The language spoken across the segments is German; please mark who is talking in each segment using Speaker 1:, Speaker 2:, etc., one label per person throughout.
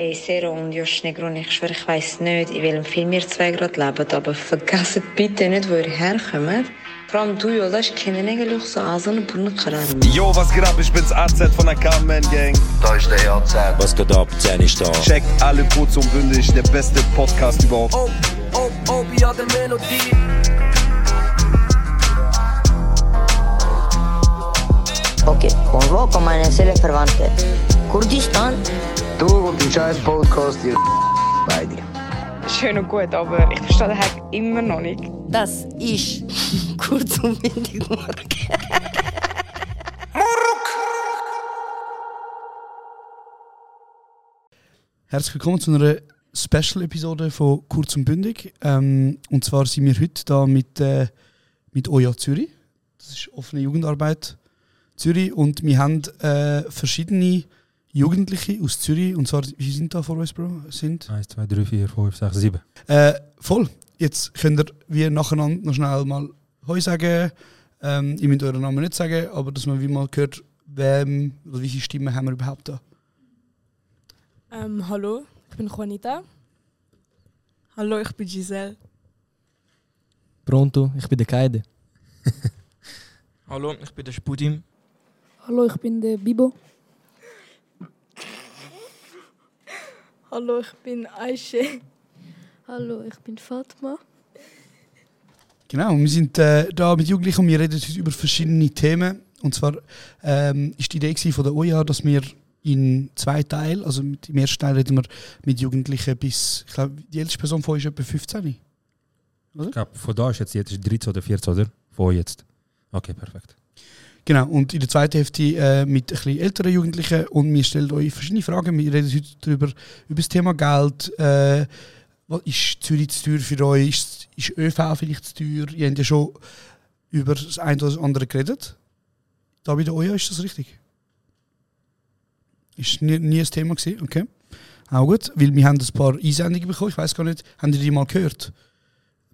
Speaker 1: Ey, Sero und Josh Negron, ich schwöre, ich weiss nicht, in welchem Film ihr zwei gerade lebt, aber vergesst bitte nicht, wo ihr herkommt. Vor allem du, Jola, ich kenne eigentlich so Asan und Brunnen
Speaker 2: Yo, was geht ab? Ich bin's AZ von der Carmen Gang.
Speaker 3: Da ist der AZ.
Speaker 4: Was geht ab? Zehn ist da.
Speaker 2: Checkt alle kurz und bündig, der beste Podcast überhaupt.
Speaker 5: Oh, oh, oh, ja, der Melodie.
Speaker 6: Ok, convoco meine Seelenverwandte. Kurdistan?
Speaker 3: Du und dein scheiß Podcast, ihr bei dir.
Speaker 7: Schön und gut, aber ich verstehe den Hack immer noch nicht.
Speaker 6: Das ist kurz und windig morgen.
Speaker 8: Herzlich willkommen zu einer Special-Episode von Kurz und Bündig. Ähm, und zwar sind wir heute da mit, äh, mit Oja Zürich. Das ist offene Jugendarbeit Zürich. Und wir haben äh, verschiedene Jugendliche aus Zürich. Und zwar, wie sind da vor uns, Bro? Sind?
Speaker 9: 1, 2, 3, 4, 5, 6, 7.
Speaker 8: Äh, voll. Jetzt könnt ihr wie nacheinander noch schnell mal Heu sagen. Ähm, ich müsst euren Namen nicht sagen, aber dass man wie mal hört, wem oder wie viele Stimmen haben wir überhaupt da.
Speaker 10: Ähm, hallo, ich bin Juanita.
Speaker 7: Hallo, ich bin Giselle.
Speaker 11: Pronto, ich bin der Kaide.
Speaker 5: Hallo, ich bin der Spudim.
Speaker 10: Hallo, ich bin der Bibo.
Speaker 7: Hallo, ich bin Aische.
Speaker 10: Hallo, ich bin Fatma.
Speaker 8: Genau, wir sind äh, da mit Jugendlichen und wir reden heute über verschiedene Themen. Und zwar ähm, ist die Idee von der OJA, dass wir in zwei Teilen, also mit, im ersten Teil reden wir mit Jugendlichen bis, ich glaube, die älteste Person von euch ist etwa 15.
Speaker 9: Ich glaube, von da ist jetzt, jetzt ist 13 oder 14, oder? Von jetzt. Okay, perfekt.
Speaker 8: Genau, und in der zweiten Hälfte äh, mit ein bisschen älteren Jugendlichen und wir stellen euch verschiedene Fragen. Wir reden heute darüber, über das Thema Geld. Äh, was ist Zürich zu teuer für euch? Ist, ist ÖV vielleicht zu teuer? Ihr habt ja schon über das eine oder das andere geredet. Da bei OJA ist das richtig? Ist nie, nie ein Thema gewesen? Okay. Auch gut, weil wir haben ein paar Einsendungen bekommen. Ich weiß gar nicht, haben ihr die mal gehört?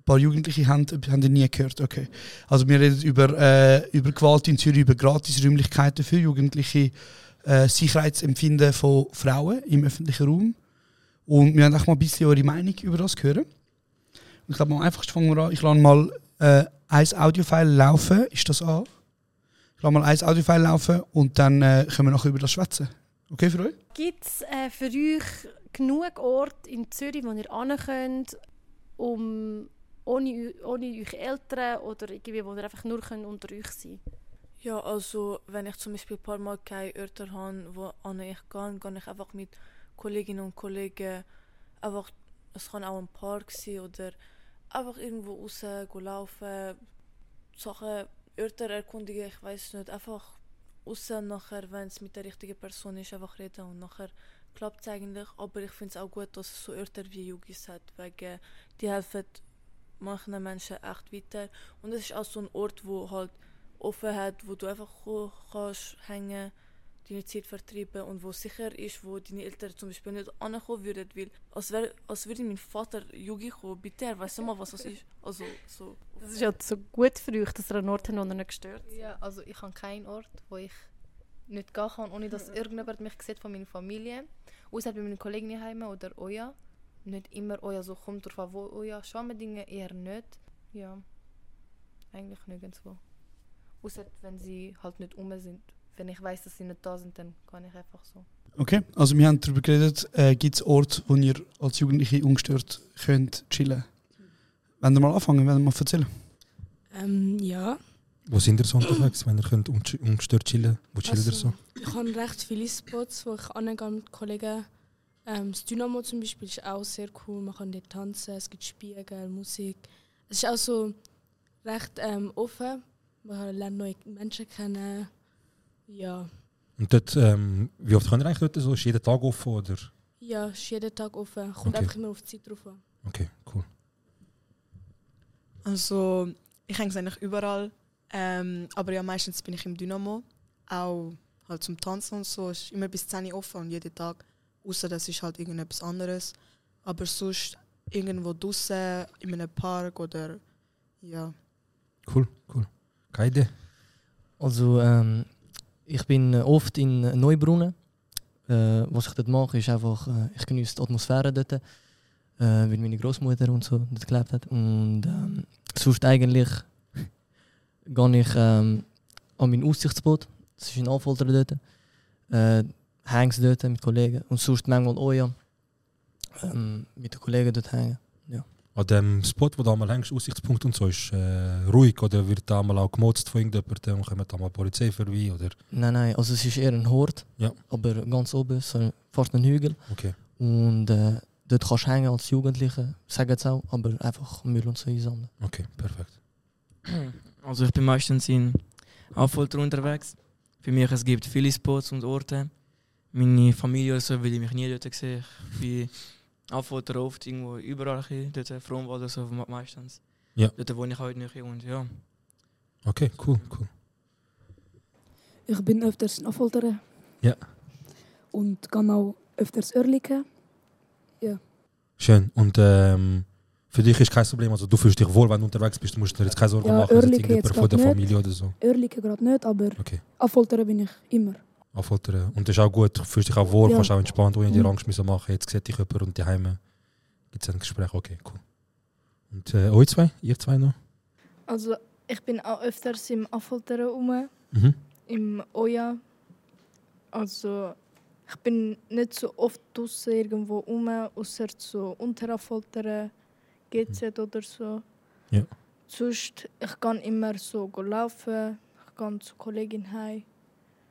Speaker 8: Paar Jugendliche haben, haben nie gehört. Okay. Also wir reden über, äh, über Gewalt in Zürich, über Gratisräumlichkeiten für Jugendliche, äh, Sicherheitsempfinden von Frauen im öffentlichen Raum. Und wir haben auch mal ein bisschen eure Meinung über das hören. Und ich glaube, am einfachsten fangen wir an. Ich lasse mal äh, ein Audiofile laufen. Ist das an? Ich lasse mal ein Audiofile laufen und dann äh, können wir nachher über das schwätzen. Okay für euch?
Speaker 12: Gibt es äh, für euch genug Orte in Zürich, wo ihr hin könnt, um ohne, ohne euch Eltern oder irgendwie, wo ihr einfach nur könnt unter euch sein
Speaker 7: Ja, also wenn ich zum Beispiel ein paar Mal keine Örter habe, wo an ich gehe, gehe ich einfach mit Kolleginnen und Kollegen einfach, es kann auch ein Park sein oder einfach irgendwo raus laufen, Sachen, Örter erkundigen, ich weiß nicht, einfach raus nachher, wenn es mit der richtigen Person ist, einfach reden und nachher klappt es eigentlich. Aber ich finde es auch gut, dass es so Örter wie Yugis hat, wegen die helfen manchen Menschen echt weiter. Und es ist auch so ein Ort, wo halt offen hat, wo du einfach kannst hängen deine Zeit vertreiben und wo sicher ist, wo deine Eltern zum Beispiel nicht ankommen würden, weil als, wär, als würde mein Vater Yugi kommen, bitte, er weiß mal, was das ist. Also, so.
Speaker 12: Das ist ja so gut für euch, dass ihr einen Ort habt, wo ihr nicht gestört.
Speaker 13: Ja, also ich habe keinen Ort, wo ich nicht gehen kann, ohne dass irgendjemand mich sieht von meiner Familie. Außer bei meinen Kollegen daheim oder Oja. Nicht immer Oja, so kommt drauf an, wo Oja. Schwammendinge eher nicht. Ja, eigentlich nirgendwo. Außer wenn sie halt nicht um sind. Wenn ich weiß, dass sie nicht da sind, dann kann ich einfach so.
Speaker 8: Okay, also wir haben darüber geredet, äh, gibt es Orte, wo ihr als Jugendliche ungestört könnt chillen Wenn ihr mal anfangen, wenn ihr mal erzählen.
Speaker 10: Ähm, ja.
Speaker 9: Wo sind ihr so unterwegs, wenn ihr könnt unge- ungestört chillen Wo chillt ihr so?
Speaker 10: Also, Ich habe recht viele Spots, wo ich angehe mit Kollegen. Ähm, das Dynamo zum Beispiel ist auch sehr cool. Man kann dort tanzen, es gibt Spiegel, Musik. Es ist auch so recht ähm, offen. Man lernt neue Menschen kennen. Ja,
Speaker 9: Und dort, ähm, wie oft könnt ihr eigentlich dort so? Ist jeden Tag offen oder?
Speaker 10: ja, ist jeden Tag offen. Kommt
Speaker 9: Okay.
Speaker 10: einfach immer auf die Zeit drauf an.
Speaker 9: Okay, cool.
Speaker 14: Also, ich hänge eigentlich überall. Ähm, aber ja, meistens bin ich im Dynamo. Auch halt zum Tanzen und so. Ist immer bis 10 Uhr offen und jeden Tag. Außer das ist halt irgendetwas anderes. Aber sonst irgendwo draußen in einem Park oder ja.
Speaker 9: Cool, cool. Keine Idee.
Speaker 11: Also ähm, ich bin äh, oft in Neubrunnen. Äh, was ich dort mache, ist einfach, äh, ich genieße die Atmosphäre dort, äh, weil meine Großmutter und so dort gelebt hat. Und ähm, sonst eigentlich gehe ich ähm, an mein Aussichtsboot, das ist in Anfolter dort, hänge dort mit Kollegen und sonst manchmal auch ja, ähm, mit den Kollegen dort hängen. Ja.
Speaker 9: An dem Spot, wo du einmal hängst, Aussichtspunkt und so, ist äh, ruhig oder wird da mal auch gemotzt von irgendjemandem? Kommt da mal Polizei vorbei? Oder?
Speaker 11: Nein, nein, also es ist eher ein Hort,
Speaker 9: Ja.
Speaker 11: aber ganz oben, so fast ein Hügel.
Speaker 9: Okay.
Speaker 11: Und äh, dort kannst du hängen als Jugendliche, sagen es auch, aber einfach Müll und so einsammeln.
Speaker 9: Okay, perfekt.
Speaker 5: Also ich bin meistens in Affolter unterwegs. Für mich es gibt viele Spots und Orte. Meine Familie oder so will ich mich nie dort sehen. Ich bin oft irgendwo überall hin, dort Frohnwald oder so me- meistens.
Speaker 9: Ja.
Speaker 5: Dort wohne ich heute nicht und ja.
Speaker 9: Okay, cool, cool.
Speaker 15: Ich bin öfters in Affolteren.
Speaker 9: Ja.
Speaker 15: Und kann auch öfters Örliken. Ja.
Speaker 9: Schön. Und ähm, für dich ist kein Problem, also du fühlst dich wohl, wenn du unterwegs bist, du musst dir jetzt keine Sorgen
Speaker 15: Ja,
Speaker 9: machen, dass irgendjemand von der Familie
Speaker 15: nicht.
Speaker 9: oder so.
Speaker 15: Örliken gerade nicht, aber
Speaker 9: Okay.
Speaker 15: Affolteren bin ich immer.
Speaker 9: Anfoltern. Und das ist auch gut, du fühlst dich auch wohl,
Speaker 15: Ja.
Speaker 9: kannst auch entspannt, ohne dir
Speaker 15: Mhm.
Speaker 9: Angst müssen machen. Jetzt sieht dich jemand und daheim gibt es ein Gespräch. Okay, cool. Und äh, euch zwei? Ihr zwei noch?
Speaker 16: Also ich bin auch öfters im Affolteren rum,
Speaker 9: Mhm.
Speaker 16: im Oja. Also ich bin nicht so oft draußen irgendwo rum, außer so unter Affolteren, GZ oder so.
Speaker 9: Ja.
Speaker 16: Sonst, ich kann immer so go laufen, ich gehe zur Kollegin heim.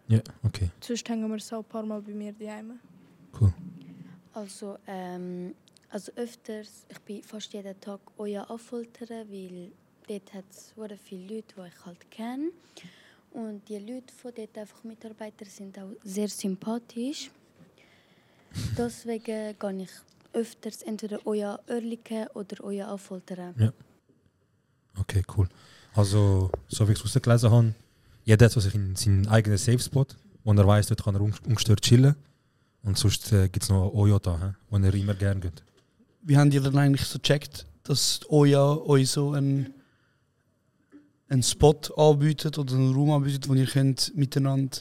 Speaker 9: Ja, okay.
Speaker 16: Sonst hängen wir so ein paar Mal bei mir daheim.
Speaker 17: Also, ähm, also öfters, ich bin fast jeden Tag euer Affoltern, weil dort hat es viele Leute, die ich halt kenne. Und die Leute von dort, einfach Mitarbeiter, sind auch sehr sympathisch. Deswegen gehe ich öfters entweder euer Örliken oder euer Affoltern.
Speaker 9: Ja. Okay, cool. Also, so wie ich es rausgelesen habe, jeder hat so in seinen eigenen Safe Spot, wo er weiß, dort kann er un- ungestört chillen. Und sonst äh, gibt es noch Oyo da, wo er immer gerne geht.
Speaker 8: Wie habt ihr dann eigentlich so gecheckt, dass Oja euch so einen, einen Spot anbietet oder einen Raum anbietet, wo ihr könnt miteinander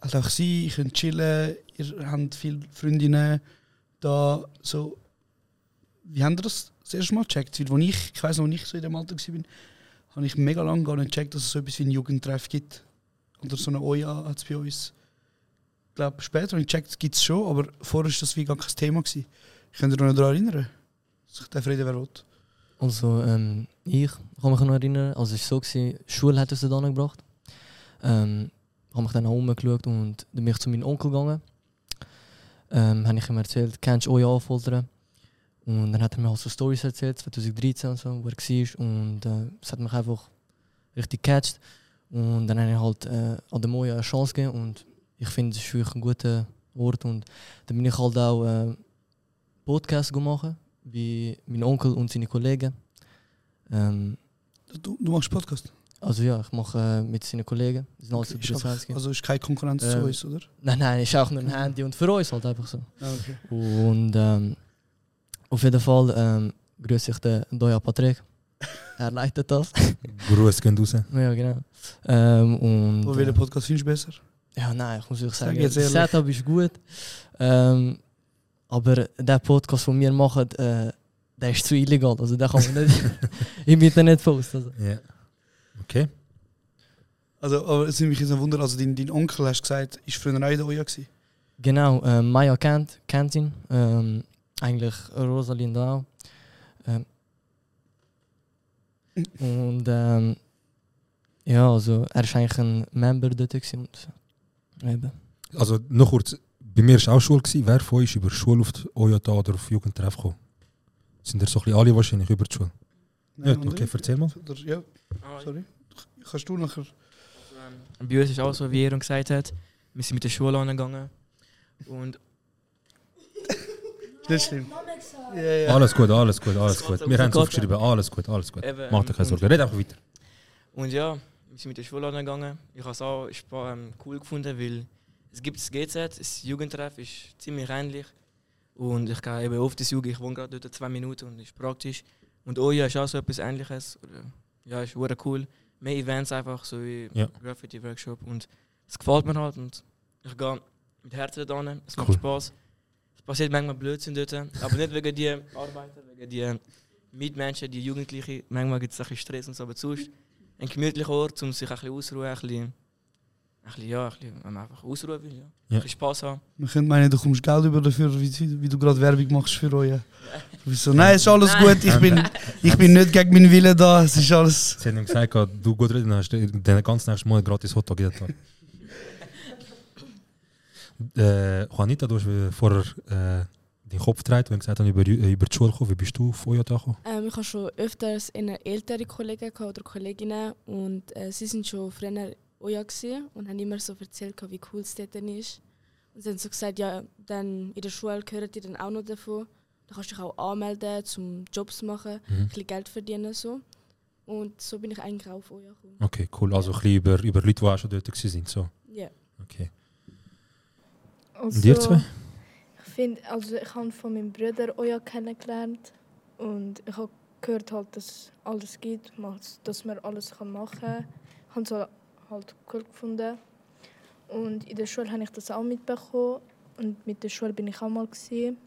Speaker 8: halt auch sein, ihr könnt chillen, ihr habt viele Freundinnen da so. Wie habt ihr das das erste Mal gecheckt? Weil, wo ich, ich weiss noch, als ich so in dem Alter war, habe ich mega lange gar nicht gecheckt, dass es so etwas wie einen Jugendtreff gibt. Oder so eine Oja hat es bei uns. Ich glaube, später habe ich gecheckt, gibt es schon, aber vorher war das wie gar kein Thema. Gewesen. Könnt ihr euch noch daran erinnern? Dass ich darf reden, wer will.
Speaker 11: Also ähm, ich kann mich noch erinnern, also es war so, gewesen, Schule hat uns da gebracht. Ähm, habe mich dann auch umgeschaut und bin ich zu meinem Onkel gegangen. Ähm, habe ich ihm erzählt, kennst du euch Anfoltern? Und dann hat er mir halt so Stories erzählt, 2013 und so, wo er war. Und äh, es hat mich einfach richtig gecatcht. Und dann habe ich halt äh, an der Moja eine Chance gegeben und ich finde, es ist wirklich ein guter Ort. Und dann bin ich halt auch äh, Podcasts machen, wie mein Onkel und seine Kollegen. Ähm,
Speaker 8: Du, du machst Podcast?
Speaker 11: also ja, ich mache äh, mit seinen Kollegen. Sind alles
Speaker 8: Okay,
Speaker 11: über
Speaker 8: ist einfach-
Speaker 11: 20.
Speaker 8: also ist keine Konkurrenz zu uns, oder?
Speaker 11: Nein, nein, ist auch nur ein Handy und für uns halt einfach so.
Speaker 8: Ah, okay.
Speaker 11: Und ähm, auf jeden Fall ähm, grüße ich den Doja Patrick. er leitet das.
Speaker 9: Grüße gehen raus.
Speaker 11: Ja, genau. Ähm, und,
Speaker 8: Wo
Speaker 11: äh,
Speaker 8: welchen Podcast findest du besser?
Speaker 11: Ja, nein, ich muss wirklich
Speaker 8: Sag
Speaker 11: sagen, das. Setup ist gut. Ähm, aber der Podcast, den wir machen, äh, der ist zu illegal. Also den kann man nicht im Internet posten. Also.
Speaker 9: Ja. Okay.
Speaker 8: Also, aber es nimmt mich jetzt ein Wunder, also dein, dein Onkel, hast du gesagt, ist früher auch in der Oja gewesen?
Speaker 11: Genau, äh, Maya kennt, kennt ihn. Ähm, eigentlich Rosalinda auch. Ähm, und ähm, ja, also er ist eigentlich ein Member dort. Und, eben.
Speaker 9: Also noch kurz, bei mir war auch Schule. Gewesen. Wer von euch ist über Schule auf die OJA oder auf Jugendtreff gekommen? Sind ihr so ein bisschen alle wahrscheinlich über die Schule?
Speaker 8: Nein,
Speaker 9: ja, okay, erzähl mal.
Speaker 8: Ja, sorry. Kannst du nachher...
Speaker 5: Bei uns ist auch so, wie Aaron gesagt hat, wir sind mit der Schule angegangen. Und
Speaker 8: Das stimmt. Ja, ja.
Speaker 9: Alles gut, alles gut, alles gut. Wir haben es aufgeschrieben, alles gut, alles gut.
Speaker 5: Eben,
Speaker 9: Mach dir keine Sorgen, red einfach weiter.
Speaker 5: Und ja, wir sind mit der Schule angegangen. Ich habe es auch ähm, cool gefunden, weil es gibt das GZ, das Jugendtreff ist ziemlich ähnlich. Und ich gehe eben oft ins Jugend, ich wohne gerade dort zwei Minuten und ist praktisch. Und Oja ist auch so etwas ähnliches. Ja, ist hure cool. Mehr Events einfach, so wie
Speaker 9: Ja.
Speaker 5: Graffiti-Workshop. Und es gefällt mir halt. Und ich gehe mit Herzen da. Es macht
Speaker 9: Cool.
Speaker 5: Spaß. Es passiert manchmal Blödsinn dort, aber nicht wegen die Arbeiter, wegen die Mitmenschen, die Jugendlichen. Manchmal gibt es ein bisschen Stress und so, aber sonst ein gemütlicher Ort, um sich ein bisschen auszuruhen, ein bisschen, ein bisschen, ja, ein bisschen, wenn man einfach ausruhen will, ja. Ein
Speaker 8: Ja.
Speaker 5: bisschen Spaß haben.
Speaker 8: Man könnte meinen, du kommst Geld über dafür, wie, wie du gerade Werbung machst für euch. Wieso? Nein, ist alles gut. Ich bin, ich bin nicht gegen meinen Willen da. Es ist alles.
Speaker 9: Sie haben ihm gesagt, du gut reden, hast du den ganzen nächsten Monat gratis Hotdog jeden Tag. Äh, Juanita, du hast äh, vorher äh, den Kopf gedreht, wenn gesagt haben, über, über die Schule gekommen. Wie bist du auf Oya gekommen?
Speaker 10: Ähm, ich habe schon öfters eine ältere Kollegen oder Kolleginnen und äh, sie sind schon früher Oja und haben immer so erzählt, wie cool es dort ist. Und sie haben so gesagt, ja, dann in der Schule gehört ihr dann auch noch davon. Da kannst du dich auch anmelden, zum Jobs machen,
Speaker 9: Mhm.
Speaker 10: ein bisschen Geld verdienen so. Und so bin ich eigentlich auch auf Oja gekommen.
Speaker 9: Okay, cool. Also ein bisschen über, über Leute, die auch schon dort waren. So.
Speaker 10: Ja.
Speaker 9: Okay.
Speaker 16: Also,
Speaker 9: Und ihr zwei?
Speaker 16: Ich finde, also ich habe von meinem Bruder Oja kennengelernt und ich habe gehört halt, dass es alles gibt, dass man alles kann machen kann. Ich habe es halt- cool gefunden. Und in der Schule habe ich das auch mitbekommen und mit der Schule bin ich auch mal gesehen.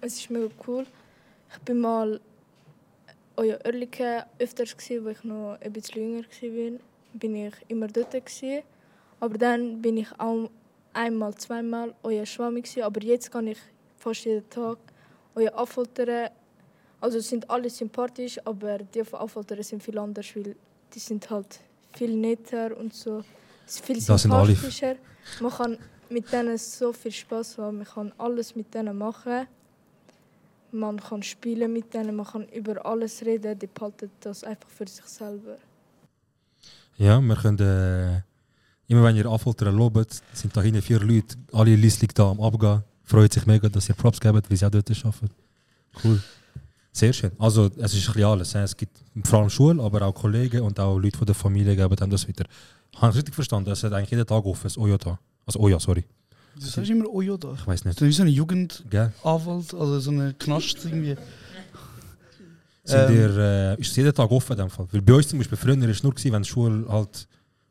Speaker 16: Es ist mega cool. Ich bin mal euer Örliken öfters gesehen, wo ich noch ein bisschen jünger war, bin ich immer dort gewesen. Aber dann bin ich auch einmal, zweimal euer Schwammi gewesen, aber jetzt kann ich fast jeden Tag euer Affoltern. Also sind alle sympathisch, aber die von Affoltern sind viel anders, weil die sind halt viel netter und so. Es ist viel
Speaker 9: Das sind alle-
Speaker 16: sympathischer. Man kann mit denen so viel Spaß haben, man kann alles mit denen machen. Man kann spielen mit denen, man kann über alles reden, die behalten das einfach für sich selber.
Speaker 9: Ja, wir können. Äh, immer wenn ihr Anfoltern lobt, sind da hinten vier Leute, alle Listlich da am Abgehen. Freut sich mega, dass ihr Props gebt, weil sie auch dort arbeiten. Cool. Sehr schön. Also, es ist ein bisschen alles. Es gibt vor allem Schule, aber auch Kollegen und auch Leute von der Familie geben einem das wieder. Habe ich richtig verstanden? Es hat eigentlich jeden Tag offen, das Oja da. Also, Oja, sorry.
Speaker 8: Du sagst immer Ojo da.
Speaker 9: Ich weiß nicht.
Speaker 8: Das ist wie so eine? Jugendanwalt, also so eine Knast irgendwie.
Speaker 9: Sind
Speaker 8: Ähm,
Speaker 9: ihr, äh, ist es jeden Tag offen in dem Fall? Weil bei uns zum Beispiel früher war es nur, gewesen, wenn die Schule halt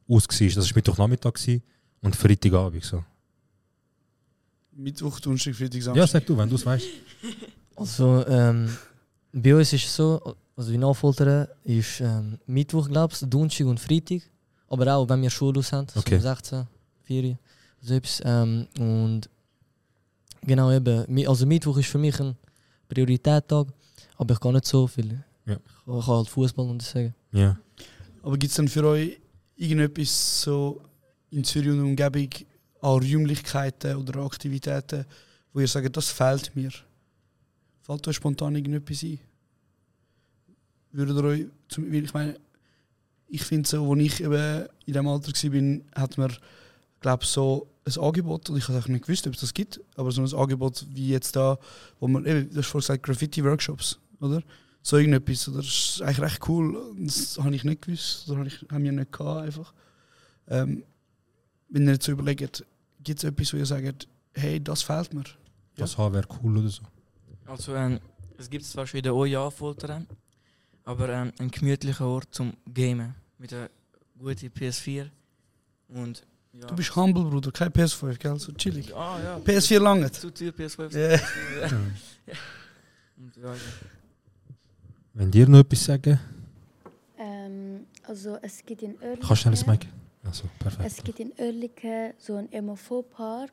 Speaker 9: aus war. Das war Mittwochnachmittag und Freitagabend. So.
Speaker 8: Mittwoch, Donnerstag, Freitag, Samstag.
Speaker 9: Ja, sag du, wenn du es weißt.
Speaker 11: Also, ähm, bei uns ist es so, also in Affoltern ist ähm, Mittwoch, glaube ich, Donnerstag und Freitag. Aber auch, wenn wir Schule aus haben,
Speaker 9: Okay.
Speaker 11: so um 16, 4 so etwas. Ähm, und genau eben, also Mittwoch ist für mich ein Prioritättag, aber ich kann nicht so viel.
Speaker 9: Ja.
Speaker 11: Ich kann halt Fußball und das sagen.
Speaker 9: Ja.
Speaker 8: Aber gibt es denn für euch irgendetwas so in Zürich und Umgebung an Räumlichkeiten oder Aktivitäten, wo ihr sagt, das fehlt mir? Fällt euch spontan irgendetwas ein? Würdet ihr euch, zum, ich meine, ich finde so, als ich eben in diesem Alter war, hat man, glaube so ein Angebot, und ich habe nicht gewusst, ob es das gibt, aber so ein Angebot wie jetzt da, wo man, eben, du hast vorhin gesagt, Graffiti-Workshops, oder? So irgendetwas, oder? Das ist eigentlich recht cool. Das habe ich nicht gewusst, oder habe ich, haben wir nicht gehabt, einfach. Ähm, wenn ihr jetzt so überlegt, gibt es etwas, wo ihr sagt, hey, das fehlt mir?
Speaker 9: Das haben wäre cool oder so.
Speaker 5: Also, ähm, es gibt zwar schon in der OJA-Foltern, aber ähm, ein gemütlicher Ort zum Gamen. Mit einer guten PS4. Und, ja.
Speaker 8: Du bist humble, Bruder, kein PS5, gell? So chillig.
Speaker 5: Ah, ja.
Speaker 8: PS4 lange.
Speaker 5: Zu teuer, PS5.
Speaker 8: Ja.
Speaker 5: Ja. Ja. Und, ja, ja.
Speaker 9: Wenn dir noch etwas sagen,
Speaker 17: Ähm, also es gibt in Oerlikon...
Speaker 9: kannst du schnell das Mic? Also, perfekt.
Speaker 17: Es gibt in Oerlikon so einen MFO-Park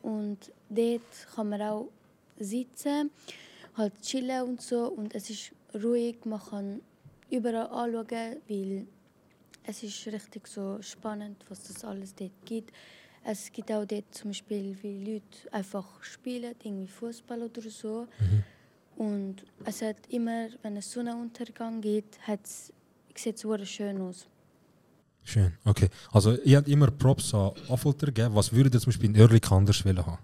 Speaker 17: und dort kann man auch sitzen, halt chillen und so und es ist ruhig, man kann überall anschauen, weil es ist richtig so spannend, was das alles dort gibt. Es gibt auch dort zum Beispiel, wie Leute einfach spielen, irgendwie Fußball oder so. Und es hat immer, wenn es Sonnenuntergang geht, hat's, sieht es sehr schön aus.
Speaker 9: Schön, okay. Also, ihr habt immer Props an Affolter gegeben. Was würdet ihr zum Beispiel in Oerlikon anders wollen haben?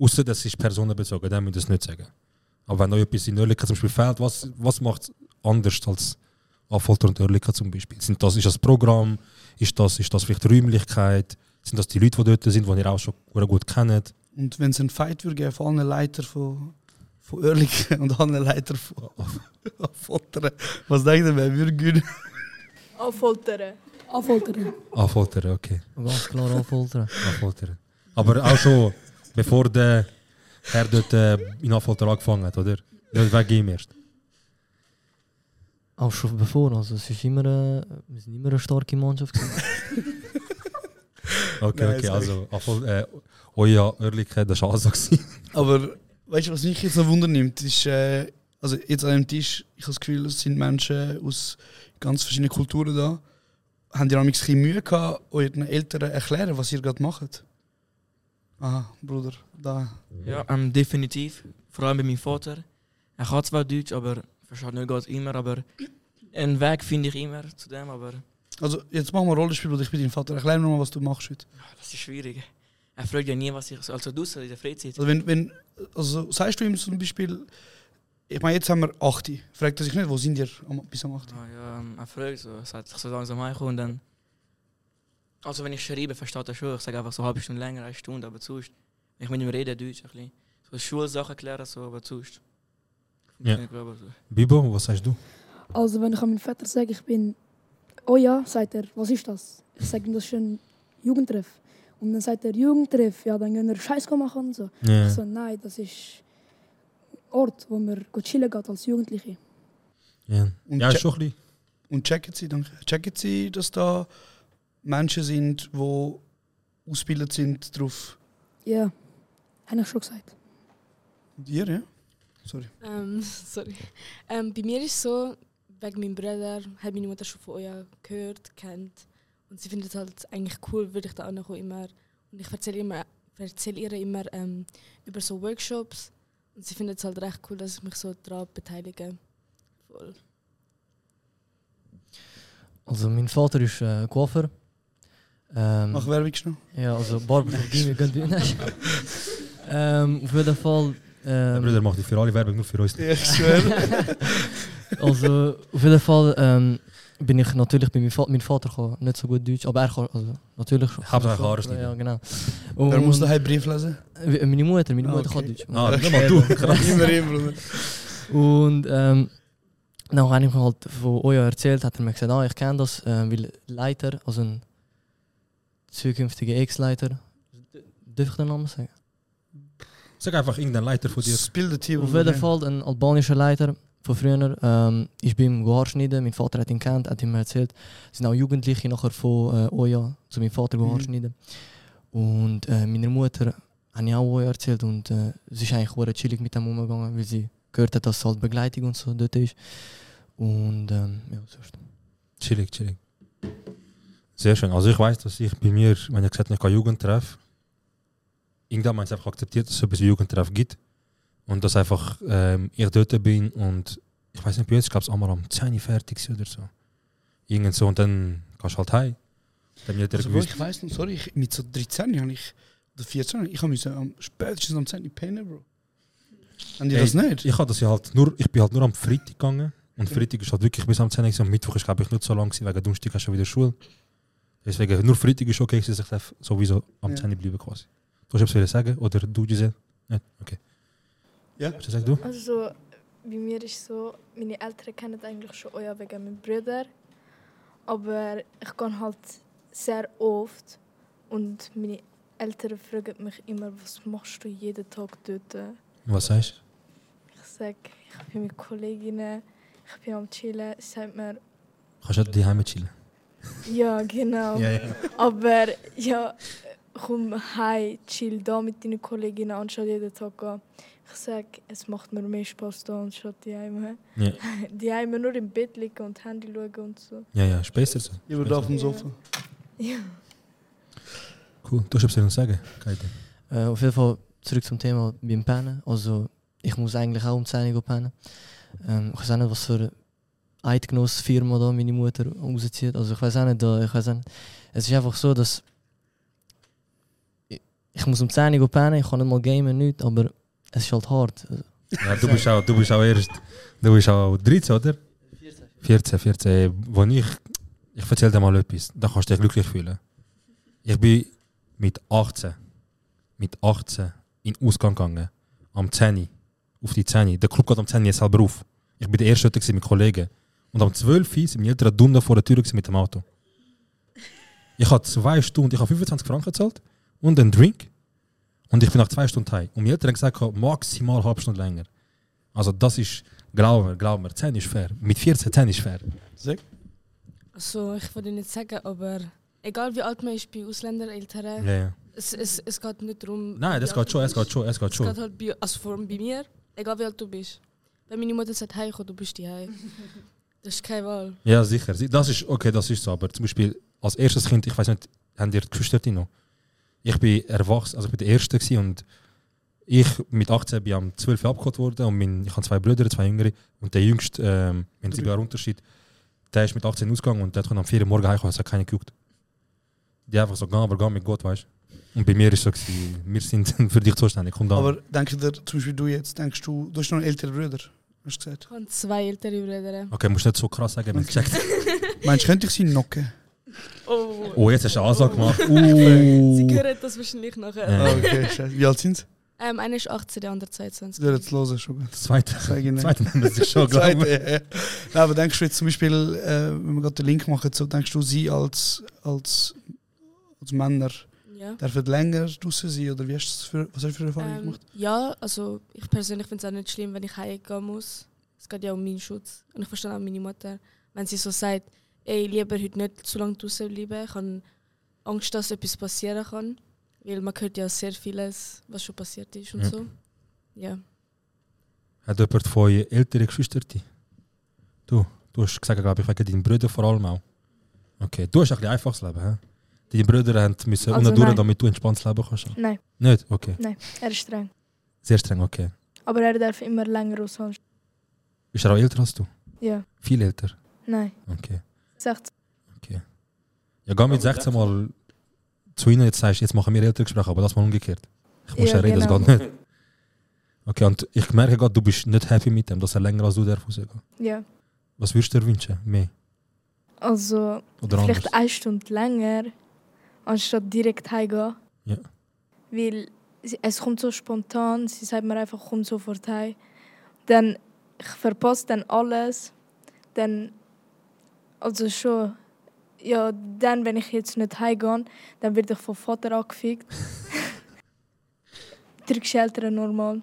Speaker 9: Außer das ist personenbezogen, dann müsst ihr es nicht sagen. Aber wenn euch etwas in Oerlikon zum Beispiel fehlt, was, was macht es anders als Affolter und Oerlikon zum Beispiel? Sind das, ist das Programm? Ist das, ist das vielleicht Räumlichkeit? Sind das die Leute, die dort sind, die ihr auch schon gut kennt?
Speaker 8: Und wenn es einen Fight würde geben von allen Leiter von, von Oerlikon und allen Leiter von Fotteren, was denkt ihr, wer würde gewinnen?
Speaker 16: Affolteren.
Speaker 15: Affolteren.
Speaker 9: Affolter, okay.
Speaker 11: Ganz klar Affolteren.
Speaker 9: Affolter. Aber auch schon, bevor der Herr dort äh, in Affolter angefangen hat, oder? Der weg ihm erst.
Speaker 11: Auch schon bevor, also es ist immer, äh, wir sind immer eine starke Mannschaft. gewesen.
Speaker 9: Okay, okay, also Afol, äh, euer Ehrlichkeit, das war also.
Speaker 8: Aber weißt du, was mich jetzt noch Wunder nimmt, ist, äh, also jetzt an dem Tisch, ich habe das Gefühl, es sind Menschen aus ganz verschiedenen Kulturen da. Habt ihr amigs ein bisschen Mühe gehabt, euren Eltern erklären, was ihr gerade macht? Aha, Bruder, da.
Speaker 5: Ja, ähm, definitiv. Vor allem bei meinem Vater. Er kann zwar Deutsch, aber versteht nicht ganz immer. Aber einen Weg finde ich immer zu dem. Aber
Speaker 8: Also jetzt machen wir ein Rollenspiel, Bruder, ich bin dein Vater. Erklär mir mal, was du machst heute.
Speaker 5: das ist schwierig. Er fragt ja nie, was ich so. Also draußen in der Freizeit.
Speaker 8: Also wenn, wenn, also sagst du ihm zum Beispiel, ich meine, jetzt haben wir 8. Fragt er sich nicht, wo sind ihr bis am 8?
Speaker 5: Ah, ja, er fragt so, er sagt, ich soll langsam heimkommen und dann. Also wenn ich schreibe, versteht er schon. Ich sage einfach so eine halbe Stunde länger, eine Stunde, aber sonst. Wenn ich mit ihm rede, Deutsch ein bisschen. So Schulsachen klären, so, aber sonst.
Speaker 9: Ja.
Speaker 5: Ich glaube, so.
Speaker 9: Bibo, was sagst du?
Speaker 15: Also wenn ich an meinen Vater sage, ich bin, oh ja, sagt er, was ist das? Ich sage ihm, das ist ein Jugendtreff. Und dann sagt er, Jugendtreff, ja, dann gehen wir Scheiß machen und so.
Speaker 9: Ja.
Speaker 15: Ich so, nein, das ist ein Ort, wo man chillen geht als Jugendliche.
Speaker 9: Ja,
Speaker 8: Und
Speaker 9: ja schon ein bisschen.
Speaker 8: Und checken Sie, danke. Checken Sie, dass da Menschen sind, die ausgebildet sind darauf.
Speaker 15: Ja, habe ich schon gesagt.
Speaker 8: Und ihr, ja? Sorry.
Speaker 10: Ähm, sorry. Ähm, bei mir ist es so, wegen meinem Bruder, hat meine Mutter schon von euch gehört, kennt. Und sie findet es halt eigentlich cool, würde ich da auch immer. Und ich erzähle immer, erzähle ihr immer ähm, über so Workshops. Und sie findet es halt recht cool, dass ich mich so daran beteilige. Voll.
Speaker 11: Also mein Vater ist äh, Coiffeur. Ähm,
Speaker 8: Mach Werbung schnell.
Speaker 11: Ja, also Barberchirurgie, wir können Nein. ähm, Auf jeden Fall...
Speaker 9: Der
Speaker 11: Ähm,
Speaker 9: Bruder macht die für alle Werbung, nur für uns.
Speaker 8: Ja, ich schwöre.
Speaker 11: also auf jeden Fall ähm, bin ich natürlich bei meinem Vater, mein Vater kann nicht so gut Deutsch, aber er kann, also natürlich schon.
Speaker 9: Hauptsache Haare schneiden.
Speaker 11: Ja, genau.
Speaker 8: Wer muss
Speaker 11: Und-
Speaker 8: daheim Brief lesen?
Speaker 11: Wie- Meine Mutter, meine
Speaker 8: Ah,
Speaker 11: Mutter
Speaker 8: okay.
Speaker 11: kann Deutsch.
Speaker 9: Ah, nicht mal du. Krass.
Speaker 8: Immerhin, Bruder.
Speaker 11: Und ähm, dann habe ich mir halt von Oja erzählt, hat er mir gesagt, ah, ich kenne das, äh, weil Leiter, also ein zukünftiger Ex-Leiter, darf ich den Namen sagen?
Speaker 9: Sag einfach irgendeinen Leiter von dir.
Speaker 8: Bildet hier.
Speaker 11: Auf jeden Fall ein albanischer Leiter von früher. Ähm, ich bin im Haarschneiden, mein Vater hat ihn kennt, hat ihm erzählt. Es sind auch Jugendliche nachher von äh, Oja zu meinem Vater
Speaker 8: Mhm.
Speaker 11: Haarschneiden. Und äh, meiner Mutter habe ich auch Oja erzählt und äh, sie ist eigentlich sehr chillig mit dem umgegangen, weil sie gehört hat, dass halt Begleitung und so dort ist. Und ähm, ja, sonst.
Speaker 9: Chillig, chillig. Sehr schön. Also ich weiß, dass ich bei mir, wenn ich gesagt habe, ich kann Jugendtreff, irgendwann habe ich einfach akzeptiert, dass es etwas wie Jugendtreff gibt. Und dass einfach ähm, ich dort bin und ich weiß nicht, bei uns, glaube es einmal am 10 Uhr fertig oder so. Irgend so und dann gehst du halt heim. Dann hat
Speaker 8: Also,
Speaker 9: gewusst.
Speaker 8: ich weiß nicht, sorry, ich, mit so 13 habe ich, oder 14, ich habe müssen am spätestens am 10 Uhr pennen, Bro. Haben die
Speaker 9: Ey,
Speaker 8: das nicht?
Speaker 9: Ich, habe das ja halt nur, ich bin halt nur am Freitag gegangen. Und Freitag ist halt wirklich bis am 10 Uhr. Am Mittwoch ist glaube ich nicht so lang, gewesen, wegen Donnerstag hast du schon wieder Schule. Deswegen, nur Freitag ist okay, dass ich sowieso am
Speaker 8: Ja.
Speaker 9: 10 Uhr bleiben quasi. Du hast etwas sagen? Oder du, Giselle? Nicht? Okay.
Speaker 8: Ja.
Speaker 9: Was sagst du?
Speaker 16: Also so, bei mir ist so, meine Eltern kennen eigentlich schon euer wegen meinem Bruder. Aber ich gehe halt sehr oft und meine Eltern fragen mich immer, was machst du jeden Tag dort?
Speaker 9: Was sagst
Speaker 16: Ich sage, ich bin mit Kolleginnen, ich bin am Chillen. Sie sagt mir,
Speaker 9: du? Kannst du die Heime chillen?
Speaker 16: ja genau.
Speaker 9: Ja, ja.
Speaker 16: Aber ja, komm heim, chill da mit deinen Kolleginnen anstatt jeden Tag gehen. Ich sage, es macht mir mehr Spaß da anstatt die Heime.
Speaker 9: Ja.
Speaker 16: Die Heime nur im Bett liegen und Handy schauen und so.
Speaker 9: Ja, ja, ist besser so. Ist
Speaker 8: da auf dem. Sofa.
Speaker 16: Ja.
Speaker 9: Cool. Du hast etwas zu sagen? Kaide.
Speaker 11: Äh, auf jeden Fall zurück zum Thema beim Pennen. Also ich muss eigentlich auch um 10 Uhr pennen. Ähm, ich weiß auch nicht, was für eine Eidgenossfirma da meine Mutter rauszieht. Also ich weiß auch nicht, da, ich weiß auch nicht. Es ist einfach so, dass ich, ich muss um 10 Uhr pennen, ich kann nicht mal gamen, nicht, aber es ist halt hart.
Speaker 9: Ja, du bist auch, du bist auch erst, du bist auch 13, oder? 14, 14. Wo ich, ich erzähl dir mal etwas, da kannst du dich glücklich fühlen. Ich bin mit 18, mit 18 in den Ausgang gegangen, am 10 Uhr, auf die 10 Uhr. Der Club geht am 10 Uhr jetzt selber auf. Ich bin der erste mit Kollegen. Und am 12 Uhr sind meine Eltern Dunde vor der Tür mit dem Auto. Ich habe zwei Stunden, ich habe 25 Franken gezahlt und einen Drink. Und ich bin nach zwei Stunden heim. Und meine Eltern haben gesagt, maximal eine halbe Stunde länger. Also das ist, glauben wir, glauben wir, 10 ist fair. Mit 14, 10 ist fair.
Speaker 8: Sag.
Speaker 10: Also ich würde nicht sagen, aber egal wie alt man ist bei Ausländereltern,
Speaker 9: Ja, ja.
Speaker 10: Es, es, es geht nicht darum.
Speaker 9: Nein, das geht schon, es geht schon, es geht schon.
Speaker 10: Es geht halt bei, also vor allem bei mir, egal wie alt du bist. Wenn meine Mutter sagt, hey, komm, du bist die Hause. Das ist keine Wahl.
Speaker 9: Ja, sicher. Das ist, okay, das ist so. Aber zum Beispiel als erstes Kind, ich weiß nicht, haben ihr die Geschwister noch? Ich bin erwachsen, also ich bin der Erste gewesen und ich mit 18 bin am 12 abgeholt worden und mein, ich habe zwei Brüder, zwei Jüngere und der Jüngste, ähm, mit sieben Jahren Unterschied, der ist mit 18 ausgegangen und der hat am 4 Uhr morgen heimgekommen, es hat keiner geguckt. Die einfach so, geh, aber geh mit Gott, weißt du. Und bei mir ist es so, gewesen, wir sind für dich zuständig, komm da.
Speaker 8: Aber denkst du dir, zum Beispiel du jetzt, denkst du, du hast noch einen älteren Bruder, hast du gesagt?
Speaker 10: Ich habe zwei ältere Brüder.
Speaker 9: okay, musst nicht so krass sagen, wenn
Speaker 8: Okay.
Speaker 9: okay. checkt.
Speaker 8: Meinst du, könnte ich sie knocken?
Speaker 10: Oh.
Speaker 9: Oh, jetzt hast du eine Ansage gemacht.
Speaker 10: Sie
Speaker 9: Uh.
Speaker 10: hören das wahrscheinlich nachher.
Speaker 9: Ja.
Speaker 8: Ah, okay, scheiße. Wie alt sind sie?
Speaker 10: Ähm, einer ist 18, der andere 22.
Speaker 8: Ja, jetzt hören schon gut.
Speaker 9: Das zweite.
Speaker 8: Nicht.
Speaker 9: Zweite nehmen sie schon, glaub
Speaker 8: Zweite,
Speaker 9: ich.
Speaker 8: ja, ja. Nein, aber denkst du jetzt zum Beispiel, äh, wenn wir gerade den Link machen, so, denkst du, sie als, als, als Männer
Speaker 10: Ja.
Speaker 8: dürfen länger draußen sein? Oder wie hast du das für, was hast du für Erfahrungen
Speaker 10: Ähm,
Speaker 8: gemacht?
Speaker 10: ja, also ich persönlich finde es auch nicht schlimm, wenn ich heimgehen muss. Es geht ja um meinen Schutz. Und ich verstehe auch meine Mutter, wenn sie so sagt, ey, lieber heute nicht zu lange draußen bleiben. Ich habe Angst, dass etwas passieren kann. Weil man hört ja sehr vieles, was schon passiert ist und
Speaker 9: Ja.
Speaker 10: so. Ja.
Speaker 9: Hat jemand von euch ältere Geschwister? Du, du hast gesagt, glaube ich, wegen deinen Brüdern vor allem auch. Okay, du hast ein bisschen einfaches Leben, hä? Deine Brüder haben müssen
Speaker 16: Also
Speaker 9: unten durch, damit du entspanntes Leben kannst.
Speaker 16: Nein.
Speaker 9: Nicht? Okay.
Speaker 16: Nein, er ist streng.
Speaker 9: Sehr streng, okay.
Speaker 16: Aber er darf immer länger aushalten.
Speaker 9: Ist er auch älter als du?
Speaker 16: Ja.
Speaker 9: Viel älter?
Speaker 16: Nein.
Speaker 9: Okay.
Speaker 16: 16.
Speaker 9: Ja, geh mit 16 Mal zu ihnen, jetzt sagst du, jetzt machen wir ältere Gespräche, aber das mal umgekehrt. Ich muss ja,
Speaker 16: Ja,
Speaker 9: reden,
Speaker 16: genau.
Speaker 9: das geht nicht. Okay, und ich merke gerade, du bist nicht happy mit dem, dass er länger als du darf rausgehen.
Speaker 16: Ja.
Speaker 9: Was würdest du dir wünschen? Mehr?
Speaker 16: Also
Speaker 9: Oder
Speaker 16: vielleicht
Speaker 9: anders.
Speaker 16: eine Stunde länger, anstatt direkt heimgehen.
Speaker 9: Ja.
Speaker 16: Weil es kommt so spontan, sie sagt mir einfach, komm sofort heim. Dann, ich verpasse dann alles. Dann, also schon, ja, dann, wenn ich jetzt nicht heimgehe, dann werde ich vom Vater angefickt. Türkische Eltern normal.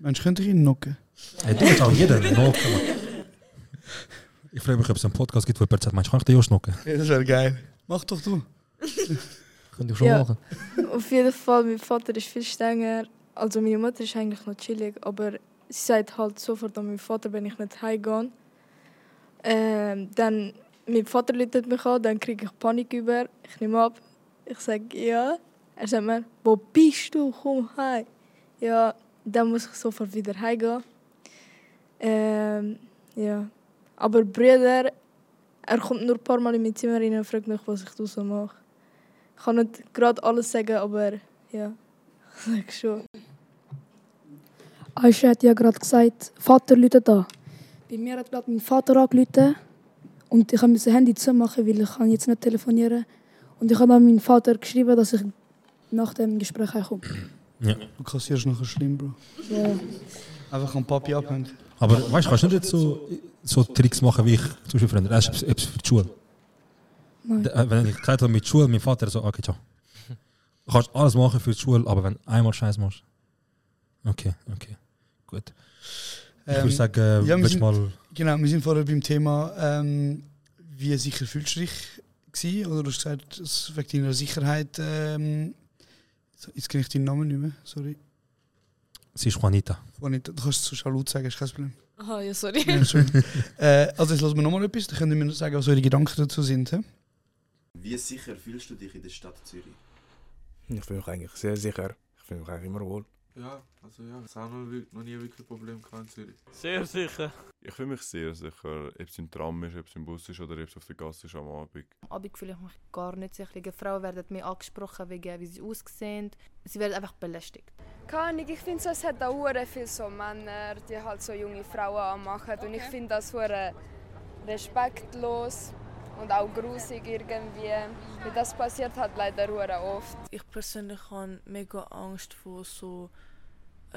Speaker 8: Mensch, könnte ich ihn knocken?
Speaker 9: Hey, du kannst auch jeden knocken. Mann. Ich frage mich, ob es einen Podcast gibt, wo jemand sagt, meinst du, kann ich den auch schnocken?
Speaker 8: Ja, das wäre geil. Mach doch du.
Speaker 9: Könnte ich schon
Speaker 16: Ja.
Speaker 9: machen.
Speaker 16: Auf jeden Fall, mein Vater ist viel strenger. Also meine Mutter ist eigentlich noch chillig, aber sie sagt halt sofort an meinen Vater, wenn ich nicht heimgehe. Ähm, dann, mein Vater läutet mich an, dann kriege ich Panik über. Ich nehme ab. Ich sage ja. Er sagt mir, wo bist du? Komm heim. Ja, dann muss ich sofort wieder heimgehen. Ähm, ja. Aber Brüder, er kommt nur ein paar Mal in mein Zimmer rein und fragt mich, was ich draußen mache. Ich kann nicht gerade alles sagen, aber ja, ich sage schon.
Speaker 15: Aisha hat ja gerade gesagt, Vater läutet an. Bei mir hat gerade mein Vater angerufen und ich musste Handy zumachen, weil ich kann jetzt nicht telefonieren Und ich habe dann meinem Vater geschrieben, dass ich nach dem Gespräch komme.
Speaker 9: Ja.
Speaker 8: Du kassierst nachher schlimm, Bro.
Speaker 15: Ja.
Speaker 8: Einfach am Papi abhängen.
Speaker 9: Aber weißt du, kannst du nicht so, so Tricks machen wie ich zum Beispiel ist etwas für die Schule.
Speaker 15: Nein.
Speaker 9: Äh, Wenn ich gesagt habe mit Schule, mein Vater so, okay, ciao. Du kannst alles machen für die Schule, aber wenn du einmal Scheiß machst. Okay, okay. Gut. Ich würde sagen, äh,
Speaker 8: Ähm, ja, wir sind,
Speaker 9: mal.
Speaker 8: Genau, wir sind vorher beim Thema, ähm, wie sicher fühlst du dich gewesen? Oder du hast gesagt, es wegen deiner Sicherheit. Ähm, jetzt kenne ich deinen Namen nicht mehr, sorry.
Speaker 9: Sie ist Juanita.
Speaker 8: Juanita, du kannst es so schon laut sagen, ist kein Problem.
Speaker 10: Aha, ja, sorry.
Speaker 8: Ja, äh, also jetzt lassen wir nochmal etwas, dann könnt ihr mir sagen, was eure Gedanken dazu sind. He?
Speaker 18: Wie sicher fühlst du dich in der Stadt Zürich?
Speaker 19: Ich fühle mich eigentlich sehr sicher. Ich fühle mich eigentlich immer wohl.
Speaker 20: Ja, also ja, es hat noch, wirk- noch nie wirklich Probleme gehabt in Zürich.
Speaker 21: Sehr sicher.
Speaker 22: Ich fühle mich sehr sicher, ob es im Tram ist, ob es im Bus ist oder ob es auf der Gasse ist am Abend.
Speaker 13: Am Abend fühle ich mich gar nicht sicher. Frauen werden mehr angesprochen, wegen wie sie aussehen. Sie werden einfach belästigt.
Speaker 23: Keine Ahnung, ich finde so, es hat auch hure viele so Männer, die halt so junge Frauen anmachen. Und ich finde das hure respektlos und auch grusig irgendwie. Weil das passiert halt leider hure oft.
Speaker 7: Ich persönlich habe mega Angst vor so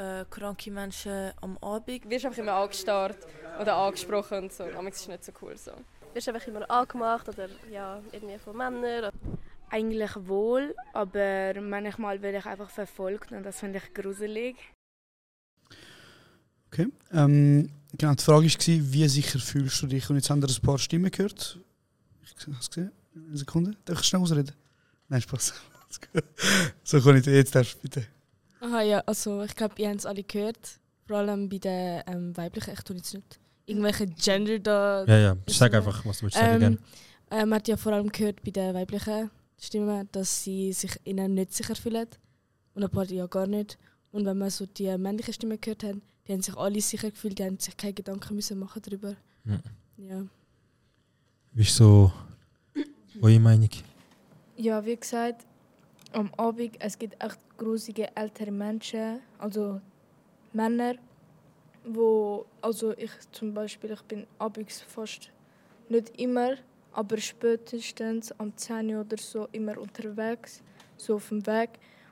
Speaker 7: äh, kranke Menschen am Abend.
Speaker 24: Du wirst einfach immer angestarrt oder angesprochen und so. Es ist nicht so cool so.
Speaker 25: wirst einfach immer angemacht oder ja, irgendwie von Männern.
Speaker 16: eigentlich wohl, aber manchmal werde ich einfach verfolgt und das finde ich gruselig.
Speaker 8: Okay. Ähm, genau, die Frage war, wie sicher fühlst du dich? Und jetzt haben wir ein paar Stimmen gehört. Ich habe es gesehen. Eine Sekunde. Darf ich schnell ausreden? Nein, Spaß. so kann ich jetzt darfst du bitte.
Speaker 10: Aha, ja, also ich glaube, ihr habt es alle gehört. Vor allem bei den ähm, weiblichen, ich tue jetzt nicht irgendwelche Gender da.
Speaker 9: Ja, ja, sag einfach, was du willst sagen, gern.
Speaker 10: äh, man hat ja vor allem gehört bei den weiblichen Stimmen, dass sie sich innen nicht sicher fühlen. Und ein paar ja gar nicht. Und wenn man so die männlichen Stimmen gehört hat, die haben sich alle sicher gefühlt, die haben sich keine Gedanken müssen machen darüber.
Speaker 9: Ja.
Speaker 10: Ja.
Speaker 9: Wie ist so eure Meinung?
Speaker 16: Ja, wie gesagt, am Abend, es gibt echt grusige ältere Menschen, also Männer, wo, also ich zum Beispiel, ich bin abends fast nicht immer, aber spätestens am 10 Uhr oder so immer unterwegs, so auf dem Weg.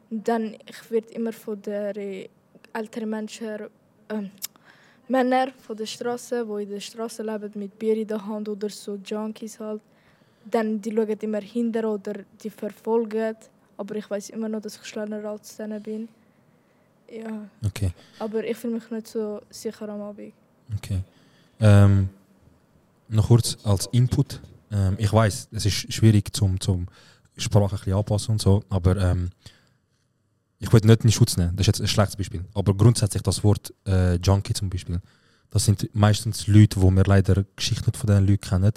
Speaker 16: Und dann, ich werde immer von den älteren Menschen, ähm, Männer von der Straße, die in der Straße leben, mit Bier in der Hand oder so Junkies halt. Dann die schauen immer hinter oder die verfolgen. Aber ich weiß immer noch, dass ich schneller als denen bin. Ja.
Speaker 9: Okay.
Speaker 16: Aber ich fühle mich nicht so sicher am Abend.
Speaker 9: Okay. Ähm, noch kurz als Input. Ähm, ich weiß, es ist schwierig zum, zum Sprache ein bisschen anpassen und so, aber ähm, ich will nicht in Schutz nehmen. Das ist jetzt ein schlechtes Beispiel. Aber grundsätzlich das Wort äh, Junkie zum Beispiel, das sind meistens Leute, wo wir leider Geschichten nicht von diesen Leuten kennen.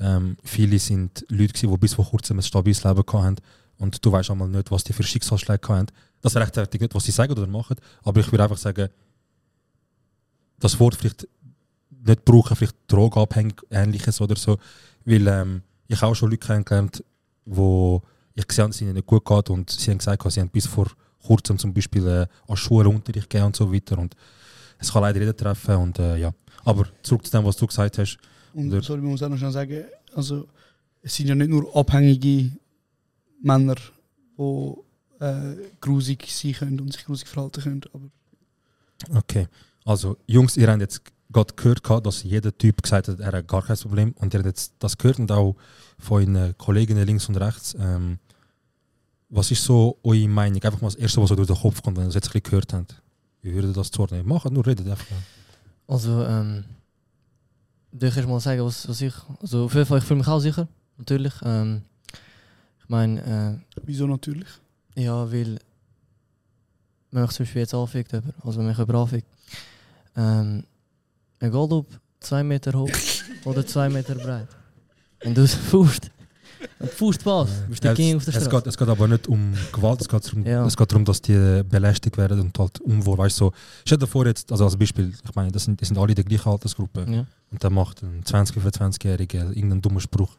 Speaker 9: Ähm, viele sind Leute, gewesen, die bis vor kurzem ein stabiles Leben hatten und du weißt einmal nicht, was die für Schicksalsschläge hatten. Das rechtfertigt nicht, was sie sagen oder machen, aber ich würde einfach sagen, das Wort vielleicht nicht brauchen, vielleicht drogenabhängig, ähnliches oder so, weil ähm, ich auch schon Leute kennengelernt, wo ich gesehen habe, dass es ihnen nicht gut geht und sie haben gesagt, sie haben bis vor kurzem zum Beispiel äh, an Schule Unterricht gegeben und so weiter und es kann leider jeder treffen und äh, ja. Aber zurück zu dem, was du gesagt hast.
Speaker 8: Und sorry, man muss auch noch schnell sagen, also es sind ja nicht nur abhängige Männer, die äh, grusig sein können und sich grusig verhalten können. Aber
Speaker 9: Okay, also Jungs, ihr habt jetzt gerade gehört, dass jeder Typ gesagt hat, er hat gar kein Problem. Und ihr habt jetzt das gehört und auch von euren Kollegen links und rechts. Ähm, was ist so eure Meinung? Einfach mal das Erste, was so durch den Kopf kommt, wenn ihr es jetzt ein bisschen gehört habt. Wie würdet ihr das zuordnen? Machen, nur redet einfach.
Speaker 11: Also, ähm, darf ich erst mal sagen, was, was ich. Also, auf jeden Fall, ich fühle mich auch sicher, natürlich. Ähm, meine. Äh,
Speaker 8: Wieso natürlich?
Speaker 11: Ja, weil. Wenn mich zum Beispiel jetzt anfickt, jemand, also wenn mich jemand anfickt, ähm, egal ob 2 Meter hoch oder 2 Meter breit, wenn du es fuhrst, dann fuhrst was, bist du
Speaker 9: Ja,
Speaker 11: auf der
Speaker 9: es,
Speaker 11: Straße.
Speaker 9: geht, es geht aber nicht um Gewalt, es geht darum,
Speaker 11: Ja.
Speaker 9: es geht darum dass die belästigt werden und halt unwohl. Weißt du, so, stell dir vor, jetzt, also als Beispiel, ich meine, das sind, das sind alle in der gleichen Altersgruppe.
Speaker 11: Ja.
Speaker 9: Und dann macht ein 20- oder 25-Jähriger irgendeinen dummen Spruch.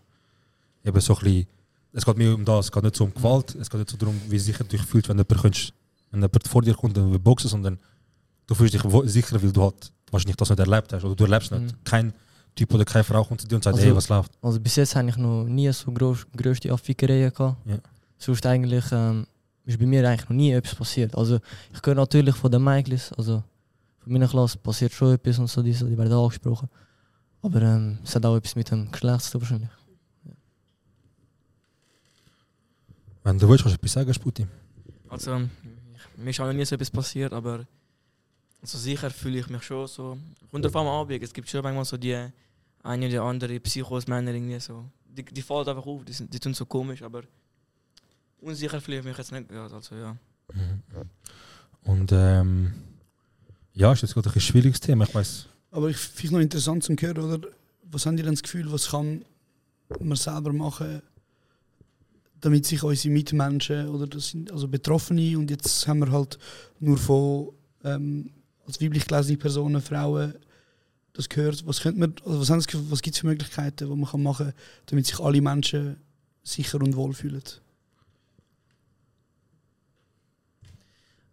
Speaker 9: Eben so ein bisschen, es geht mir um das, es geht nicht so um Gewalt, es geht nicht so darum, wie sicher du dich fühlst, wenn jemand, könntest, wenn jemand vor dir kommt und will boxen, sondern du fühlst dich sicher, weil du halt wahrscheinlich das nicht erlebt hast oder du erlebst nicht.
Speaker 11: Mhm.
Speaker 9: Kein Typ oder keine Frau kommt zu dir und sagt, hey, was läuft?
Speaker 11: Also bis jetzt habe ich noch nie so groß, größte Affickereien gehabt.
Speaker 9: Ja.
Speaker 11: Sonst eigentlich ähm, ist bei mir eigentlich noch nie etwas passiert. Also ich höre natürlich von den Mädchen, also von meiner Klasse passiert schon etwas und so, die, die werden angesprochen. Aber ähm, es hat auch etwas mit dem Geschlecht zu tun wahrscheinlich.
Speaker 9: Wenn du willst, kannst du etwas sagen, Sputi.
Speaker 5: Also, ich, mir ist auch noch nie so etwas passiert, aber also sicher fühle ich mich schon so. Kommt auf einmal Abend, es gibt schon manchmal so die eine oder andere Psychos, Männer irgendwie so. Die, die fallen einfach auf, die, sind, die tun so komisch, aber unsicher fühle ich mich jetzt nicht. Ja, also ja.
Speaker 9: Und ähm, ja, ist jetzt gerade ein schwieriges Thema, ich weiß.
Speaker 8: Aber ich finde es noch interessant zu hören, oder? Was haben die denn das Gefühl, was kann man selber machen, damit sich unsere Mitmenschen oder das sind also Betroffene und jetzt haben wir halt nur von ähm, als weiblich gelesene Personen, Frauen das gehört. Was könnte man, also was, haben was gibt es für Möglichkeiten, die man kann machen kann, damit sich alle Menschen sicher und wohl fühlen?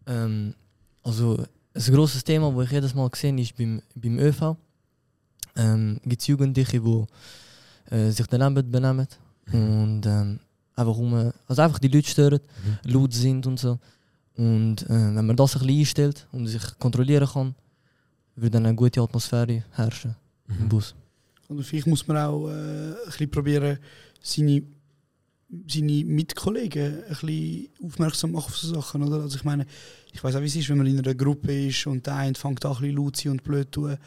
Speaker 11: Ähm, also ein grosses Thema, das ich jedes Mal sehe, ist beim, beim ÖV. Ähm, gibt es Jugendliche, die äh, sich daneben benehmen und ähm, einfach, um, also einfach die Leute stören, laut sind und so. Und äh, wenn man das ein bisschen einstellt und sich kontrollieren kann, wird dann eine gute Atmosphäre herrschen im Bus.
Speaker 8: Oder vielleicht muss man auch äh, ein bisschen probieren, seine seine Mitkollegen ein bisschen aufmerksam machen auf so Sachen, oder? Also ich meine, ich weiß auch, wie es ist, wenn man in einer Gruppe ist und der eine fängt an, ein bisschen laut zu sein und blöd zu tun,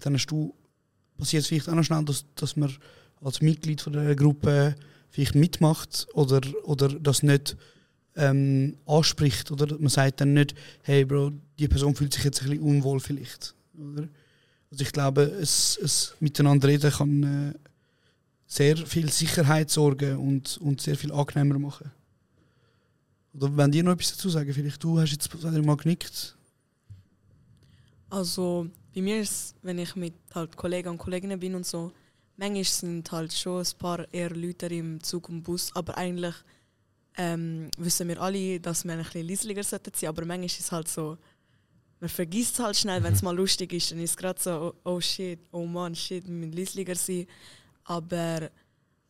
Speaker 8: dann hast du, passiert es vielleicht auch noch schnell, dass, dass man als Mitglied von der Gruppe vielleicht mitmacht oder, oder das nicht ähm, anspricht, oder? Man sagt dann nicht, hey Bro, die Person fühlt sich jetzt ein bisschen unwohl vielleicht, oder? Also ich glaube, es, es miteinander reden kann äh, sehr viel Sicherheit sorgen und, und sehr viel angenehmer machen. Oder wenn dir noch etwas dazu sagen, vielleicht du hast jetzt mal genickt.
Speaker 14: Also bei mir ist es, wenn ich mit halt Kollegen und Kolleginnen bin und so, manchmal sind halt schon ein paar eher Leute im Zug und Bus, aber eigentlich ähm, wissen wir alle, dass wir ein bisschen sollten sein, aber manchmal ist es halt so, man vergisst es halt schnell, wenn es mal lustig ist, dann ist es gerade so, oh, oh shit, oh man, shit, wir müssen leislicher sein. Aber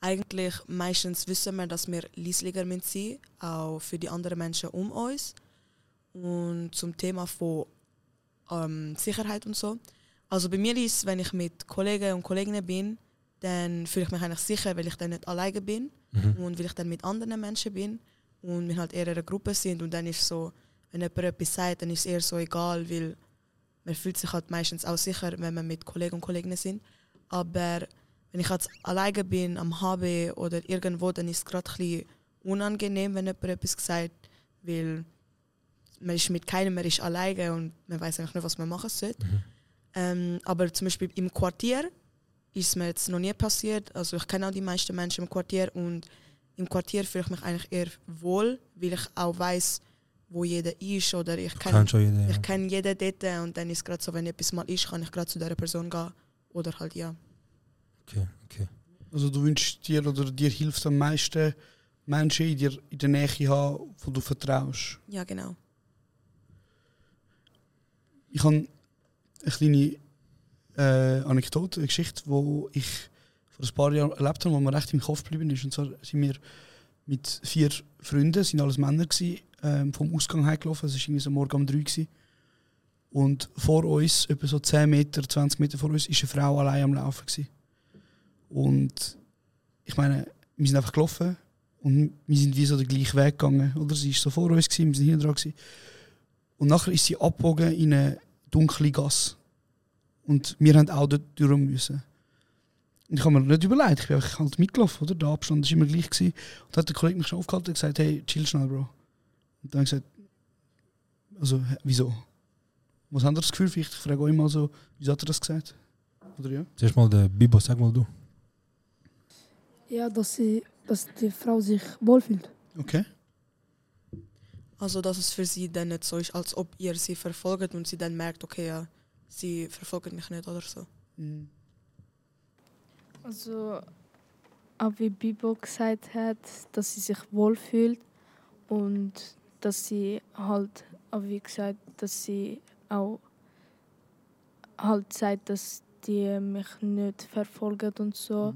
Speaker 14: eigentlich meistens wissen wir, dass wir leislicher sein müssen, auch für die anderen Menschen um uns. Und zum Thema von ähm, Sicherheit und so. Also bei mir ist es, wenn ich mit Kollegen und Kolleginnen bin, dann fühle ich mich eigentlich sicher, weil ich dann nicht alleine bin
Speaker 9: Mhm.
Speaker 14: und weil ich dann mit anderen Menschen bin und wir halt eher in einer Gruppe sind und dann ist so, wenn jemand etwas sagt, dann ist es eher so egal, weil man fühlt sich halt meistens auch sicher, wenn man mit Kollegen und Kolleginnen sind. Aber wenn ich jetzt alleine bin am HB oder irgendwo, dann ist es gerade ein bisschen unangenehm, wenn jemand etwas sagt, weil man ist mit keinem, man ist alleine und man weiß eigentlich nicht, was man machen sollte. Ähm, aber zum Beispiel im Quartier ist mir jetzt noch nie passiert. Also ich kenne auch die meisten Menschen im Quartier und im Quartier fühle ich mich eigentlich eher wohl, weil ich auch weiß, wo jeder ist oder ich kenne
Speaker 9: jeden, ja.
Speaker 14: ich kenne jeden dort und dann ist es gerade so, wenn etwas mal ist, kann ich gerade zu dieser Person gehen oder halt ja.
Speaker 9: Okay, okay.
Speaker 8: Also du wünschst dir oder dir hilft am meisten Menschen in, dir, in der Nähe haben, wo du vertraust.
Speaker 14: Ja, genau.
Speaker 8: Ich habe eine kleine äh, Anekdote, eine Geschichte, wo ich vor ein paar Jahren erlebt habe, wo mir recht im Kopf geblieben ist. Und zwar sind wir mit vier Freunden, sind alles Männer gewesen, ähm, vom Ausgang heimgelaufen. Es war irgendwie so morgen um drei gewesen. Und vor uns, etwa so 10 Meter, 20 Meter vor uns, ist eine Frau allein am Laufen gewesen. Und ich meine, wir sind einfach gelaufen und wir sind wie so den gleichen Weg gegangen. Oder sie ist so vor uns, gewesen, wir sind hinten dran. Gewesen. Und nachher ist sie abgebogen in eine dunkle Gasse. Und wir haben auch dort durch müssen. Und ich habe mir nicht überlegt, ich bin einfach halt mitgelaufen, oder? Der Abstand war immer gleich. Gewesen. Und dann hat der Kollege mich schon aufgehalten und gesagt, hey, chill schnell, Bro. Und dann habe ich gesagt, also, hä, wieso? Was haben ihr das Gefühl? Vielleicht, ich frage euch mal so, wieso hat er das gesagt? Oder ja?
Speaker 9: Zuerst mal der Bibo, sag mal du.
Speaker 15: Ja, dass, sie, dass die Frau sich wohlfühlt.
Speaker 8: Okay.
Speaker 14: Also dass es für sie dann nicht so ist, als ob ihr sie verfolgt und sie dann merkt, okay, ja, sie verfolgt mich nicht oder so.
Speaker 16: Also, auch wie Bibo gesagt hat, dass sie sich wohlfühlt und dass sie halt, auch wie gesagt, dass sie auch halt sagt, dass die mich nicht verfolgen und so,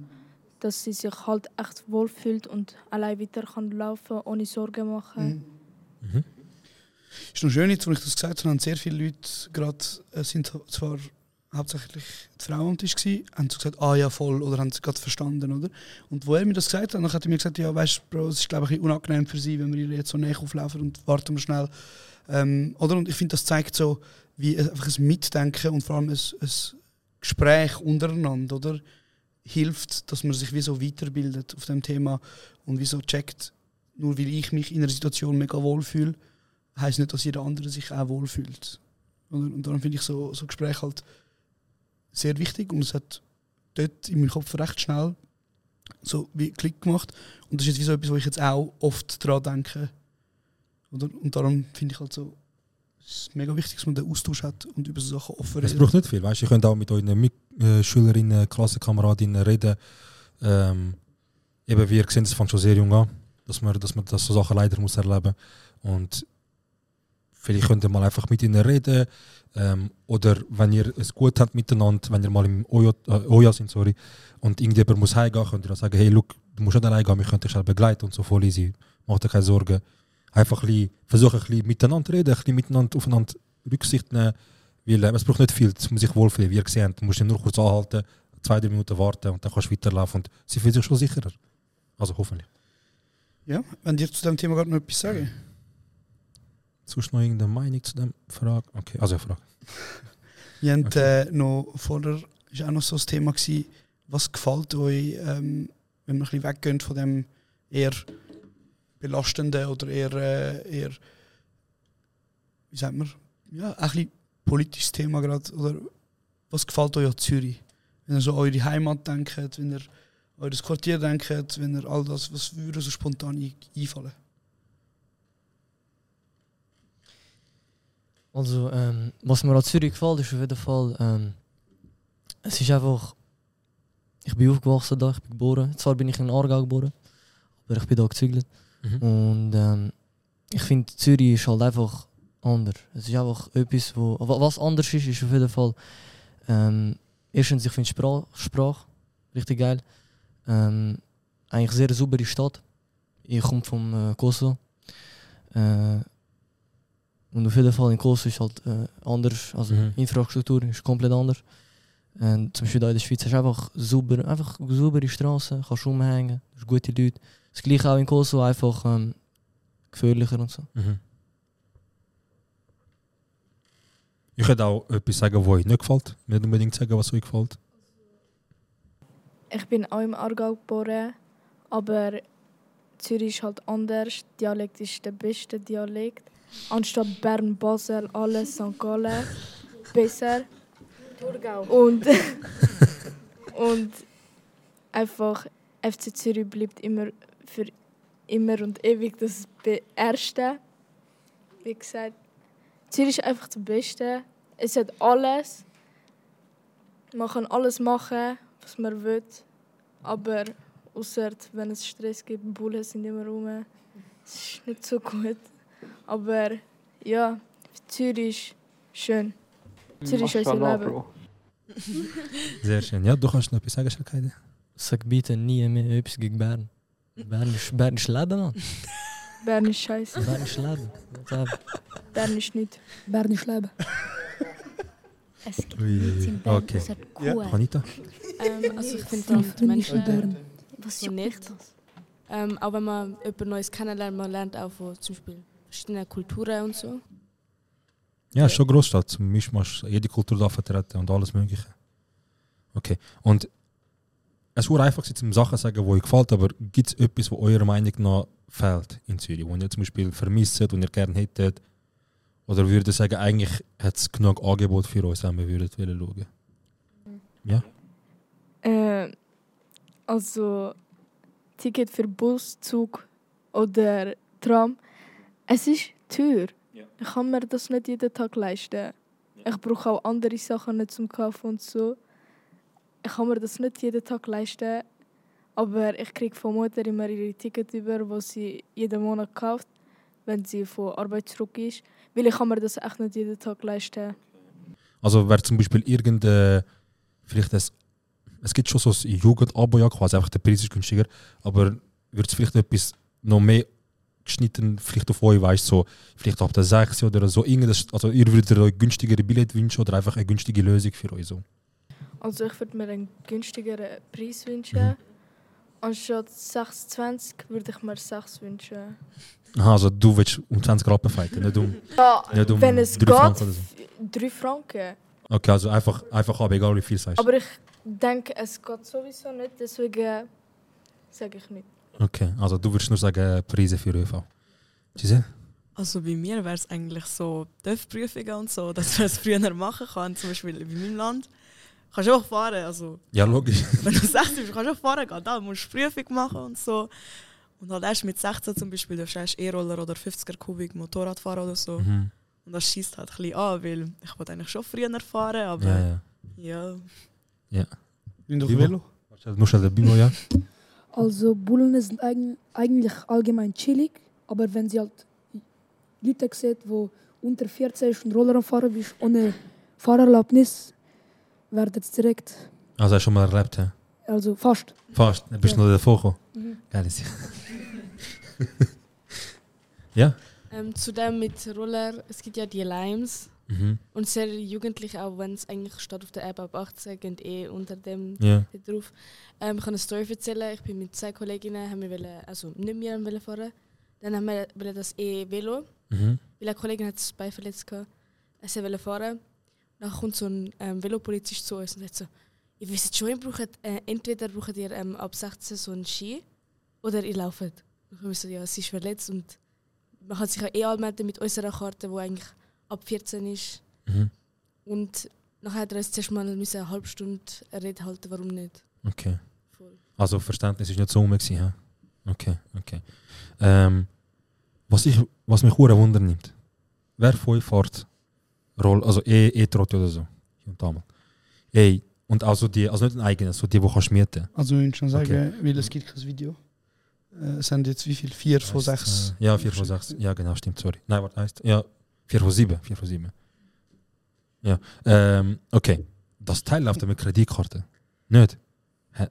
Speaker 16: dass sie sich halt echt wohlfühlt und allein weiter kann laufen, ohne Sorgen machen.
Speaker 8: Ist noch schön, jetzt, als ich das gesagt habe, haben sehr viele Leute gerade, äh, sind zwar hauptsächlich die Frauen am Tisch gewesen, haben so gesagt, ah ja, voll, oder haben es gerade verstanden, oder? Und wo er mir das gesagt hat, dann hat er mir gesagt, ja, weißt du, Bro, es ist, glaube ich, unangenehm für sie, wenn wir ihr jetzt so näher auflaufen und warten wir schnell. Ähm, oder? Und ich finde, das zeigt so, wie ein- einfach ein Mitdenken und vor allem ein, ein Gespräch untereinander, oder? Hilft, dass man sich wie so weiterbildet auf dem Thema und wie so checkt, nur weil ich mich in einer Situation mega wohl fühle, heisst nicht, dass jeder andere sich auch wohlfühlt. Oder? Und darum finde ich so, so Gespräche halt sehr wichtig und es hat dort in meinem Kopf recht schnell so wie Klick gemacht. Und das ist jetzt wie so etwas, wo ich jetzt auch oft dran denke. Oder? Und darum finde ich halt so, es ist mega wichtig, dass man den Austausch hat und über so Sachen offen
Speaker 9: Es braucht nicht viel, weißt du? Ihr könnt auch mit euren Mitschülerinnen, Klassenkameradinnen reden. Ähm, eben, wie ihr seht, es fängt schon sehr jung an, dass man, dass man das so Sachen leider muss erleben Und vielleicht könnt ihr mal einfach mit ihnen reden. Ähm, oder wenn ihr es gut habt miteinander, wenn ihr mal im Oja, äh, Oja sind, sorry, und irgendjemand muss heimgehen, könnt ihr dann sagen, hey, look, du musst nicht alleine gehen, wir können dich schnell begleiten und so voll easy. Macht dir keine Sorgen. Einfach ein versuchen ein bisschen miteinander zu reden, ein bisschen miteinander aufeinander Rücksicht nehmen, weil äh, es braucht nicht viel, dass man sich wohlfühlt. Wie ihr gesehen habt, du musst ihn nur kurz anhalten, zwei, drei Minuten warten und dann kannst du weiterlaufen und sie fühlt sich schon sicherer. Also hoffentlich.
Speaker 8: Ja, wenn dir zu dem Thema gerade noch etwas sagen.
Speaker 9: Irgendeine Meinung zu dem Frage? Okay, also eine Frage.
Speaker 8: Wir haben äh, noch vorher, ist auch noch so das Thema gewesen, was gefällt euch, ähm, wenn wir ein bisschen weggehen von dem eher belastenden oder eher, äh, eher wie sagt man, ja, ein bisschen politisches Thema gerade, oder was gefällt euch an Zürich? Wenn ihr so an eure Heimat denkt, wenn ihr an eures Quartier denkt, wenn ihr all das, was würde so spontan ein- einfallen?
Speaker 11: Also, ähm, was mir an Zürich gefällt, ist auf jeden Fall, ähm, es ist einfach, ich bin aufgewachsen da, ich bin geboren. Zwar bin ich in Aargau geboren, aber ich bin da gezügelt.
Speaker 9: Mhm.
Speaker 11: Und ähm, ich finde, Zürich ist halt einfach anders. Es ist einfach etwas, wo, wa- was anders ist, ist auf jeden Fall, ähm, erstens, ich finde Sprach, Sprache richtig geil. Ähm, eigentlich sehr saubere Stadt. Ich komme vom äh, Kosovo. Äh, und auf jeden Fall in Kosovo ist halt äh, anders, also
Speaker 9: Mhm.
Speaker 11: Infrastruktur ist komplett anders. Und zum Beispiel da in der Schweiz hast du einfach sauber, einfach saubere Straßen, kannst rumhängen, hast gute Leute. Das gleiche auch in Kosovo, einfach ähm, gefährlicher und so.
Speaker 9: Mhm. Ich könnte auch etwas sagen, was euch nicht gefällt. Nicht unbedingt sagen, was euch gefällt.
Speaker 16: Ich bin auch im Aargau geboren, aber Zürich ist halt anders. Dialekt ist der beste Dialekt. Anstatt Bern, Basel, alles, St. Gallen. Besser.
Speaker 12: Thurgau.
Speaker 16: Und, und einfach FC Zürich bleibt immer für immer und ewig das Erste. Wie gesagt, Zürich ist einfach das Beste. Es hat alles. Man kann alles machen, was man will. Aber außer wenn es Stress gibt, Bullen sind immer rum. Es ist nicht so gut. Aber ja, Zürich ist schön. Zürich ist unser Leben.
Speaker 9: Sehr schön. Ja, du kannst noch etwas sagen, Schalkeide.
Speaker 11: Sag bitte nie mehr etwas gegen Bern. Bern ist, Bern ist Leben, Mann.
Speaker 16: Bern ist scheiße.
Speaker 11: Bern ist Leben.
Speaker 16: Bern ist nicht.
Speaker 15: Bern ist Leben.
Speaker 17: Es gibt nichts
Speaker 9: ui.
Speaker 17: in Bern
Speaker 9: Okay.
Speaker 17: außer
Speaker 9: Ja.
Speaker 17: Kuh.
Speaker 9: Anita?
Speaker 10: Ähm, also ich finde
Speaker 15: Bern.
Speaker 10: Menschen
Speaker 15: Bern.
Speaker 17: Was juckt
Speaker 10: nicht.
Speaker 17: das?
Speaker 10: Ähm, auch wenn man jemand Neues kennenlernt, man lernt auch von zum Beispiel verschiedenen Kulturen und so.
Speaker 9: Ja, ist schon Großstadt. Zum Mischmasch, jede Kultur da vertreten und alles Mögliche. Okay. Und es war einfach, zum Sachen zu sagen, die euch gefällt, aber gibt es etwas, was eurer Meinung nach fehlt in Zürich, wo ihr zum Beispiel vermisst und ihr gerne hättet? Oder würdet ihr sagen, eigentlich hat es genug Angebot für uns, wenn wir würden wollen schauen? Ja?
Speaker 16: Äh, also Ticket für Bus, Zug oder Tram. Es ist teuer. Ich kann mir das nicht jeden Tag leisten. Ich brauche auch andere Sachen nicht zum Kaufen und so. Ich kann mir das nicht jeden Tag leisten. Aber ich kriege von Mutter immer ihre Ticket über, wo sie jeden Monat kauft, wenn sie von Arbeit zurück ist. Weil ich kann mir das echt nicht jeden Tag leisten.
Speaker 9: Also wäre zum Beispiel irgendein, vielleicht das, es gibt schon so ein Jugendabo, ja quasi, einfach der Preis ist günstiger, aber würde es vielleicht etwas noch mehr geschnitten, vielleicht auf euch, weißt so, vielleicht ab der 6 oder so, irgendwas, also ihr würdet euch günstigere Billett wünschen oder einfach eine günstige Lösung für euch so.
Speaker 16: Also ich würde mir einen günstigeren Preis wünschen. Anstatt 6,20 würde ich mir 6 wünschen.
Speaker 9: Aha, also du willst um 20 Rappen fighten, nicht um,
Speaker 16: Ja,
Speaker 9: nicht um
Speaker 16: wenn es
Speaker 9: 3
Speaker 16: geht,
Speaker 9: Franken so.
Speaker 16: 3 Franken.
Speaker 9: Okay, also einfach, einfach haben, egal wie viel es heißt.
Speaker 16: Aber ich denke, es geht sowieso nicht, deswegen sage ich nicht.
Speaker 9: Okay, also du würdest nur sagen, Preise für ÖV. Giselle?
Speaker 14: Also bei mir wäre es eigentlich so TÜV-Prüfungen und so, dass man es früher machen kann, zum Beispiel in meinem Land. Kannst du auch fahren, also
Speaker 9: Ja, logisch.
Speaker 14: wenn du 16 bist, kannst du auch fahren gehen, da musst du Prüfung machen und so. Und halt erst mit 16 zum Beispiel darfst du erst E-Roller oder 50er Kubik Motorrad fahren oder so.
Speaker 9: Mhm.
Speaker 14: Und das schießt halt ein bisschen an, weil ich wollte eigentlich schon früher fahren, aber
Speaker 9: Ja, ja.
Speaker 14: ja.
Speaker 9: Ja.
Speaker 8: Nimm doch? Velo.
Speaker 9: Nur schnell der Bimo, ja?
Speaker 15: Also Bullen sind eigen, eigentlich allgemein chillig, aber wenn sie halt Leute sehen, die unter 14 ist und Roller Fahren bist, ohne Fahrerlaubnis, werden sie direkt,
Speaker 9: Also hast du schon mal erlebt, ja?
Speaker 15: also fast.
Speaker 9: Fast, dann bist du
Speaker 15: Ja.
Speaker 9: noch davor gekommen.
Speaker 15: Mhm.
Speaker 9: Geil ist ja?
Speaker 10: Ähm, zudem mit Roller, es gibt ja die Limes.
Speaker 9: Mhm.
Speaker 10: Und sehr jugendlich, auch wenn es eigentlich steht auf der App ab 18, gehen eh unter dem dort drauf. Ähm, ich kann eine Story erzählen. Ich bin mit zwei Kolleginnen, haben wir wollen, also nicht mehr wollen fahren. Dann haben wir wollen das E-Velo,
Speaker 9: Mhm.
Speaker 10: weil eine Kollegin hat das Bein verletzt gehabt. Sie wollen fahren. Dann kommt so ein ähm, Velopolizist zu uns und sagt so, ihr wisst schon, ihr braucht, äh, entweder braucht ihr ähm, ab 16 so einen Ski oder ihr lauft. Dann haben wir so, ja, sie ist verletzt und man kann sich ja eh anmelden mit unserer Karte, die eigentlich ab 14 ist.
Speaker 9: Mhm.
Speaker 10: Und nachher hat er uns zuerst mal müssen eine halbe Stunde eine Rede halten, warum nicht.
Speaker 9: Okay. Also Verständnis ist nicht so rum. gewesen? Okay, okay. Ähm, was, ich, was mich hure Wunder nimmt, wer von euch fährt Roll, also E- E-Trotti oder so? Hier und da mal. Ey, und also die, also nicht ein eigenes, so die, die kannst du mieten.
Speaker 8: Also ich würde schon sagen,
Speaker 9: Okay.
Speaker 8: weil es gibt kein Video. Äh, es sind jetzt wie viel? Vier von sechs?
Speaker 9: Äh, ja, 4 von 6. Ja, genau, stimmt, sorry. Nein, warte, heißt, ja, 4 von 7. 4 von 7. Ja, ähm, okay. Das Teil läuft mit Kreditkarte. Nicht? Hä?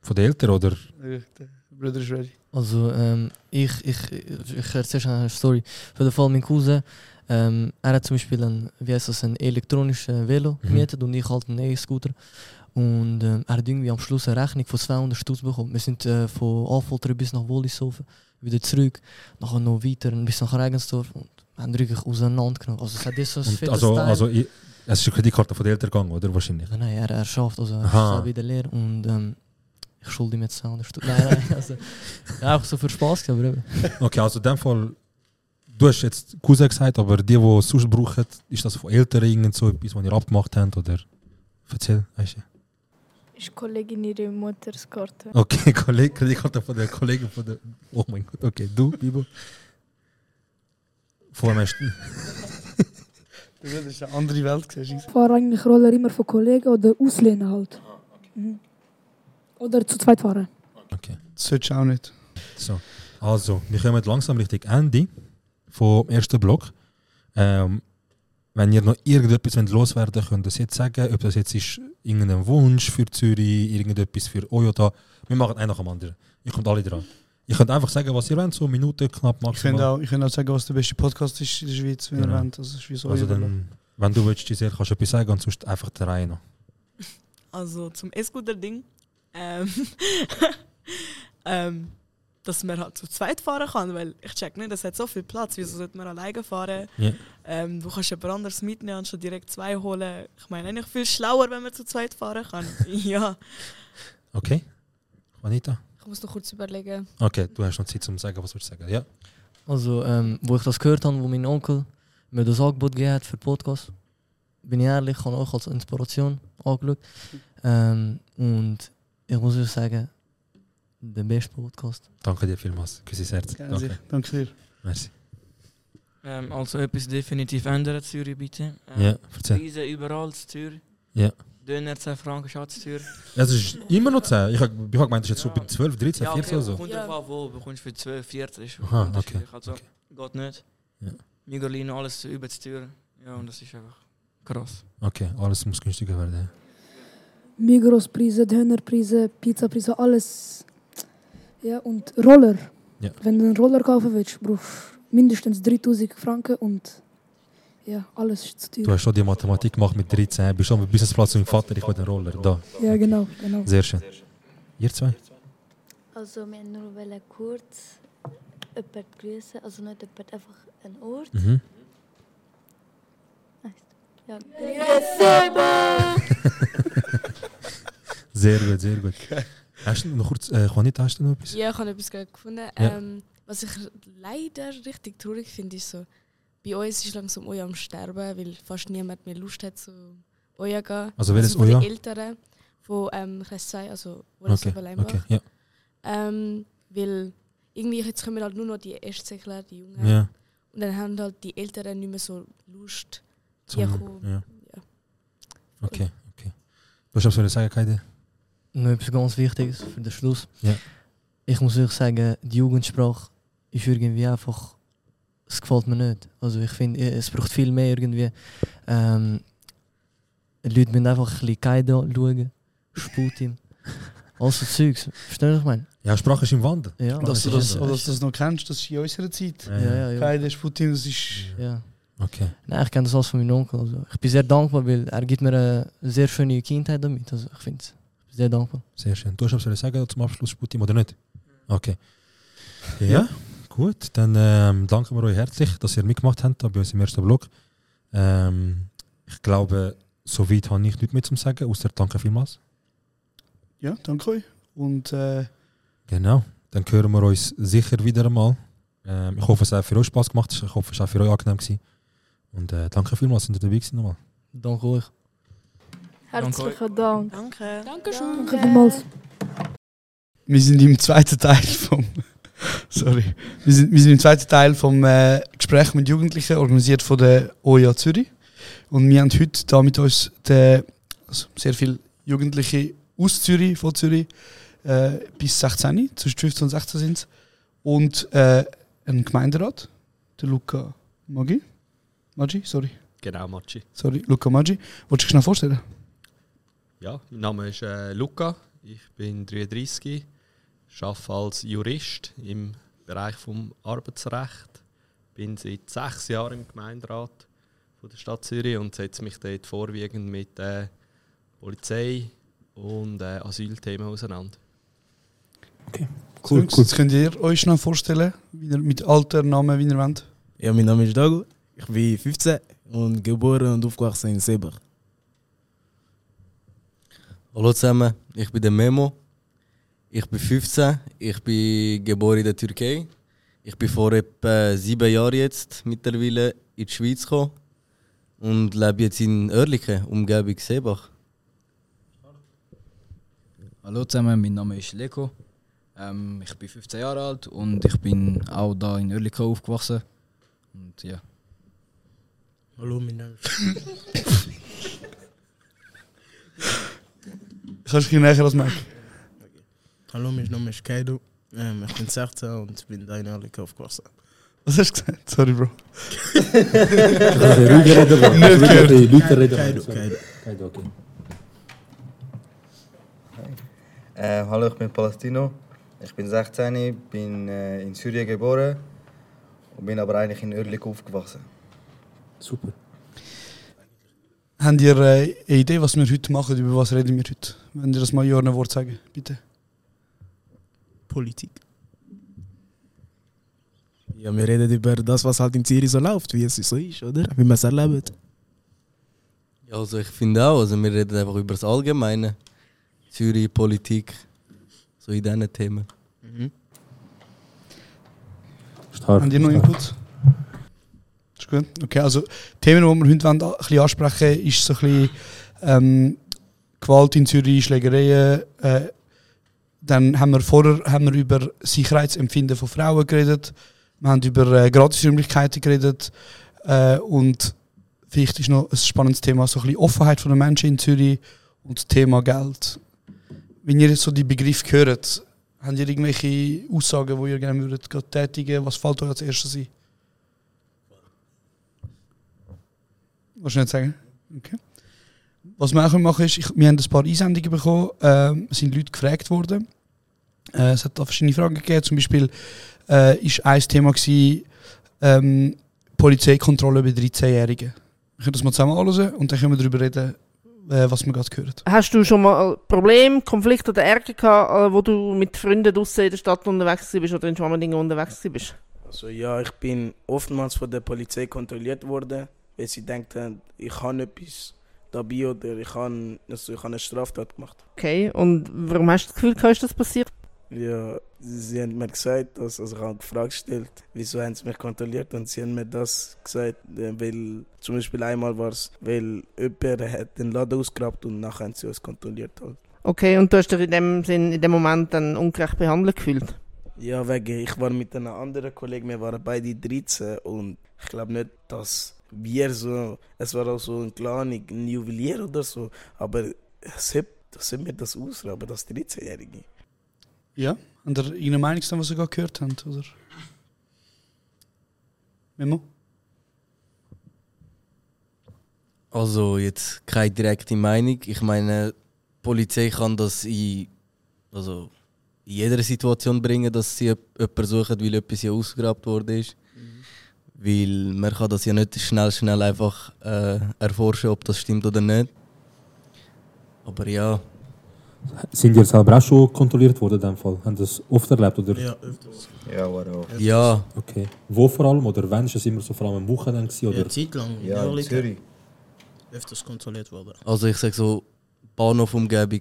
Speaker 9: Von den Eltern oder?
Speaker 8: Der Bruder ist ready.
Speaker 11: Also ähm, ich, ich, ich, ich erzähle schon eine Story. Für den Fall mein Cousin, ähm, er hat zum Beispiel ein, wie heißt das, ein elektronisches Velo
Speaker 9: Mhm.
Speaker 11: gemietet und ich halt einen E-Scooter. Und ähm, er hat irgendwie am Schluss eine Rechnung von 200 Stutz bekommen. Wir sind äh, von Affoltern bis nach Wollishofen, wieder zurück, nachher noch weiter bis nach Regensdorf und haben wirklich auseinandergenommen. Also es hat das so fettes
Speaker 9: also, also ich, es ist eine Kreditkarte von den Eltern gegangen, oder? Wahrscheinlich.
Speaker 11: Nein, nein, er, er schafft, also er ist wieder leer und ähm, ich schulde ihm jetzt 200 Stutz. Nein, nein, also auch so für Spaß, aber eben.
Speaker 9: Okay, also in dem Fall, du hast jetzt Cousin gesagt, aber die, die es sonst brauchen, ist das von Eltern irgend so etwas, was ihr abgemacht habt, oder? Erzähl, weißt du?
Speaker 16: Ist Kollegin ihre Mutters Karte.
Speaker 9: Okay, Kollege, Kreditkarte von der Kollegin von der. Oh mein Gott, okay, du, Bibo. Vor wem hast du?
Speaker 8: Das ist eine andere Welt. gewesen.
Speaker 15: Ich fahre eigentlich Roller immer von Kollegen oder auslehnen halt. Mhm. Oder zu zweit fahren.
Speaker 9: Okay.
Speaker 8: Das solltest du auch nicht.
Speaker 9: So, also, wir kommen langsam Richtung Ende vom ersten Block. Ähm, wenn ihr noch irgendetwas loswerden wollt, könnt ihr es jetzt sagen. Ob das jetzt ist irgendein Wunsch für Zürich, irgendetwas für Oyota. Wir machen einen nach dem anderen. Ihr kommt alle dran. Ihr könnt einfach sagen, was ihr wollt, so Minute knapp
Speaker 8: Ich
Speaker 9: maximal.
Speaker 8: könnte auch, ich könnte auch sagen, was der beste Podcast ist in der Schweiz, wenn
Speaker 9: Genau.
Speaker 8: ihr wollt. Also, so
Speaker 9: also dann, wenn du willst, Giselle, kannst du etwas sagen und sonst einfach der Reihe noch.
Speaker 14: Also zum E-Scooter-Ding. Ähm, ähm, dass man halt zu zweit fahren kann, weil ich check nicht, es hat so viel Platz, wieso sollte man alleine fahren?
Speaker 9: Ja.
Speaker 14: Ähm, du kannst jemand anderes mitnehmen, anstatt direkt zwei holen. Ich meine, eigentlich viel schlauer, wenn man zu zweit fahren kann. ja.
Speaker 9: Okay? Anita?
Speaker 10: Ich muss noch kurz überlegen.
Speaker 9: Okay, du hast noch Zeit, um zu sagen, was du sagen. Ja.
Speaker 11: Also, ähm, wo ich das gehört habe, wo mein Onkel mir das Angebot gegeben hat für den Podcast, bin ich ehrlich, ich habe auch als Inspiration angeschaut. Ähm, und ich muss euch sagen, der beste Podcast.
Speaker 9: Danke dir vielmals. Küsse ins Herz.
Speaker 8: Sehr. Danke dir.
Speaker 9: Merci.
Speaker 5: Ähm, also etwas definitiv ändern, Zürich bitte. Ähm,
Speaker 9: Ja, erzähl.
Speaker 5: Preise überall in Zürich.
Speaker 9: Ja.
Speaker 5: Döner 10 Franken Schatztür.
Speaker 9: Es ist immer noch 10. Ich habe ich hab gemeint, das ist jetzt so bei 12, 13,
Speaker 5: ja,
Speaker 9: 14 oder so.
Speaker 5: Kommt drauf an, wo du bekommst für 12, 14 ist
Speaker 9: Aha, okay,
Speaker 5: Also,
Speaker 9: okay.
Speaker 5: geht nicht.
Speaker 9: Ja.
Speaker 5: Migolino, alles über die Tür. Ja, und das ist einfach krass.
Speaker 9: Okay, alles muss günstiger werden. ja.
Speaker 15: Migros-Preise, Dönerpreise, Pizza-Preise, alles. Ja, und Roller.
Speaker 9: Ja.
Speaker 15: Wenn du einen Roller kaufen willst, brauchst du mindestens 3000 Franken und ja, alles ist zu
Speaker 9: Du
Speaker 15: teuer.
Speaker 9: hast schon die Mathematik gemacht mit 13, bist schon am Businessplatz mit dem Vater, ich will den Roller. Da.
Speaker 15: Ja, genau, genau.
Speaker 9: Sehr schön. Ihr zwei?
Speaker 17: Also wir wollten nur kurz jemanden grüßen, also nicht jemanden, einfach einen Ort.
Speaker 9: Mhm.
Speaker 17: Ja.
Speaker 9: Sehr gut, sehr gut. Hast du noch kurz, äh, Juanita, hast du noch etwas?
Speaker 10: Ja, ich habe etwas gerade gefunden.
Speaker 9: Ja.
Speaker 10: Ähm, was ich leider richtig traurig finde, ist so, bei uns ist langsam Oja am Sterben, weil fast niemand mehr Lust hat zu Oja gehen.
Speaker 9: Also welches
Speaker 10: von den
Speaker 9: Oja?
Speaker 10: Eltern von ähm, Kreis 2, also
Speaker 9: Okay,
Speaker 10: Wolfsburg Leimbach.
Speaker 9: okay, ja.
Speaker 10: Ähm, weil irgendwie jetzt kommen halt nur noch die Erstzähler, die Jungen.
Speaker 9: Ja.
Speaker 10: Und dann haben halt die Eltern nicht mehr so Lust,
Speaker 9: Zum-
Speaker 10: hier kommen.
Speaker 9: ja.
Speaker 10: Ja.
Speaker 9: Okay, okay. Du hast etwas sagen, Kaide?
Speaker 11: Noch etwas ganz Wichtiges für den Schluss.
Speaker 9: Ja.
Speaker 11: Ich muss euch sagen, die Jugendsprache ist irgendwie einfach. Es gefällt mir nicht. Also ich finde, es braucht viel mehr irgendwie. Ähm, Leute müssen einfach ein bisschen Kaido schauen, Sputin. All so Zeugs. Verstehst du, was ich meine?
Speaker 9: Ja, Sprache ist im Wandel.
Speaker 11: Ja,
Speaker 8: dass, du das, dass du das noch kennst, das ist in unserer Zeit.
Speaker 11: Ja, ja, ja.
Speaker 8: Kein Sputin, das ist.
Speaker 11: Ja.
Speaker 9: Okay.
Speaker 26: Nein, ich kenne das alles von meinem Onkel. Also ich bin sehr dankbar, weil er gibt mir eine sehr schöne Kindheit damit. Also ich finde es sehr dankbar.
Speaker 9: Sehr schön. Du hast etwas sagen zum Abschluss, Sputim, oder nicht? Okay. Ja, gut. Dann ähm, danken wir euch herzlich, dass ihr mitgemacht habt bei uns im ersten Blog. Ähm, ich glaube, soweit habe ich nichts mehr zu sagen, außer danke vielmals.
Speaker 8: Ja, danke euch. Und äh,
Speaker 9: Genau. Dann hören wir uns sicher wieder einmal. Ähm, ich hoffe, es hat für euch Spaß gemacht. Ich hoffe, es war auch für euch angenehm. Gewesen. Und äh, danke vielmals, dass ihr dabei gewesen nochmal.
Speaker 26: Danke euch.
Speaker 16: Herzlichen Dank.
Speaker 14: Danke.
Speaker 10: Dankeschön.
Speaker 15: Danke vielmals.
Speaker 8: wir sind im zweiten Teil vom. Sorry. Wir sind, wir sind im zweiten Teil vom äh, Gespräch mit Jugendlichen, organisiert von der OJA Zürich. Und wir haben heute da mit uns den, also sehr viele Jugendliche aus Zürich, von Zürich, äh, bis 16, zwischen 15 und 16 sind Und äh, einen Gemeinderat, der Luca Maggi. Maggi, sorry.
Speaker 27: Genau, Matschi.
Speaker 8: Sorry, Luca Maggi. Wolltest du dich schnell vorstellen?
Speaker 27: Ja, mein Name ist äh, Luca, ich bin 33, arbeite als Jurist im Bereich vom Arbeitsrecht, bin seit sechs Jahren im Gemeinderat von der Stadt Zürich und setze mich dort vorwiegend mit äh, Polizei und äh, Asylthemen auseinander.
Speaker 8: Cool, Jetzt könnt ihr euch noch vorstellen, wie ihr, mit Alter, Namen, wie ihr wollt?
Speaker 28: Ja, mein Name ist Dago, ich bin 15 und geboren und aufgewachsen in Seber.
Speaker 26: Hallo zusammen, ich bin der Memo. Ich bin 15, ich bin geboren in der Türkei. Ich bin vor etwa sieben Jahren jetzt mittlerweile in die Schweiz gekommen und lebe jetzt in Oerlikon, Umgebung Seebach.
Speaker 29: Hallo zusammen, mein Name ist Leko. Ähm, ich bin 15 Jahre alt und ich bin auch da in Oerlikon aufgewachsen. Und ja.
Speaker 19: Hallo, mein Name ist.
Speaker 8: Kannst du dich näher als Mike?
Speaker 19: Hallo, mein Name ist Kaido. Ähm, ich bin 16 und bin da in Oerlikon aufgewachsen.
Speaker 8: Was hast du gesagt? Sorry, Bro.
Speaker 19: ruhiger reden, Bro.
Speaker 8: Nicht
Speaker 19: Ruhiger
Speaker 8: gehört.
Speaker 19: reden, Leute reden. Kaido, Kaido.
Speaker 29: Kaido, okay.
Speaker 30: Äh, hallo, ich bin Palestino. Ich bin 16, bin äh, in Syrien geboren und bin aber eigentlich in Oerlik aufgewachsen.
Speaker 29: Super.
Speaker 8: Habt ihr äh, eine Idee, was wir heute machen? Über was reden wir heute? Wenn ihr das mal in einem Wort sagen, bitte.
Speaker 19: Politik. Ja, wir reden über das, was halt in Zürich so läuft, wie es so ist, oder? Wie man es erlebt.
Speaker 26: Ja, also ich finde auch, also wir reden einfach über das Allgemeine. Zürich, Politik, so in diesen Themen.
Speaker 19: Mhm.
Speaker 9: Stark.
Speaker 8: Habt ihr noch Input? Ist gut. Okay, also Themen, die wir heute wollen, ein bisschen ansprechen ist so ein bisschen ähm, Gewalt in Zürich, Schlägereien. Äh, dann haben wir vorher haben wir über Sicherheitsempfinden von Frauen geredet. Wir haben über äh, Gratisräumlichkeiten geredet. Äh, und vielleicht ist noch ein spannendes Thema so ein bisschen Offenheit von den Menschen in Zürich und das Thema Geld. Wenn ihr jetzt so die Begriffe hört, habt ihr irgendwelche Aussagen, die ihr gerne würdet tätigen? Was fällt euch als erstes ein? Was nicht sagen? Okay. Was wir auch machen können, ist, ich, wir haben ein paar Einsendungen bekommen, ähm, es sind Leute gefragt worden. Äh, es hat da verschiedene Fragen gegeben, zum Beispiel äh, ist ein Thema gewesen, ähm, Polizeikontrolle bei 13-Jährigen. Wir können das mal zusammen anschauen und dann können wir darüber reden, äh, was wir gerade gehört
Speaker 21: Hast du schon mal Probleme, Konflikte oder Ärger gehabt, äh, wo du mit Freunden draußen in der Stadt unterwegs bist oder in Schwammerdingen unterwegs bist?
Speaker 19: Also ja, ich bin oftmals von der Polizei kontrolliert worden, weil sie denken, ich habe etwas dabei oder ich habe, also ich habe eine Straftat gemacht.
Speaker 21: Okay, und warum hast du das Gefühl, ist das passiert?
Speaker 19: Ja, sie haben mir gesagt, dass, also ich habe gefragt gestellt, wieso haben sie mich kontrolliert und sie haben mir das gesagt, äh, weil zum Beispiel einmal war es, weil jemand hat den Laden ausgeraubt und nachher haben sie uns kontrolliert halt.
Speaker 21: Okay, und du hast dich in dem Sinn, in dem Moment dann ungerecht behandelt gefühlt?
Speaker 19: Ja, wegen, ich war mit einem anderen Kollegen, wir waren beide 13 und ich glaube nicht, dass wir so, es war auch so ein kleiner ein Juwelier oder so, aber das hebt mir das aus, aber das 13-Jährige.
Speaker 8: Ja? Habt ihr irgendeine Meinung, zu dem, was ihr gerade gehört habt? Oder? Memo?
Speaker 26: Also jetzt keine direkte Meinung. Ich meine, die Polizei kann das in, also in jeder Situation bringen, dass sie jemanden suchen, weil etwas hier ausgegrabt worden ist. Weil man kann das ja nicht schnell, schnell einfach äh, erforschen, ob das stimmt oder nicht. Aber ja,
Speaker 9: Sind ihr selber auch schon kontrolliert worden in dem Fall? Haben das oft erlebt? Oder?
Speaker 31: Ja, öfters.
Speaker 30: Ja, war auch.
Speaker 26: Ja.
Speaker 9: Okay. Wo vor allem? Oder wann ist es immer so vor allem am Wochenende? gewesen, Oder?
Speaker 31: Ja, Zeit lang.
Speaker 30: Ja, in. Zürich.
Speaker 31: Öfters kontrolliert worden.
Speaker 26: also ich sage so Bahnhof-Umgebung.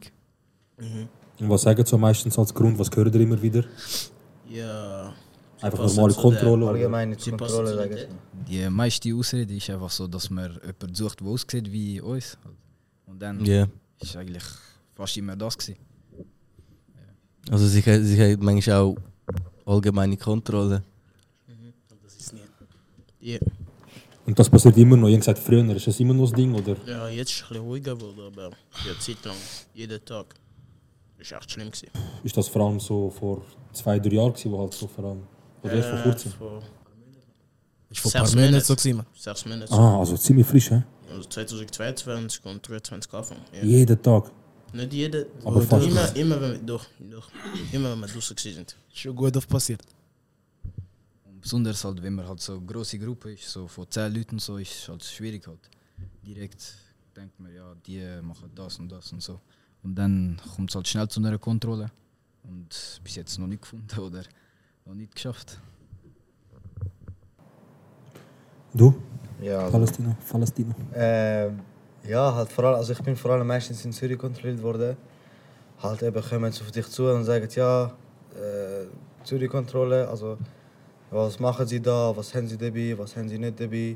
Speaker 9: Und was sagen Sie so meistens als Grund? Was hören ihr immer wieder?
Speaker 31: Ja.
Speaker 9: Einfach normale
Speaker 31: zu
Speaker 9: Kontrolle?
Speaker 30: Allgemeine Kontrolle,
Speaker 31: zu
Speaker 30: sag
Speaker 31: der-
Speaker 30: ich.
Speaker 29: Die meiste Ausrede ist einfach so, dass man jemanden sucht, der aussieht wie uns. Und dann
Speaker 26: Ja.
Speaker 29: ist eigentlich fast immer das gewesen.
Speaker 26: Also sie, sie haben manchmal auch allgemeine Kontrolle.
Speaker 31: Das ist nie. Ja.
Speaker 9: Und das passiert immer noch. Ihr habt gesagt, früher ist das immer noch das Ding? Oder?
Speaker 31: ja, jetzt ist es ein bisschen ruhiger geworden, aber ja, Zeit lang, jeden Tag. Das war echt schlimm. Gewesen.
Speaker 9: Ist das vor allem so vor zwei, drei Jahren, gewesen, wo halt so vor allem. Oder erst vor
Speaker 31: Äh,
Speaker 9: kurzem?
Speaker 19: Ist vor ein paar Monaten so gewesen.
Speaker 31: Sechs Monate.
Speaker 9: Ah, also ziemlich frisch, hä?
Speaker 31: Also 2022 und 2023 anfangen. Ja.
Speaker 9: Jeden Tag.
Speaker 31: Nicht jeden,
Speaker 9: Aber fast.
Speaker 31: immer, immer, wenn wir, doch, doch, immer wenn wir draußen sind.
Speaker 19: Schon gut oft passiert.
Speaker 29: Besonders halt, wenn man halt so eine grosse Gruppe ist, so von 10 Leuten so, ist es halt schwierig halt. Direkt denkt man, ja, die machen das und das und so. Und dann kommt es halt schnell zu einer Kontrolle. Und bis jetzt noch nicht gefunden oder noch nicht geschafft.
Speaker 9: Du?
Speaker 30: Ja, also-
Speaker 9: Palästina? Palästina?
Speaker 30: Ähm, ja, halt vor allem, also ich bin vor allem meistens in Zürich kontrolliert worden. Halt eben kommen sie auf dich zu und sagen, ja, äh, Zürich-Kontrolle, also was machen sie da, was haben sie dabei, was haben sie nicht dabei.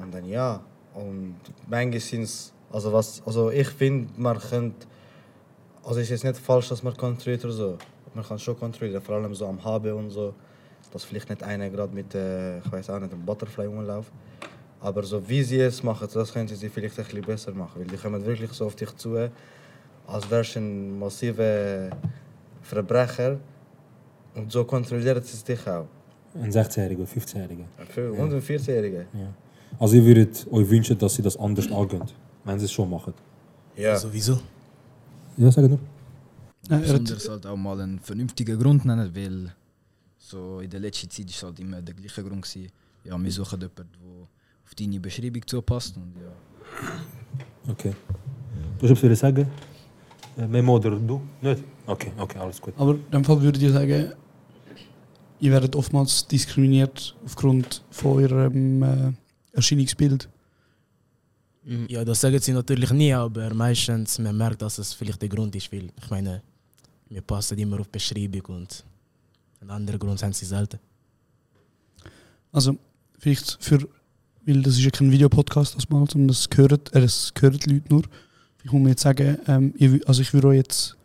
Speaker 30: Und dann ja, und manchmal sind es, also was, also ich finde, man könnte, also es ist jetzt nicht falsch, dass man kontrolliert oder so. Man kann schon kontrollieren, vor allem so am HB und so, dass vielleicht nicht einer gerade mit, äh, ich weiß auch nicht, einem Butterfly rumläuft. Aber so wie sie es machen, das könnten sie vielleicht ein bisschen besser machen. Weil die kommen wirklich so auf dich zu, als wärst du ein massiver Verbrecher. Und so kontrollieren sie dich auch.
Speaker 9: Ein 16-Jähriger oder 15-Jähriger?
Speaker 30: Für- Und ein 14-Jähriger.
Speaker 9: Ja. Also ihr würdet euch wünschen, dass sie das anders angehen, wenn sie es schon machen?
Speaker 30: Ja.
Speaker 19: Sowieso.
Speaker 9: Ja, sag nur.
Speaker 29: Besonders halt auch mal einen vernünftigen Grund nennen, weil so in der letzten Zeit ist halt immer der gleiche Grund gewesen. Ja, wir suchen jemanden, der auf deine Beschreibung zupasst und ja.
Speaker 9: Okay. Du hast etwas sagen? Äh, Memo oder du? Nicht? Okay, okay, alles gut.
Speaker 8: Aber in dem Fall würde ich sagen, ihr werdet oftmals diskriminiert aufgrund von eurem äh, Erscheinungsbild.
Speaker 19: Ja, das sagen sie natürlich nie, aber meistens man merkt, dass es vielleicht der Grund ist, weil ich meine, wir passen immer auf Beschreibung und einen anderen Grund haben sie selten.
Speaker 8: Also vielleicht für, weil das ist ja kein Videopodcast das mal, sondern das hören, äh, das hören die Leute nur. Ich muss mir jetzt sagen, ähm, ich, also ich würde euch jetzt,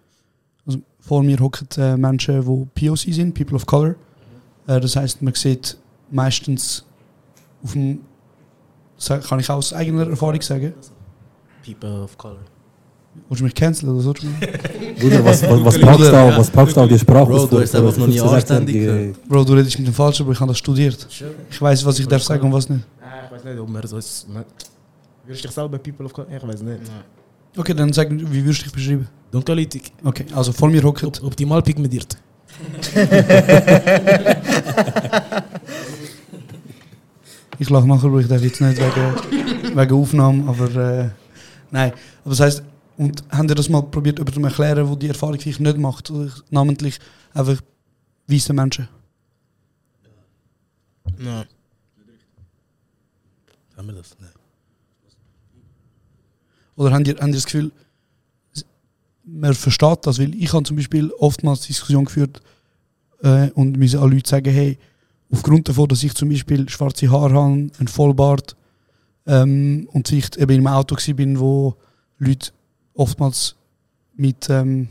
Speaker 8: also vor mir hocken äh, Menschen, die POC sind, People of Color. Äh, das heißt, man sieht meistens auf dem, kann ich auch aus eigener Erfahrung sagen.
Speaker 19: People of Color.
Speaker 8: Willst du mich canceln oder so?
Speaker 9: Bruder, was, was, was packst du da? Was packst du auf die Sprache?
Speaker 26: Bro, du hast einfach noch nie
Speaker 9: 15,
Speaker 26: anständig
Speaker 9: 16-Jährige?
Speaker 8: Bro, du redest mit dem Falschen, aber ich habe das studiert. Ich weiß, was ich darf sagen und was nicht.
Speaker 19: Ah, ich weiß nicht, ob man so ist. man- Würdest du dich selber People of Color? Ich weiß nicht.
Speaker 8: Okay, dann sag, wie würdest du dich beschreiben?
Speaker 19: Dunkelhäutig.
Speaker 8: Okay, also vor mir hockt.
Speaker 19: optimal pigmentiert.
Speaker 8: Ich lache nachher, aber ich darf jetzt nicht wegen, wegen Aufnahme, aber äh, nein. Aber das heisst, und habt ihr das mal probiert jemandem zu erklären, der die Erfahrung vielleicht nicht macht? Namentlich einfach weiße Menschen?
Speaker 19: Nein. Haben wir das? Nein.
Speaker 8: Oder habt ihr, ihr das Gefühl, man versteht das? Weil ich habe zum Beispiel oftmals Diskussion geführt äh, und müssen alle Leute sagen, hey, aufgrund davon, dass ich zum Beispiel schwarze Haare habe, einen Vollbart ähm, und ich eben im Auto war, bin, wo Leute oftmals mit, ähm,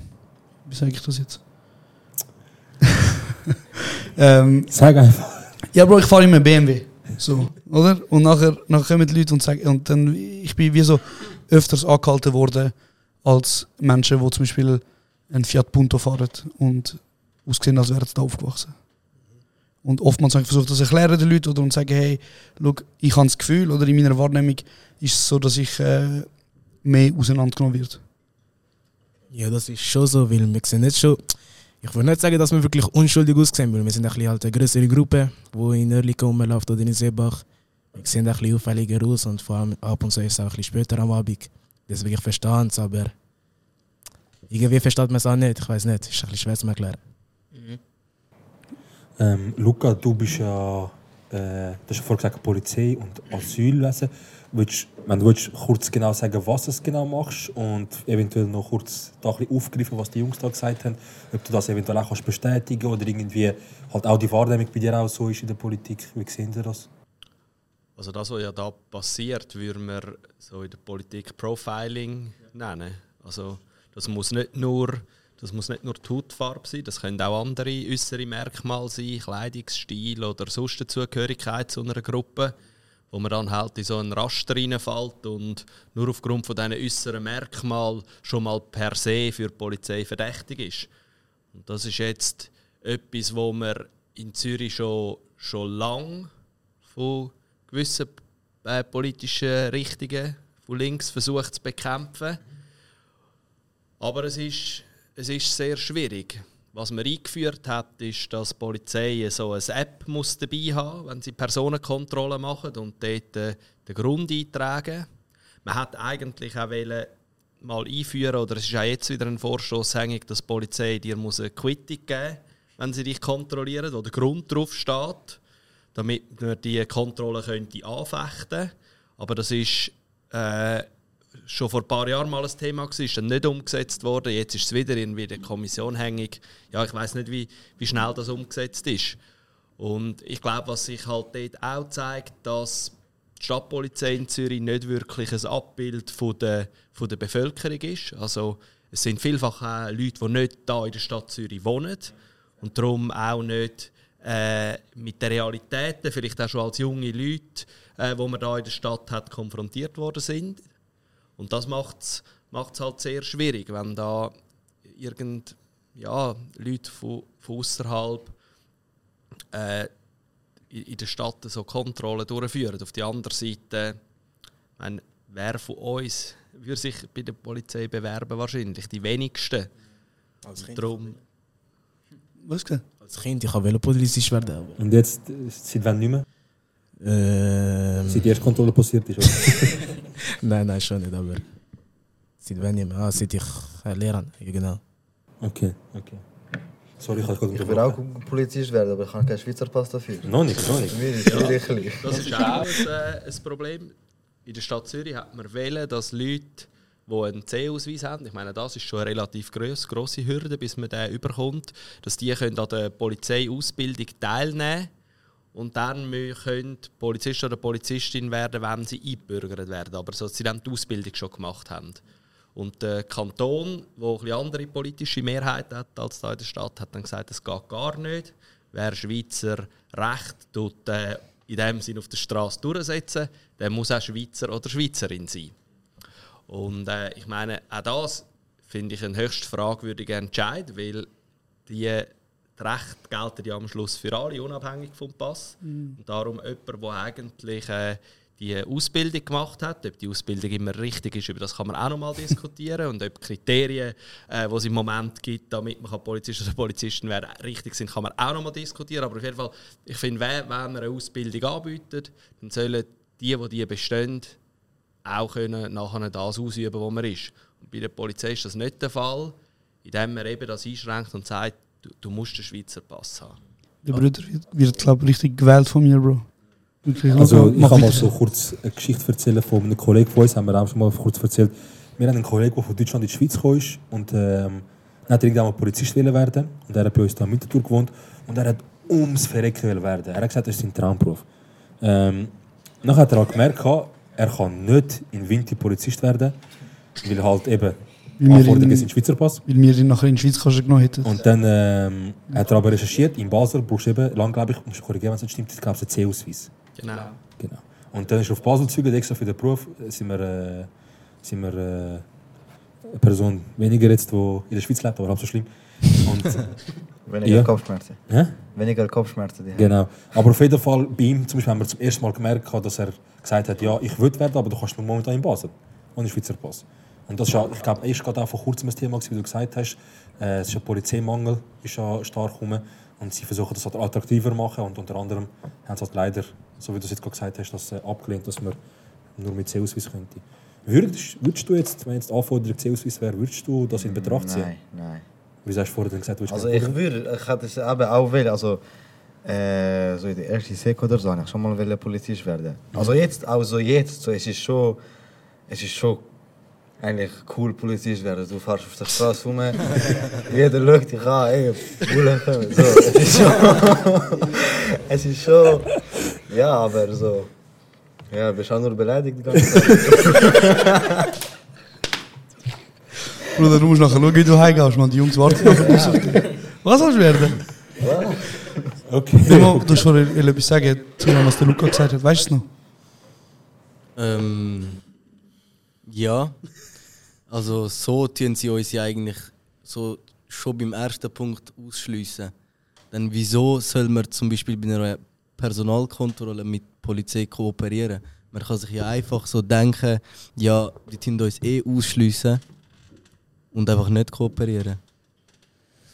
Speaker 8: wie sage ich das jetzt? ähm,
Speaker 9: Sag einfach.
Speaker 8: Ja, Bro, ich fahre immer BMW. So, oder? Und nachher, nachher kommen die Leute und sagen, und dann, ich bin wie so öfters angehalten worden als Menschen, die zum Beispiel einen Fiat Punto fahren und aussehen, als wären sie da aufgewachsen. Und oftmals habe ich versucht, das erklären den Leuten oder und sagen, hey, schau, ich habe das Gefühl, oder in meiner Wahrnehmung ist es so, dass ich äh, mehr auseinandergenommen wird.
Speaker 19: Ja, das ist schon so, weil wir sehen nicht schon. ich würde nicht sagen, dass wir wirklich unschuldig aussehen, weil wir sind ein bisschen halt eine größere Gruppe, die in Oerlikon rumläuft oder in Seebach. Wir sehen ein bisschen auffälliger aus und vor allem ab und zu ist es auch ein bisschen später am Abend. Deswegen ich verstehe es, aber irgendwie versteht man es auch nicht. Ich weiß nicht, ist ein bisschen schwer zu erklären.
Speaker 9: Ähm, Luca, du bist ja, äh, du hast ja vorher gesagt, Polizei und Asylwesen. Willst, wenn du willst, kurz genau sagen, was du genau machst und eventuell noch kurz da aufgreifen, was die Jungs da gesagt haben, ob du das eventuell auch kannst bestätigen oder irgendwie halt auch die Wahrnehmung bei dir auch so ist in der Politik. Wie sehen Sie das?
Speaker 27: Also das, was ja da passiert, würden wir so in der Politik Profiling nennen. Also das muss nicht nur, das muss nicht nur die Hautfarbe sein, das können auch andere äußere Merkmale sein, Kleidungsstil oder sonst Zugehörigkeit zu einer Gruppe, wo man dann halt in so einen Raster reinfällt und nur aufgrund von diesen äußeren Merkmalen schon mal per se für die Polizei verdächtig ist. Und das ist jetzt etwas, wo man in Zürich schon, schon lang von gewissen äh, politischen Richtungen von links versucht zu bekämpfen. Aber es ist, es ist sehr schwierig. Was man eingeführt hat, ist, dass die Polizei so eine App muss dabei haben wenn sie Personenkontrollen machen und dort äh, den Grund eintragen. Man hat eigentlich auch wollen, mal einführen, oder es ist auch jetzt wieder ein Vorstoß hängig, dass die Polizei dir muss eine Quittung geben wenn sie dich kontrollieren, wo der Grund drauf steht, damit man die Kontrolle könnte anfechten Aber das ist äh, schon vor ein paar Jahren mal ein Thema gewesen, ist dann nicht umgesetzt worden. Jetzt ist es wieder in der Kommission hängig. Ja, ich weiß nicht, wie, wie schnell das umgesetzt ist. Und ich glaube, was sich halt dort auch zeigt, dass die Stadtpolizei in Zürich nicht wirklich ein Abbild von der, von der Bevölkerung ist. Also es sind vielfach auch Leute, die nicht da in der Stadt Zürich wohnen und darum auch nicht äh, mit den Realitäten, vielleicht auch schon als junge Leute, äh, wo man da in der Stadt hat, konfrontiert worden sind. Und das macht es halt sehr schwierig, wenn da irgend, ja, Leute von, von außerhalb äh, in, in der Stadt so Kontrollen durchführen. Auf der anderen Seite, wenn, wer von uns würde sich bei der Polizei bewerben? Wahrscheinlich die wenigsten.
Speaker 19: Als
Speaker 27: Und
Speaker 19: Kind.
Speaker 27: darum,
Speaker 8: Was gesagt?
Speaker 19: Als Kind, ich wollte Polizist werden. Aber
Speaker 9: Und jetzt, äh, seit wann nicht mehr?
Speaker 19: Ähm,
Speaker 9: Seit die erste Kontrolle passiert ist?
Speaker 19: nein, nein, schon nicht, aber seit wann nicht mehr? Ah, seit ich äh, Lehrer ja, genau.
Speaker 9: Okay, okay. Sorry, ich habe
Speaker 30: Ich will auch Polizist werden, aber ich habe keinen Schweizer Pass dafür.
Speaker 9: Noch nicht, noch nicht.
Speaker 27: Ja, das ist auch ein, äh, ein Problem. In der Stadt Zürich hat man wählen, dass Leute, die einen C-Ausweis haben, ich meine, das ist schon eine relativ gross, grosse Hürde, bis man den überkommt, dass die können an der Polizeiausbildung teilnehmen und dann können Polizist oder Polizistin werden, wenn sie eingebürgert werden, aber so, dass sie dann die Ausbildung schon gemacht haben. Und der Kanton, der eine andere politische Mehrheit hat als da in der Stadt, hat dann gesagt, das geht gar nicht. Wer Schweizer Recht tut, äh, in dem Sinn auf der Straße durchsetzen, der muss auch Schweizer oder Schweizerin sein. Und äh, ich meine, auch das finde ich einen höchst fragwürdigen Entscheid, weil die, die Rechte gelten ja am Schluss für alle, unabhängig vom Pass.
Speaker 8: Mhm.
Speaker 27: Und darum jemand, der eigentlich äh, die Ausbildung gemacht hat, ob die Ausbildung immer richtig ist, über das kann man auch noch mal diskutieren und ob die Kriterien, äh, die es im Moment gibt, damit man Polizist oder Polizistin werden, richtig sind, kann man auch noch mal diskutieren. Aber auf jeden Fall, ich finde, wenn, wenn man eine Ausbildung anbietet, dann sollen die, die die bestehen, auch können nachher das ausüben, wo man ist. Und bei der Polizei ist das nicht der Fall, indem man eben das einschränkt und sagt, du, du musst den Schweizer Pass haben.
Speaker 8: Der Bruder wird, wird glaube ich, richtig gewählt von mir, Bro. Wirklich,
Speaker 9: Also, ich kann mal so kurz eine Geschichte erzählen von einem Kollegen von uns, haben wir auch schon mal kurz erzählt. Wir haben einen Kollegen, der von Deutschland in die Schweiz gekommen ist und ähm, dann hat er irgendwann mal Polizist werden und er hat bei uns da in Winterthur gewohnt und er hat ums Verrecken werden. Er hat gesagt, das ist sein Traumberuf. Ähm, dann hat er halt gemerkt, er kann nicht in Winter Polizist werden, weil halt eben
Speaker 8: Weil wir
Speaker 9: Anforderungen
Speaker 8: ihn-
Speaker 9: sind Schweizer Pass.
Speaker 8: Weil wir ihn nachher in die Schweiz genommen hätten.
Speaker 9: Und dann ähm, hat er aber recherchiert, in Basel brauchst du eben, lang glaube ich, musst du korrigieren, wenn es nicht stimmt, ich glaube, es ist ein C-Ausweis.
Speaker 27: Genau.
Speaker 9: genau. Und dann ist er auf Basel gezügelt, extra für den Beruf, äh, sind wir, äh, sind wir äh, eine Person weniger jetzt, die in der Schweiz lebt, aber halb so schlimm. Und,
Speaker 30: Weniger Kopfschmerzen.
Speaker 9: Hä?
Speaker 30: Weniger Kopfschmerzen. Die haben.
Speaker 9: Genau. Aber auf jeden Fall, bei ihm zum Beispiel haben wir zum ersten Mal gemerkt, dass er gesagt hat, ja, ich will werden, aber du kannst nur momentan in Basel. Ohne Schweizer Pass. Und das ist ja, ich glaube, ist gerade auch vor kurzem ein Thema, wie du gesagt hast. Äh, es ist ein Polizeimangel, ist ja stark rum. Und sie versuchen das halt attraktiver zu machen. Und unter anderem haben sie halt leider, so wie du es jetzt gerade gesagt hast, das äh, abgelehnt, dass man nur mit C-Ausweis könnte. Würdest, würdest du jetzt, wenn jetzt die Anforderung C-Ausweis wäre, würdest du das in Betracht ziehen?
Speaker 30: Nein, nein.
Speaker 9: Wieso hast du vorher gesagt, du
Speaker 30: Also ich würde, ich hätte es eben auch wählen, also äh, so in der ersten Sek oder so, ich schon mal Polizist werden. Also jetzt, auch so jetzt, so, es ist schon, es ist schon eigentlich cool Polizist werden. Du fährst auf der Straße rum, jeder schaut dich an, ey, Bullen kommen. So, es ist schon, es ist schon, ja, aber so, ja, bist auch nur beleidigt die ganze Zeit.
Speaker 8: Bruder, du musst nachher schauen, wie du heimgehst, man. Die Jungs warten nachher bis auf dich. Was sollst du werden?
Speaker 9: Okay.
Speaker 8: Nimo, du hast vorhin etwas sagen zu dem, was der Luca gesagt hat. Weißt du es noch?
Speaker 26: Ähm, ja. Also so tun sie uns ja eigentlich so schon beim ersten Punkt ausschliessen. Dann wieso soll man zum Beispiel bei einer Personalkontrolle mit der Polizei kooperieren? Man kann sich ja einfach so denken, ja, die tun uns eh ausschliessen und einfach nicht kooperieren.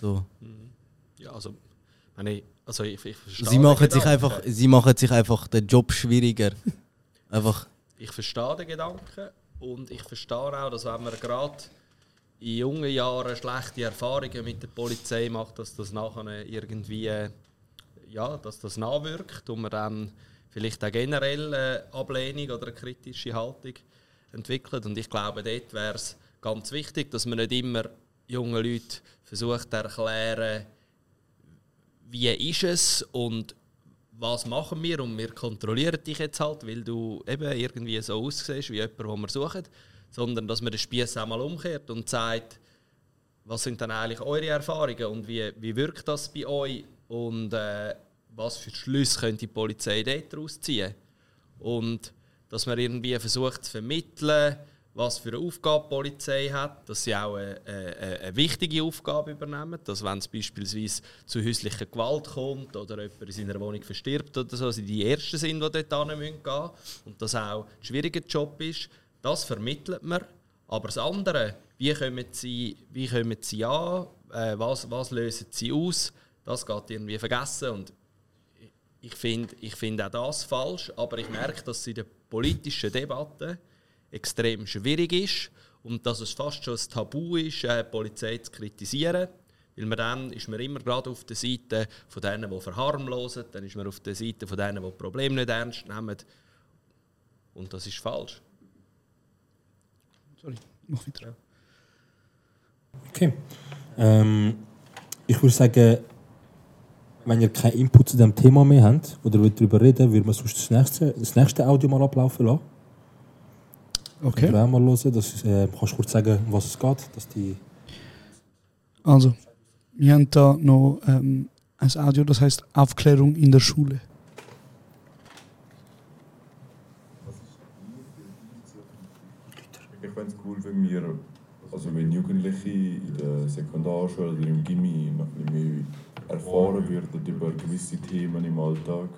Speaker 26: So.
Speaker 27: Ja, also, meine, ich- also ich, ich verstehe
Speaker 26: Sie machen, sich einfach, sie machen sich einfach den Job schwieriger. einfach.
Speaker 27: Ich verstehe den Gedanken und ich verstehe auch, dass wenn man gerade in jungen Jahren schlechte Erfahrungen mit der Polizei macht, dass das nachher irgendwie ja, dass das nachwirkt und man dann vielleicht auch generell eine Ablehnung oder eine kritische Haltung entwickelt. Und ich glaube, dort wäre es ganz wichtig, dass man nicht immer jungen Leuten versucht zu erklären, wie ist es und was machen wir und wir kontrollieren dich jetzt halt, weil du eben irgendwie so aussiehst wie jemand, den wir suchen, sondern dass man den Spieß auch mal umkehrt und sagt, was sind dann eigentlich eure Erfahrungen und wie, wie wirkt das bei euch und äh, was für Schlüsse könnte die Polizei daraus ziehen. Und dass man irgendwie versucht zu vermitteln, was für eine Aufgabe die Polizei hat, dass sie auch eine, eine, eine wichtige Aufgabe übernehmen, dass wenn es beispielsweise zu häuslicher Gewalt kommt oder jemand in seiner Wohnung verstirbt oder so, sie die Ersten sind, die dort hin müssen gehen und das auch ein schwieriger Job ist, das vermittelt man. Aber das andere, wie kommen sie, wie kommen sie an, äh, was, was lösen sie aus, das geht irgendwie vergessen und ich finde ich find auch das falsch, aber ich merke, dass in der politischen Debatte extrem schwierig ist und dass es fast schon ein Tabu ist, äh, die Polizei zu kritisieren. Weil man dann ist man immer gerade auf der Seite von denen, die verharmlosen, dann ist man auf der Seite von denen, die Probleme nicht ernst nehmen. Und das ist falsch.
Speaker 8: Sorry, mach weiter.
Speaker 9: Okay. Ähm, ich würde sagen, wenn ihr keinen Input zu diesem Thema mehr habt oder wollt darüber reden, würden wir sonst das nächste, das nächste Audio mal ablaufen lassen.
Speaker 8: Okay.
Speaker 9: Könnt ihr auch mal hören. Das ist, äh, kannst du kurz sagen, um was es geht? Dass die
Speaker 8: Also, wir haben da noch ähm, ein Audio, das heißt Aufklärung in der Schule.
Speaker 32: Ich fände es cool, wenn wir, also wenn Jugendliche in der Sekundarschule oder im Gimmi noch ein bisschen mehr erfahren würden über gewisse Themen im Alltag.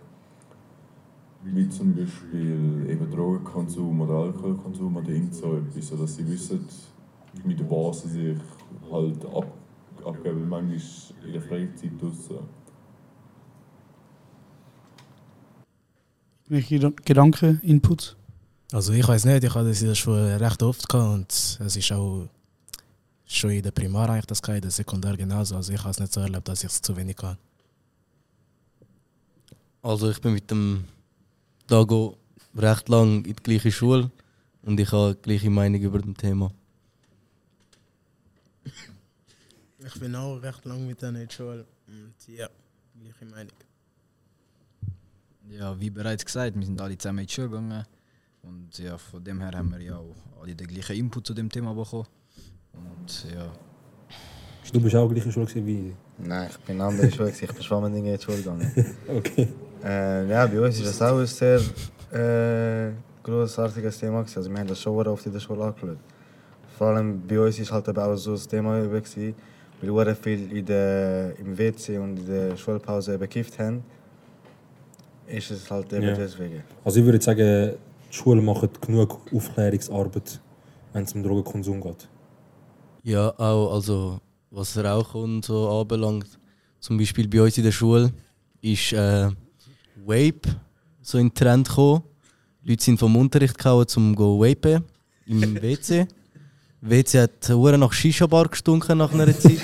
Speaker 32: Wie zum Beispiel eben Drogenkonsum oder Alkoholkonsum oder irgend so etwas, sodass sie wissen, mit was sie sich halt ab, abgeben, manchmal in der Freizeit draussen.
Speaker 8: Welche Gedan- Gedanken, Inputs?
Speaker 19: Also ich weiß nicht, ich hatte das schon recht oft gehabt und es ist auch schon in der Primar eigentlich das gehabt, in der Sekundar genauso. Also ich habe es nicht so erlebt, dass ich es zu wenig kann.
Speaker 26: Also ich bin mit dem Dago recht lang in die gleiche Schule und ich habe die gleiche Meinung über das Thema.
Speaker 14: Ich bin auch recht lang mit denen in der Schule. Und ja, gleiche Meinung.
Speaker 29: Ja, wie bereits gesagt, wir sind alle zusammen in die Schule gegangen. Und ja, von dem her haben wir ja auch alle den gleichen Input zu dem Thema bekommen. Und ja.
Speaker 9: Du bist auch gleiche Schule gewesen wie
Speaker 30: Nein, ich bin in andere Schule, ich bin Schwammendingen in die Schule gegangen.
Speaker 9: Okay.
Speaker 30: Äh, ja, bei uns ist das auch ein sehr äh, großartiges Thema. Gewesen. Also wir haben das schon sehr oft in der Schule angeschaut. Vor allem bei uns ist halt auch so das Thema gewesen, weil wir sehr viel in der, im WC und in der Schulpause eben gekifft haben. Ist es halt eben
Speaker 9: Ja.
Speaker 30: deswegen.
Speaker 9: Also ich würde sagen, die Schulen machen genug Aufklärungsarbeit wenn es um Drogenkonsum geht.
Speaker 26: Ja, auch also was Rauchen und so anbelangt. Zum Beispiel bei uns in der Schule ist äh, Vape so in den Trend gekommen. Leute sind vom Unterricht gekommen, um zu vapen im WC. WC hat hure nach Shisha-Bar gestunken nach einer Zeit.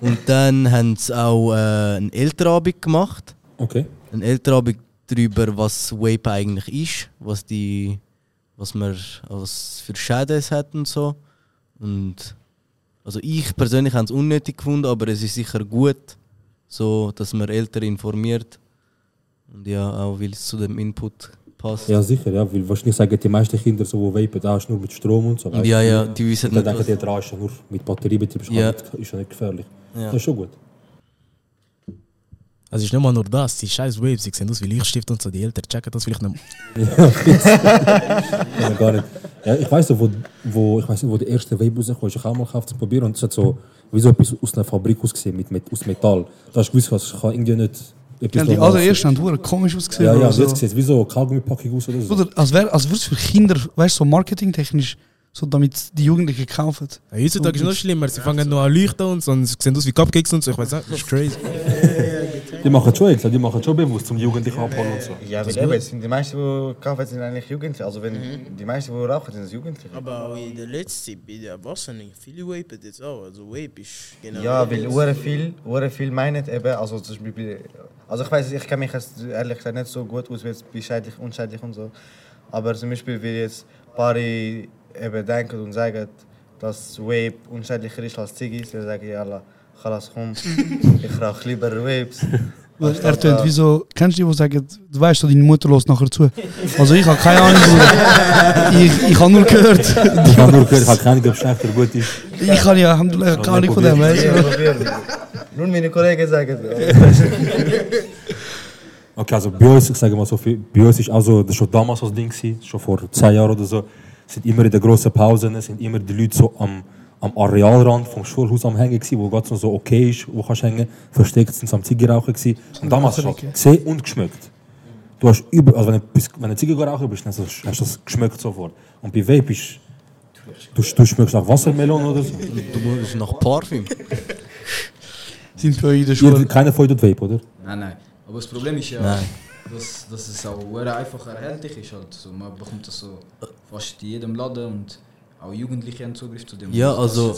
Speaker 26: und dann haben sie auch äh, einen Elternabend gemacht.
Speaker 9: Okay.
Speaker 26: Ein Elternabend darüber, was Vape eigentlich ist, was die, was man, was für Schäden es hat und so. Und also ich persönlich habe es unnötig gefunden, aber es ist sicher gut, so dass man Eltern informiert und ja auch weil es zu dem Input passt.
Speaker 9: Ja, sicher, ja, weil wahrscheinlich sagen die meisten Kinder so, die vapen, da ist nur mit Strom und so. weißt
Speaker 26: Ja, ja, die wissen
Speaker 9: Und dann
Speaker 26: nicht,
Speaker 9: denken die, dran ist ja nur mit Batteriebetrieb, ist,
Speaker 26: Ja.
Speaker 9: ja. nicht, ist ja nicht gefährlich.
Speaker 26: Ja.
Speaker 9: Das ist schon gut.
Speaker 19: Also ist nicht mal nur das, die scheiß Waves, die sehen aus wie Lichtstift und so, die Eltern checken das vielleicht nicht.
Speaker 9: ja, gar nicht. Ja, ich weiß noch, wo, wo, ich weiß nicht, wo der erste Vape rauskam, ich auch mal gekauft zum Probieren und es hat so wie so etwas aus einer Fabrik ausgesehen, mit, mit, aus Metall. Da hast du gewusst, was ich kann irgendwie nicht...
Speaker 8: Ja, die allerersten
Speaker 9: sein.
Speaker 8: haben hure komisch ausgesehen.
Speaker 9: Ja, ja,
Speaker 8: Bro,
Speaker 9: so. sieht wie so Kaugummipackung aus oder so.
Speaker 8: Oder als wäre als würd's für Kinder, weißt du, so marketingtechnisch, so damit die Jugendlichen kaufen.
Speaker 19: Ja, heutzutage ist es noch schlimmer, sie fangen nur an leuchten und so, und sie sehen aus wie Cupcakes und so, ich weiß nicht, das ist crazy.
Speaker 9: Die machen schon extra, die machen schon bewusst zum Jugendlichen abholen und so.
Speaker 30: Ja,
Speaker 9: Das
Speaker 30: eben, sind die meisten, die kaufen, sind eigentlich Jugendliche. Also wenn die meisten, die rauchen, sind es Jugendliche.
Speaker 31: Aber auch in der letzten Zeit bei den Erwachsenen, viele vapen jetzt auch. Also Vape ist genau.
Speaker 30: Ja, weil hure viel, hure viel meinen eben, also zum Beispiel, also ich weiß, ich kenne mich jetzt ehrlich gesagt nicht so gut aus, wie jetzt bei schädlich, unschädlich und so. Aber zum Beispiel, wie jetzt ein paar eben denken und sagen, dass Vape unschädlicher ist als Ziggis, dann sagen ja, Allah, Khalas, komm, ich lieber Vapes.
Speaker 8: Weil Er tönt wie so, kennst du die, die sagen, du weißt, deine Mutter los nachher zu? Also ich habe keine Ahnung, Bruder. ich, ich habe nur gehört.
Speaker 9: Ich habe nur gehört, ich habe keine Ahnung, ob es schlecht oder gut ist.
Speaker 8: Ich habe ja, Alhamdulillah, keine Ahnung von dem, weißt du.
Speaker 30: Nur meine Kollegen sagen.
Speaker 9: Okay, also bei uns, ich sage mal so viel, bei uns ist also, das schon damals das Ding schon vor zehn Jahren oder so, sind immer in den grossen Pausen, sind immer die Leute so am, am Arealrand vom Schulhaus am Hängen wo ganz noch so okay ist, wo kannst hängen, versteckt sind am Zigarrauchen gewesen. Und damals hast du gesehen und geschmeckt. Du hast über, also wenn du, wenn du Zigarre rauchen bist, dann hast du das geschmeckt sofort. Und bei Vape ist, du, du schmeckst nach Wassermelone oder so.
Speaker 26: Du musst nach Parfüm.
Speaker 8: Sind bei euch in der
Speaker 9: Ihr,
Speaker 8: Schule?
Speaker 9: keiner von euch tut Vape, oder?
Speaker 29: Nein, nein. Aber das Problem ist ja,
Speaker 26: Nein.
Speaker 29: dass, dass es auch einfach erhältlich ist. Halt. So, man bekommt das so fast in jedem Laden und auch Jugendliche haben Zugriff zu dem.
Speaker 26: Ja, also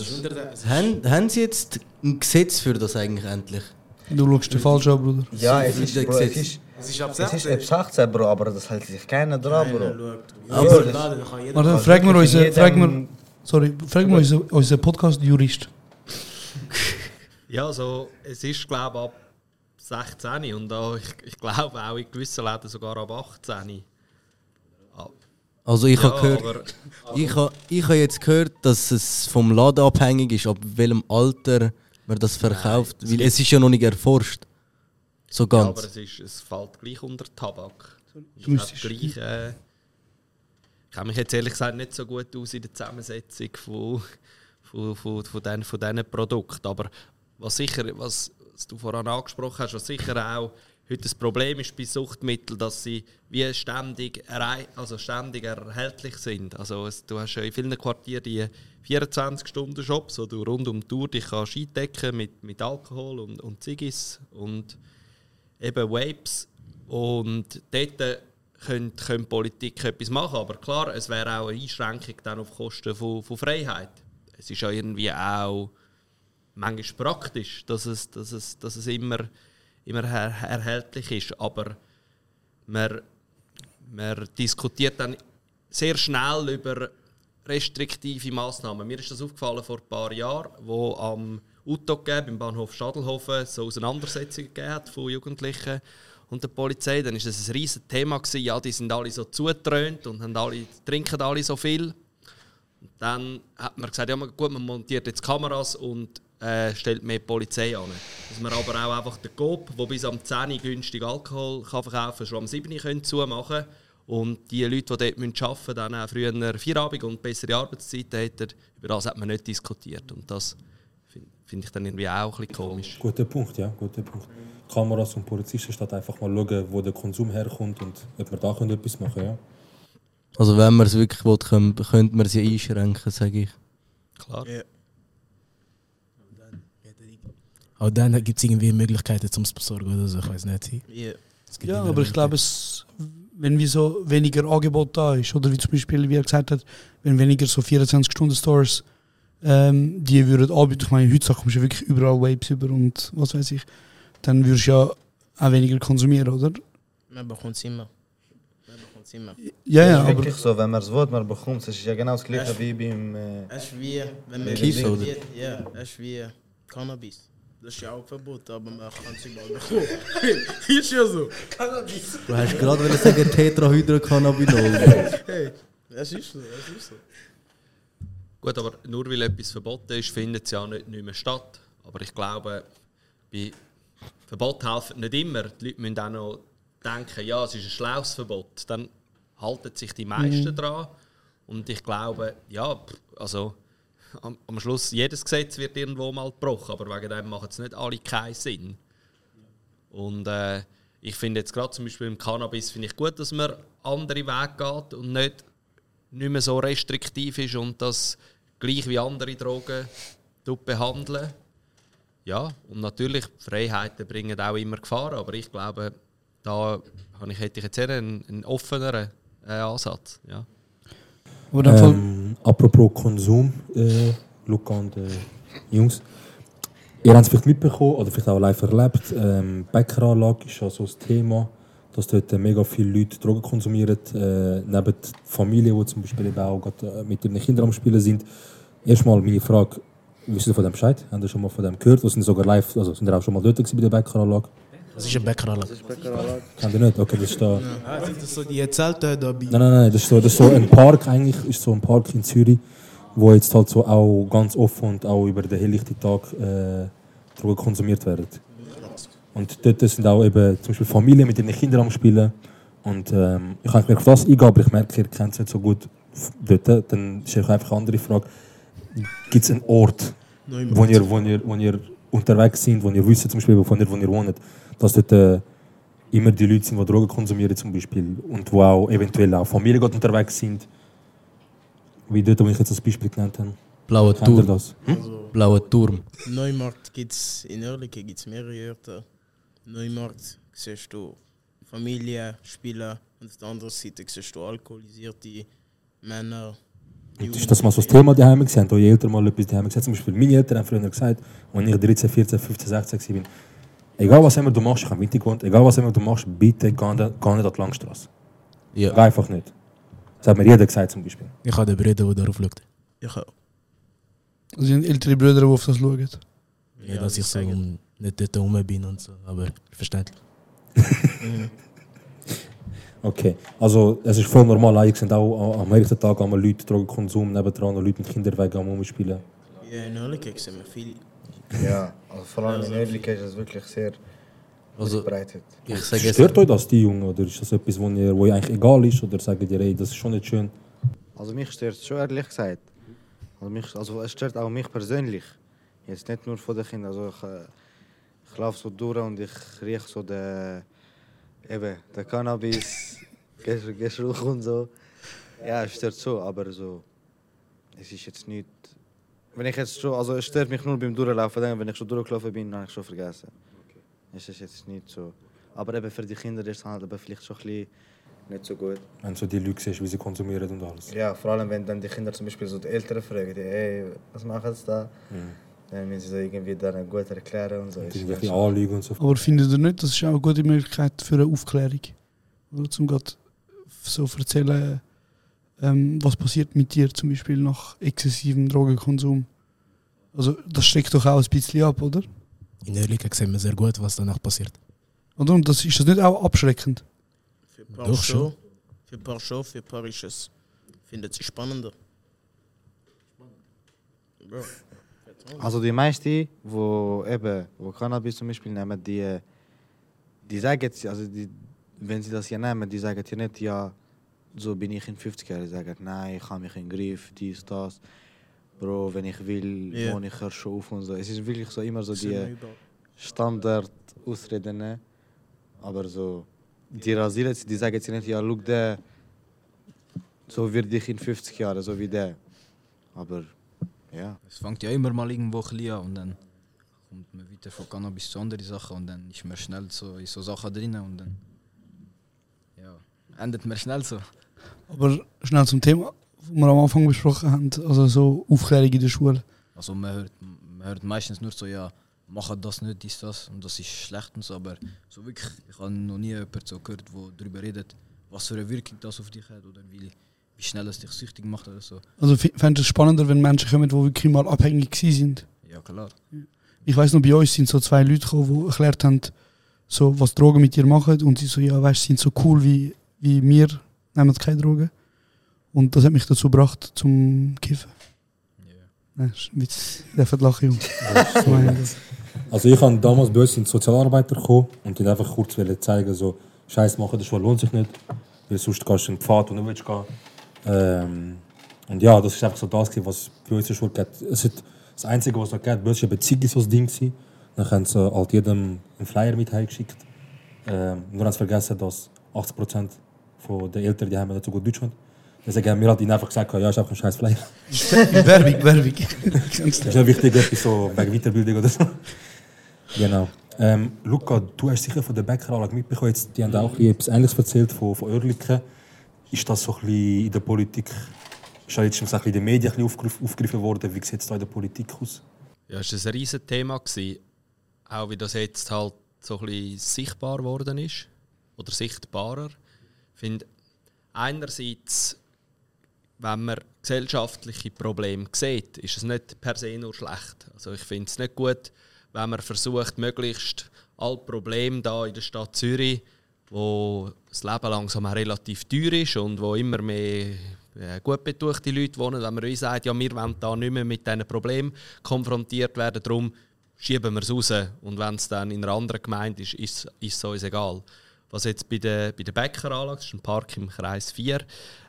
Speaker 26: haben, haben sie jetzt ein Gesetz für das eigentlich endlich?
Speaker 8: Du schaust dich falsch an, Bruder.
Speaker 30: Ja,
Speaker 26: So
Speaker 30: es ist, Bro, es
Speaker 26: Gesetz.
Speaker 30: ist,
Speaker 19: Es ist ab
Speaker 30: es ist
Speaker 19: 16.
Speaker 30: ab 16, Bro, aber das hält sich keiner dran, Bro.
Speaker 26: Aber-
Speaker 30: Ja, das-
Speaker 8: Warte,
Speaker 30: Also
Speaker 8: frag mir
Speaker 30: wirklich in
Speaker 8: unseren, frag mir,
Speaker 30: jedem-
Speaker 8: sorry, frag mir unseren, unseren Podcast-Jurist.
Speaker 27: Ja, also es ist glaube ich ab 16 und auch, ich, ich glaube auch in gewissen Läden sogar ab 18.
Speaker 26: Also ich
Speaker 27: Ja,
Speaker 26: habe gehört,
Speaker 27: aber-
Speaker 26: ich habe ich ha jetzt gehört, dass es vom Laden abhängig ist, ab welchem Alter man das verkauft,
Speaker 27: es
Speaker 26: weil es ist ja noch nicht erforscht. So
Speaker 27: Ja,
Speaker 26: ganz.
Speaker 27: aber es, ist, es fällt gleich unter Tabak. Ich glaube gleich. Äh, ich kenne mich jetzt ehrlich gesagt nicht so gut aus in der Zusammensetzung von, von, von, von, den, von diesen Produkten. Aber was sicher, was, was du vorhin angesprochen hast, was sicher auch heute das Problem ist bei Suchtmitteln, dass sie wie ständig, also ständig erhältlich sind. Also es, du hast ja in vielen Quartieren die 24-Stunden-Shops, wo du rund um die Tour dich kannst eindecken mit, mit Alkohol und, und Ziggis und eben Vapes. Und dort könnte, könnte Politik etwas machen. Aber klar, es wäre auch eine Einschränkung dann auf Kosten von, von Freiheit. Es ist ja irgendwie auch manchmal praktisch, dass es, dass es, dass es immer, immer er, erhältlich ist. Aber man, man diskutiert dann sehr schnell über restriktive Massnahmen. Mir ist das aufgefallen vor ein paar Jahren, wo am UTOG im Bahnhof Stadelhofen so Auseinandersetzungen gegeben von Jugendlichen und der Polizei. Dann ist das ein riesiges Thema. Ja, die sind alle so zugetrönt und haben alle, trinken alle so viel. Und dann hat man gesagt, ja gut, man montiert jetzt Kameras und äh, stellt mehr Polizei an. Dass man aber auch einfach den Coop, der bis am 10 Uhr günstig Alkohol kann verkaufen kann, schon am 7 Uhr können zumachen können. Und die Leute, die dort arbeiten müssen, dann auch früher Feierabend und bessere Arbeitszeiten hätten, über das hat man nicht diskutiert. Und das finde find ich dann irgendwie auch ein bisschen komisch.
Speaker 9: Guter Punkt, ja, guter Punkt. Kameras und Polizisten statt einfach mal schauen, wo der Konsum herkommt und ob wir da können etwas machen ja.
Speaker 26: Also wenn man es wirklich will, könnte, man sie einschränken, sage ich.
Speaker 27: Klar.
Speaker 31: Ja.
Speaker 19: Auch dann gibt es irgendwie Möglichkeiten zum besorgen oder so, ich weiß nicht. Gibt
Speaker 8: Ja, aber ich glaube, es, wenn wie so weniger Angebot da ist, oder wie zum Beispiel, wie er gesagt hat, wenn weniger so 24-Stunden-Stores ähm, die würden anbieten, ich meine, heutzutage kommst du ja wirklich überall Vapes über und was weiß ich, dann würdest du ja auch weniger konsumieren, oder?
Speaker 31: Man bekommt es immer. Man bekommt es immer.
Speaker 8: Ja, ja, aber-
Speaker 30: wirklich so, wenn man es will, man bekommt es. Es ist ja genau das gleiche wie beim. Äh,
Speaker 31: Es ist wie, wenn man
Speaker 30: Kiffen, oder?
Speaker 31: Ja, es ist wie Cannabis. Das ist ja auch verboten, aber man kann es überall bekommen. ist ja so. Cannabis.
Speaker 26: Du hast gerade wollen sagen Tetrahydrocannabinol.
Speaker 31: hey, es ist so, es ist so.
Speaker 27: Gut, aber nur weil etwas verboten ist, findet es ja nicht, nicht mehr statt. Aber ich glaube, bei Verbot helfen nicht immer. Die Leute müssen auch noch denken, ja, es ist ein schlaues Verbot. Dann halten sich die meisten
Speaker 8: Mhm.
Speaker 27: dran. Und ich glaube, ja, also am, am Schluss, jedes Gesetz wird irgendwo mal gebrochen, aber wegen dem machen es nicht alle keinen Sinn. Und äh, ich finde jetzt gerade zum Beispiel im Cannabis finde ich gut, dass man andere Wege geht und nicht, nicht mehr so restriktiv ist und das gleich wie andere Drogen tut behandeln. Ja, und natürlich, Freiheiten bringen auch immer Gefahren, aber ich glaube, da hätte ich jetzt eher einen, einen offeneren äh, Ansatz. Ja.
Speaker 8: Fall-
Speaker 9: Ähm, apropos Konsum, äh, Luca und äh, Jungs. Ihr habt es vielleicht mitbekommen oder vielleicht auch live erlebt. Ähm, Bäckeranlage ist ja so das Thema, dass dort mega viele Leute Drogen konsumieren. Äh, neben Familien, die zum Beispiel eben auch äh, mit ihren Kindern am Spielen sind. Erstmal meine Frage: Wisst ihr von dem Bescheid? Habt ihr schon mal von dem gehört? Oder sind sogar live, also sind ihr auch schon mal dort bei der Bäckeranlage?
Speaker 19: Das ist ein Bäckeranlage.
Speaker 9: Kennt ihr nicht? Okay, das ist da.
Speaker 19: Sind das so die Zelte da bei.
Speaker 9: Nein, nein, nein, das ist so, das ist so ein Park eigentlich, ist so ein Park in Zürich, wo jetzt halt so auch ganz offen und auch über den helllichten Tag äh, Drogen konsumiert werden. Und dort sind auch eben zum Beispiel Familien mit ihren Kindern am Spielen. Und ähm, ich kann mehr auf das eingehen, aber ich merke, ihr kennt es nicht so gut dort. Dann ist einfach eine andere Frage. Gibt es einen Ort, wo ihr, wo, ihr, wo ihr unterwegs sind, wo ihr wisst, zum Beispiel, von ihr, wo ihr wohnt, dass dort äh, immer die Leute sind, die Drogen konsumieren zum Beispiel und wo auch eventuell auch Familien gerade unterwegs sind, wie dort, wo ich jetzt das Beispiel genannt habe.
Speaker 26: Blauer Turm.
Speaker 9: das? Hm?
Speaker 26: Blauer Turm.
Speaker 31: Neumarkt gibt es in Oerlikon gibt's mehrere Orte. Neumarkt siehst du Familie, Spieler und auf der anderen Seite siehst du alkoholisierte Männer.
Speaker 9: Und ist das mal so das Thema daheim gewesen? Haben eure Eltern mal etwas daheim gesagt? Zum Beispiel meine Eltern haben früher gesagt, als ich 13, 14, 15, 16 war, egal was immer du machst, ich habe gewohnt, egal was immer du machst, bitte geh nicht, geh nicht an die Langstrasse.
Speaker 26: Ja.
Speaker 9: Geh einfach nicht. Das hat mir jeder gesagt zum Beispiel.
Speaker 19: Ich habe den Brüder, der darauf schaut.
Speaker 31: Ich auch.
Speaker 8: Also sind ältere Brüder, die auf das schauen.
Speaker 19: Ja, dass ich so nicht dort rum bin und so, aber verständlich.
Speaker 9: Okay, also es ist voll normal, eigentlich sind auch am nächsten Tag einmal Leute Drogenkonsum, nebendran noch Leute mit Kinderwegen am Rumspielen.
Speaker 31: Ja, in sehen wir viele.
Speaker 30: Ja, also vor allem in Oerlikon ist das wirklich sehr
Speaker 26: Also,
Speaker 30: verbreitet.
Speaker 26: ich sage jetzt,
Speaker 9: Stört euch das, die Jungen, oder ist das etwas, wo ihr, wo ihr eigentlich egal ist, oder sagt ihr, ey, das ist schon nicht schön?
Speaker 30: Also mich stört es schon ehrlich gesagt. Also, mich, also es stört auch mich persönlich. Jetzt nicht nur von den Kindern. Also ich, äh, ich laufe so durch und ich rieche so den, eben, den Cannabis, Geruch und so. Ja, es stört so, aber so, es ist jetzt nicht... Wenn ich jetzt schon, also es stört mich nur beim Durchlaufen, dann, wenn ich schon durchgelaufen bin, habe ich schon vergessen. Es ist jetzt nicht so. Aber eben für die Kinder ist es halt aber vielleicht schon ein bisschen nicht so gut.
Speaker 9: Wenn du so die Leute siehst, wie sie konsumieren und alles.
Speaker 30: Ja, vor allem wenn dann die Kinder zum Beispiel so die Eltern fragen, die, hey, was machen sie da?
Speaker 9: Mhm.
Speaker 30: Dann müssen sie so irgendwie dann gut erklären und so. Dann schon-
Speaker 9: Anlügen und so.
Speaker 8: Aber findet ihr nicht, das ist auch eine gute Möglichkeit für eine Aufklärung? Oder zum gerade so erzählen, ähm, was passiert mit dir zum Beispiel nach exzessivem Drogenkonsum? Also das steckt doch auch ein bisschen ab, oder?
Speaker 19: In Oerlikon sehen wir sehr gut, was danach passiert.
Speaker 8: Oder? Und das, ist das nicht auch abschreckend?
Speaker 31: Für ein paar
Speaker 19: Doch,
Speaker 31: schon. Für ein paar schon, für ein paar ist es. Findet sie spannender. Bro.
Speaker 30: Also die meisten, wo eben, wo Cannabis zum Beispiel nehmen, die, die sagen jetzt, also die, wenn sie das ja nehmen, die sagen ja nicht, ja, so bin ich in 50 Jahren. Die sagen, nein, ich habe mich im Griff, dies, das. Bro, wenn ich will,
Speaker 31: Ja.
Speaker 30: wohne ich schon auf und so. Es ist wirklich so immer so die. Standard-Ausreden. ne? Aber so, die rasieren sie, die sagen jetzt nicht, ja, schau, der, so werde ich in 50 Jahren, so wie der. Aber ja.
Speaker 29: Es fängt ja immer mal irgendwo ein an und dann kommt man weiter von Cannabis zu anderen Sachen und dann ist man schnell so in so Sachen drin und dann endet man schnell so.
Speaker 8: Aber schnell zum Thema, was wir am Anfang besprochen haben, also so Aufklärung in der Schule.
Speaker 29: Also man hört, man hört meistens nur so, ja, machen das nicht, dies, das und das ist schlecht und so, aber so wirklich, ich habe noch nie jemanden so gehört, der darüber redet, was für eine Wirkung das auf dich hat oder wie, wie schnell es dich süchtig macht oder so.
Speaker 8: Also fände es spannender, wenn Menschen kommen, die wirklich mal abhängig sind.
Speaker 29: Ja, klar.
Speaker 8: Ich weiß noch, bei uns sind so zwei Leute gekommen, die erklärt haben, so, was Drogen mit dir machen. Und sie so, ja, weißt du, sind so cool wie, wie wir, nehmen keine Drogen. Und das hat mich dazu gebracht, zum Kiffen. Ja. Yeah. Witz, der lachen, Junge.
Speaker 9: also ich habe damals bei uns in Sozialarbeiter gekommen und die einfach kurz zeigen, so, Scheiß machen, das lohnt sich nicht, weil sonst gehst du in den Pfad, wo du willst gehen. Ähm, und ja, das ist einfach so das, was bei uns in der Schule geht. Es hat, das Einzige, was es geht, ist eine Beziehung so das Ding. Gewesen. Dann haben sie halt jedem einen Flyer mit heimgeschickt. Ähm, nur haben sie vergessen, dass 80% von den Eltern die haben nicht so gut Deutsch haben. Deswegen haben wir halt ihnen einfach gesagt, ja, ist einfach ein scheiß Flyer.
Speaker 8: Werbung, Werbung.
Speaker 9: das ist nicht wichtig, etwas so wegen Weiterbildung oder so. Genau. Ähm, Luca, du hast sicher von der Bäckeranlage mitbekommen, jetzt, die haben auch etwas Ähnliches erzählt von, von Oerlikon. Ist das so ein bisschen in der Politik, ist das jetzt schon in den Medien ein bisschen aufgegriffen worden? Wie sieht es da in der Politik aus?
Speaker 27: Ja, es war ein riesiges Thema. Auch wie das jetzt halt so ein bisschen sichtbar geworden ist. Oder sichtbarer. Finde, einerseits, wenn man gesellschaftliche Probleme sieht, ist es nicht per se nur schlecht. Also ich finde es nicht gut, wenn man versucht, möglichst alle Probleme da in der Stadt Zürich, wo das Leben langsam relativ teuer ist und wo immer mehr äh, gut betuchte Leute wohnen, wenn man uns sagt, ja, wir wollen da nicht mehr mit diesen Problemen konfrontiert werden, darum schieben wir es raus. Und wenn es dann in einer anderen Gemeinde ist, ist, ist es uns egal. Was jetzt bei der, bei der Bäckeranlage, das ist ein Park im Kreis 4,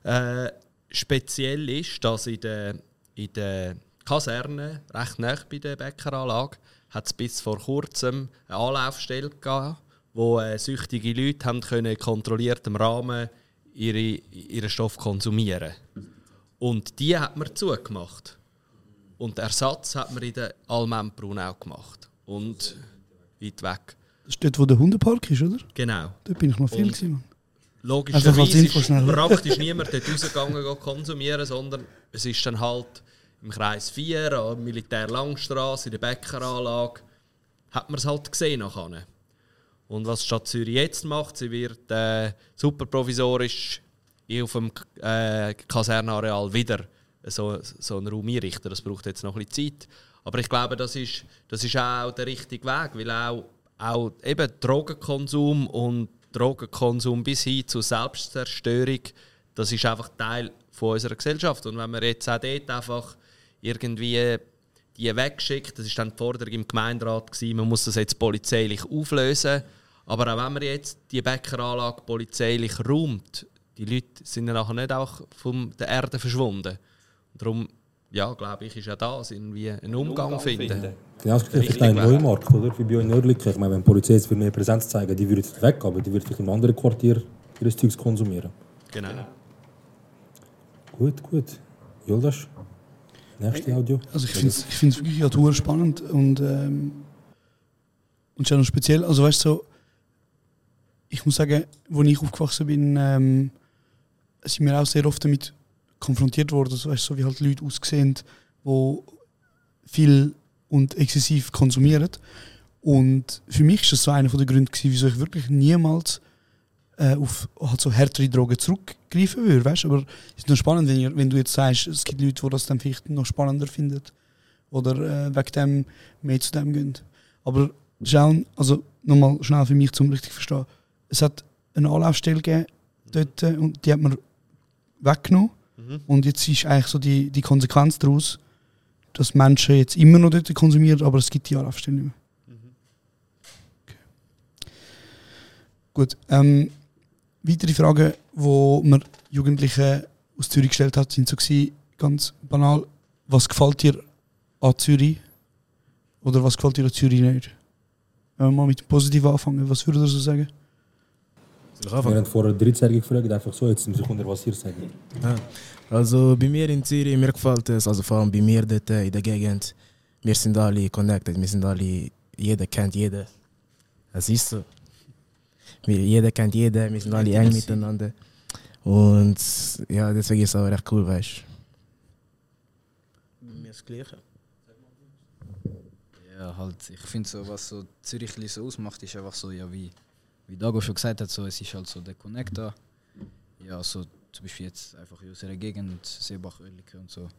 Speaker 27: äh, speziell ist, dass in der, in der Kaserne, recht nah bei der Bäckeranlage, hat es bis vor kurzem eine Anlaufstelle gegeben, wo äh, süchtige Leute haben können in kontrolliertem Rahmen ihre, ihren Stoff konsumieren Und die hat man zugemacht. Und den Ersatz hat man in der Almembrun auch gemacht. Und weit weg.
Speaker 8: Das ist dort, wo der Hundepark ist, oder?
Speaker 27: Genau.
Speaker 8: Dort bin ich noch viel gewesen.
Speaker 27: Logischerweise ist praktisch niemand dort rausgegangen konsumieren, sondern es ist dann halt im Kreis 4, an der Militär Langstrasse, in der Bäckeranlage, hat man es halt gesehen nachher. Und was die Stadt Zürich jetzt macht, sie wird äh, super provisorisch auf dem äh, Kasernenareal wieder so, so einen Raum einrichten. Das braucht jetzt noch ein bisschen Zeit. Aber ich glaube, das ist, das ist auch der richtige Weg, weil auch, auch eben Drogenkonsum und Drogenkonsum bis hin zur Selbstzerstörung, das ist einfach Teil von unserer Gesellschaft. Und wenn man jetzt auch dort einfach irgendwie die weggeschickt. Das war dann die Forderung im Gemeinderat, gewesen, man muss das jetzt polizeilich auflösen. Aber auch wenn man jetzt die Bäckeranlage polizeilich räumt, die Leute sind ja nachher nicht auch von der Erde verschwunden. Und darum, ja, glaube ich, ist ja das irgendwie einen Umgang, Umgang finden. finden.
Speaker 9: Genau, es gibt vielleicht einen Neumarkt, oder? Wie bei euch in Nördlichen. Ich meine, wenn die Polizei jetzt mehr Präsenz zeigen die würde weg, aber die würde vielleicht im anderen Quartier ihres Zeugs konsumieren.
Speaker 27: Genau.
Speaker 9: Gut, gut. Joldas? Nächste Audio.
Speaker 8: Also ich finde es ich find's wirklich ja, spannend und, ähm, und schon speziell, also weißt du, so, ich muss sagen, als ich aufgewachsen bin, ähm, sind wir auch sehr oft damit konfrontiert worden, also, weißt, so wie halt Leute aussehen, die viel und exzessiv konsumieren. Und für mich ist das so einer der Gründe, gewesen, wieso ich wirklich niemals äh, auf halt so härtere Drogen zurückgreifen würde. Weißt? Aber es ist noch spannend, wenn, ihr, wenn du jetzt sagst, es gibt Leute, die das dann vielleicht noch spannender finden oder äh, wegen dem mehr zu dem gehen. Aber schauen, also nochmal schnell für mich zum richtig verstehen. Es hat eine Anlaufstelle gegeben dort äh, und die hat man weggenommen. Mhm. Und jetzt ist eigentlich so die, die Konsequenz daraus, dass Menschen jetzt immer noch dort konsumieren, aber es gibt die Anlaufstelle nicht mehr. Mhm. Okay. Gut. Ähm, Weitere Fragen, die mir Jugendliche aus Zürich gestellt hat, sind so gewesen, ganz banal. Was gefällt dir an Zürich? Oder was gefällt dir an Zürich nicht? Wenn wir mal mit dem Positiven anfangen, was würdest du so sagen?
Speaker 19: Ich
Speaker 9: Wir haben vorher 13 gefragt, einfach so, jetzt muss ich unter was ihr sagen.
Speaker 19: Ja. Also bei mir in Zürich, mir gefällt es, also vor allem bei mir dort in der Gegend, wir sind alle connected, wir sind alle, jeder kennt jeden. Das ist so. Wir, jeder kennt jeden, wir sind alle eng miteinander. Und ja, deswegen ist es auch recht cool, weißt
Speaker 31: Bei mir das Gleiche.
Speaker 29: Ja, halt, ich finde so, was so Zürich so ausmacht, ist einfach so, ja, wie, wie Dago schon gesagt hat, so, es ist halt so der Connector. Ja, so zum Beispiel jetzt einfach in unserer Gegend, Seebach, Oerlikon und so.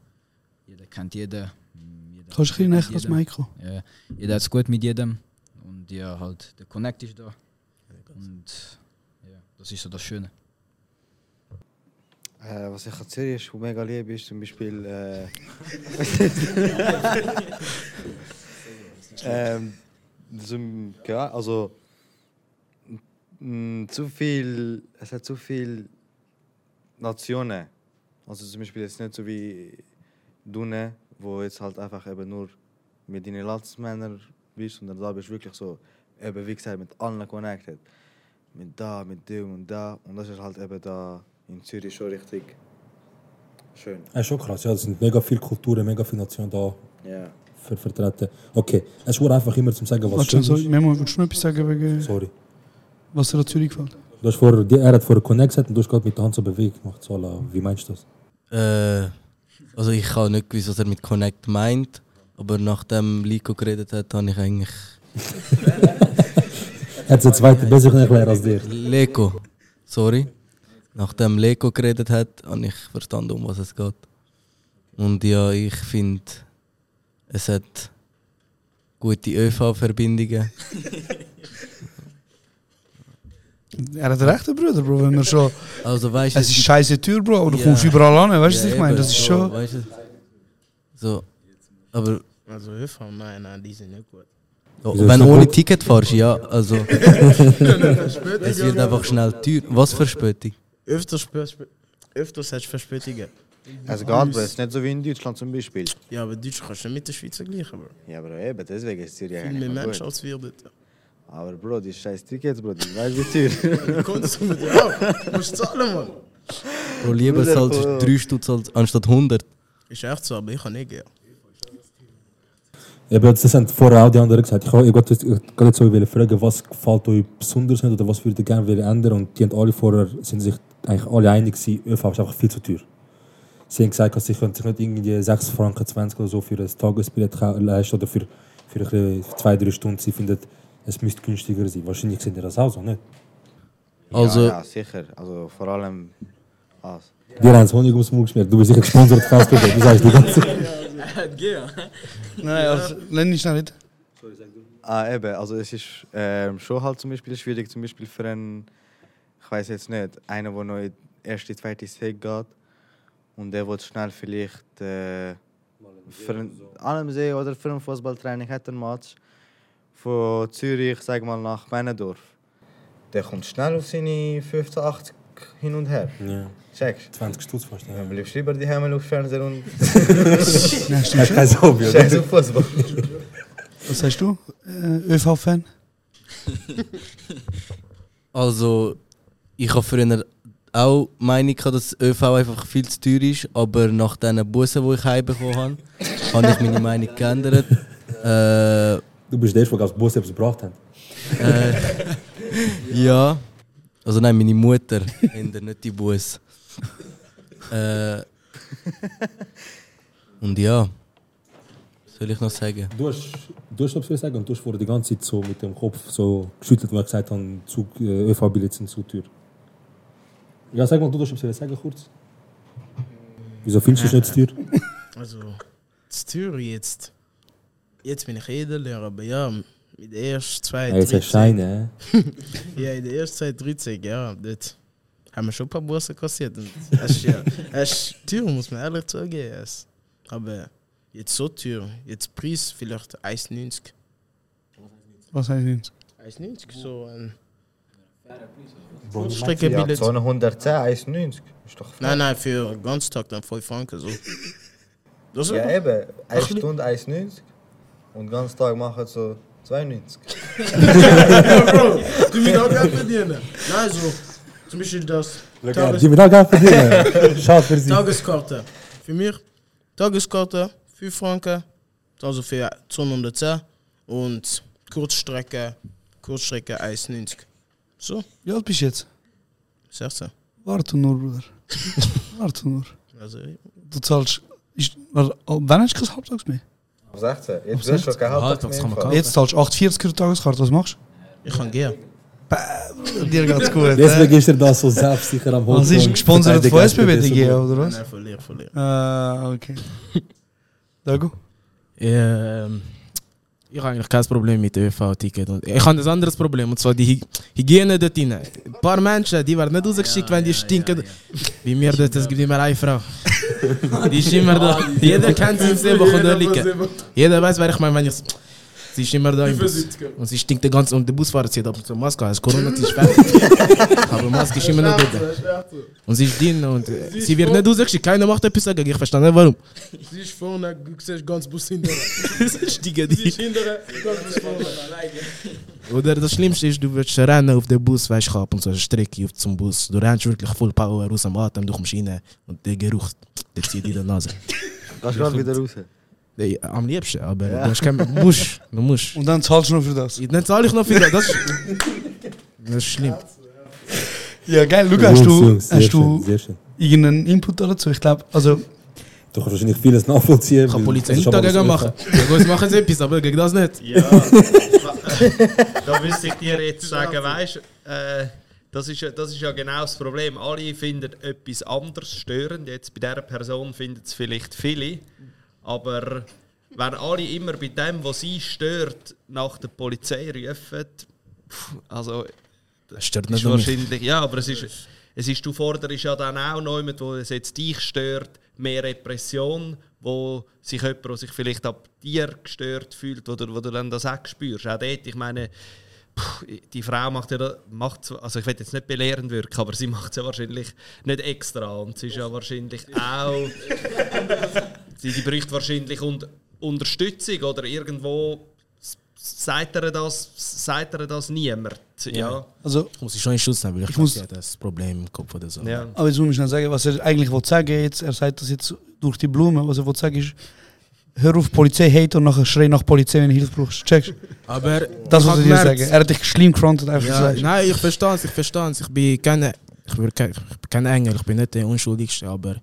Speaker 29: Jeder kennt jeden. mm, Jeder
Speaker 8: Kannst du ein bisschen
Speaker 29: hat
Speaker 8: näher. Mikro?
Speaker 29: Ja, jeder hat es gut mit jedem. Und ja, halt, der Connect ist da. Und ja, das ist so das Schöne.
Speaker 30: Äh, was ich an Zürich ist, mega liebe, ist zum Beispiel. Äh, ähm, so, ja, also. M, Zu viel. Es hat zu viel Nationen. Also zum Beispiel jetzt nicht so wie Dune, wo jetzt halt einfach eben nur mit deinen Landsmännern bist, sondern da bist du wirklich so, eben wie gesagt, mit allen connected. Mit da, mit dem und da. Und das ist halt eben da in Zürich schon richtig schön.
Speaker 9: Ja, ist schon krass, ja, es sind mega viele Kulturen, mega viele Nationen da
Speaker 30: Ja.
Speaker 9: ver vertreten. Okay, es wurde einfach immer zum Sagen, was
Speaker 8: Warte,
Speaker 9: schön ist.
Speaker 8: Memo, willst du noch etwas sagen wegen.
Speaker 9: Sorry.
Speaker 8: Was dir an Zürich gefällt?
Speaker 9: Du hast vorher, die- er hat vorher Connect gesagt und du hast gerade mit der Hand so bewegt gemacht. So, la, wie meinst du das?
Speaker 26: Äh, also ich habe nicht gewusst, was er mit Connect meint, aber nachdem Lico geredet hat, habe ich eigentlich...
Speaker 9: Er hat es zweite besser erklären als dir.
Speaker 26: Leko, sorry. Nachdem Leko geredet hat, habe ich verstanden, um was es geht. Und ja, ich finde, es hat gute ÖV-Verbindungen.
Speaker 8: Er hat recht, der Bruder, Bro, wenn wir schon.
Speaker 26: Also, weißt,
Speaker 8: es ist scheiße Tür, Bro, aber du kommst überall an, weißt du, was ich meine? Das ist
Speaker 26: so,
Speaker 8: schon.
Speaker 26: Weißt du, so, aber
Speaker 31: Also ÖV, nein, nein, die sind nicht gut.
Speaker 26: Ja,
Speaker 31: Wieso
Speaker 26: wenn du ohne
Speaker 31: gut?
Speaker 26: Ticket fährst, ja, also. Es wird
Speaker 31: ja.
Speaker 26: einfach schnell teuer. Was Verspätung?
Speaker 31: Öfters, öfters hast du Verspätungen.
Speaker 30: Es geht, Bro. Es ist nicht so wie in Deutschland zum Beispiel.
Speaker 31: Ja, aber Deutsch kannst du nicht mit der Schweiz vergleichen, Bro.
Speaker 30: Ja, Bro, eben, deswegen ist Zürich
Speaker 31: Viel
Speaker 30: eigentlich
Speaker 31: mehr Menschen als wir dort.
Speaker 30: Aber Bro, die scheiß Tickets, Bro, die weißt du wie teuer.
Speaker 31: Konsum mit dir auch. Musst zahlen, Mann.
Speaker 26: Pro lieber zahlst du
Speaker 30: Bro.
Speaker 26: 3 Stutz anstatt 100.
Speaker 31: Ist echt so, aber ich kann nicht gehen.
Speaker 9: Eben, das haben vorher auch die anderen gesagt. Ich wollte gerade jetzt so fragen, was gefällt euch besonders nicht oder was würdet ihr gerne ändern? Und die haben alle vorher, sind sich eigentlich alle einig gewesen, ÖV ist einfach viel zu teuer. Sie haben gesagt, dass sie können sich nicht irgendwie 6 Franken 20 oder so für ein Tagesbillett leisten oder für, für zwei, drei Stunden. Sie finden, es müsste günstiger sein. Wahrscheinlich sind ihr das auch so, nicht?
Speaker 26: Also-
Speaker 30: Ja, ja, sicher. Also vor allem. Was?
Speaker 9: Dir haben es Honig ums Mund geschmiert. Du bist sicher gesponsert fast, du sagst die ganze Zeit.
Speaker 8: Nein, also, nenn ich schnell nicht.
Speaker 30: Ah, eben, also es ist ähm, schon halt zum Beispiel schwierig, zum Beispiel für einen, ich weiß jetzt nicht, einer, der noch in die erste, zweite Sek geht und der will schnell vielleicht äh, für ein, an einem See oder für ein Fußballtraining hat ein Match von Zürich, sag mal, nach Männendorf. Der kommt schnell auf seine 15, 80 hin und her.
Speaker 9: Ja.
Speaker 30: Checkst
Speaker 9: 20 Stutz fast, ja.
Speaker 30: Dann bleibst du lieber die Hemmel auf Fernseher und... Hast kein Hobby, oder? Auf Fußball.
Speaker 8: Was sagst du? Äh, ÖV-Fan?
Speaker 26: Also, ich habe früher auch die Meinung gehabt, dass ÖV einfach viel zu teuer ist, aber nach diesen Bussen, die ich heimbekommen habe, habe ich meine Meinung geändert. Äh,
Speaker 9: Du bist der, der als Bus etwas gebracht hat.
Speaker 26: äh, ja. Also nein, meine Mutter, ändert nicht die Bus. Äh, und ja, was soll ich noch sagen?
Speaker 9: Du hast, du hast etwas sagen und du hast vorher die ganze Zeit so mit dem Kopf so geschüttelt, weil ich gesagt habe, Zug, äh, ÖV-Billets sind zu teuer. Ja, sag mal, du hast etwas sagen kurz. Wieso findest du es nicht zu teuer?
Speaker 31: Also, das Tür jetzt. Jetzt bin ich Edellehrer, aber ja, in der ersten zwei,
Speaker 9: Ja, jetzt Scheine,
Speaker 31: ja, in der ersten zwei, 13, ja, dort haben wir schon ein paar Busse kassiert. Und es ist ja, es ist teuer, muss man ehrlich zugeben. Es- Aber jetzt so teuer, jetzt Preis vielleicht 1,90.
Speaker 8: Was heißt nicht?
Speaker 31: 1,90, so ein.
Speaker 30: Ja,
Speaker 31: Kurzstreckenbillett.
Speaker 30: 210, 1,90. Ist doch.
Speaker 31: Nein, nein, für den ganzen Tag dann 5 Franken. So. Das
Speaker 30: Ja, eben. Eine
Speaker 31: Ach,
Speaker 30: Stunde 1,90 und den ganzen Tag machen so 92.
Speaker 31: ja, Bro, du musst auch Geld verdienen. Nein, so Zum Beispiel das.
Speaker 9: Tages- die wird auch Geld verdienen. Schade für sie.
Speaker 31: Tageskarte. Für mich, Tageskarte, 5 Franken, also für 210 und Kurzstrecke, Kurzstrecke 1,90. So,
Speaker 8: Wie alt bist du jetzt?
Speaker 31: 16.
Speaker 8: Warte nur, Bruder. Warte nur.
Speaker 31: Also,
Speaker 8: Du zahlst. War- wann hast du kein Halbtags mehr?
Speaker 30: Ab 16.
Speaker 8: Ab
Speaker 30: Jetzt du
Speaker 8: 16.
Speaker 30: kein Halbtags mehr. im Fall.
Speaker 8: Jetzt zahlst du 48 für die Tageskarte, was machst
Speaker 31: Ich kann gehen.
Speaker 8: du? Dir geht's gut.
Speaker 9: Deswegen ist er da so selbstsicher am
Speaker 8: Was ist gesponsert von SBB, DG, oder was?
Speaker 31: Nein, verlier, verlier.
Speaker 8: Ah, okay. Dago?
Speaker 19: Ähm, ich habe eigentlich kein Problem mit ÖV-Ticket. Und Ich habe ein anderes Problem, und zwar die Hy Hygiene dort drin. Ein paar Menschen, die werden nicht rausgeschickt, wenn die stinken. Wie mir dort, es gibt immer eine Frau. Die ist immer da. Jeder kennt sie von der Licke. Jeder weiß, wer ich meine, wenn ich... Sie ist immer da im Bus. Und sie stinkt den ganzen... Und der Busfahrer zieht ab und zu Maske. Es ist Corona, sie ist fertig. Aber Maske ist immer noch dort. Und sie ist drin und äh,
Speaker 31: Sie ist
Speaker 19: sie wird nicht rausgeschickt. Keiner macht etwas dagegen. Ich verstehe nicht, warum.
Speaker 31: Sie ist vorne, du siehst ganz Bus hinterher.
Speaker 19: Stiege
Speaker 31: Sie ist hinterher, ganz Bus vorne.
Speaker 19: Oder das Schlimmste ist, du willst rennen auf den Bus, weißt du, ab und so eine Strecke auf zum Bus. Du rennst wirklich voll Power aus dem Atem durch die Maschine und der Geruch, der zieht in die Nase.
Speaker 30: Kannst du gerade wieder raus?
Speaker 19: Ja, am liebsten, aber
Speaker 30: Ja.
Speaker 19: du hast kein, musst, du musst.
Speaker 8: Und dann zahlst du noch für das?
Speaker 19: Dann zahle ich noch für das. Das ist, das ist schlimm.
Speaker 8: Ja, geil. Luca, hast du,
Speaker 9: Jungs, sehr
Speaker 8: hast
Speaker 9: schön,
Speaker 8: du
Speaker 9: sehr schön.
Speaker 8: irgendeinen Input dazu? Ich glaube, also.
Speaker 9: Du kannst wahrscheinlich vieles nachvollziehen.
Speaker 19: Ich kann Polizei
Speaker 9: das
Speaker 19: nicht dagegen
Speaker 9: das
Speaker 19: machen. Gut, machen sie etwas, aber gegen das nicht.
Speaker 27: Ja. da müsste ich dir jetzt sagen, weißt äh, das ist, ja- das ist ja genau das Problem. Alle finden etwas anderes störend. Jetzt bei dieser Person finden es vielleicht viele. Aber wenn alle immer bei dem, was sie stört, nach der Polizei rufen, also.
Speaker 19: Das stört
Speaker 27: ist
Speaker 19: nicht mich.
Speaker 27: wahrscheinlich. Ja, aber es ist, es ist, du forderst ja dann auch jemand, wo es jetzt dich stört, mehr Repression, wo sich jemand, der sich vielleicht ab dir gestört fühlt, wo du, wo du dann das auch spürst. Auch dort, ich meine, die Frau macht ja, macht, also ich will jetzt nicht belehrend wirken, aber sie macht es ja wahrscheinlich nicht extra und sie ist ja wahrscheinlich auch, sie die bräuchte wahrscheinlich und Unterstützung oder irgendwo sagt er das, sagt er das niemand. Ja.
Speaker 8: Also,
Speaker 19: Ich muss ich schon in Schutz nehmen, weil ich,
Speaker 8: Ich muss-
Speaker 19: das Problem im Kopf oder so.
Speaker 27: Ja.
Speaker 8: Aber jetzt muss ich noch sagen, was er eigentlich will sagen jetzt, er sagt das jetzt durch die Blume, was er will sagen ist, hör auf Polizei hate und nachher schrei nach Polizei, wenn du Hilfe brauchst. Checkst
Speaker 19: Aber
Speaker 8: Das
Speaker 19: ich
Speaker 8: muss er dir sagen. Er hat dich schlimm gefrontet, einfach
Speaker 19: Ja,
Speaker 8: gesagt.
Speaker 19: nein, ich verstehe es, ich verstehe es. Ich bin keine, ich bin kein, ich bin kein Engel, ich bin nicht der Unschuldigste, aber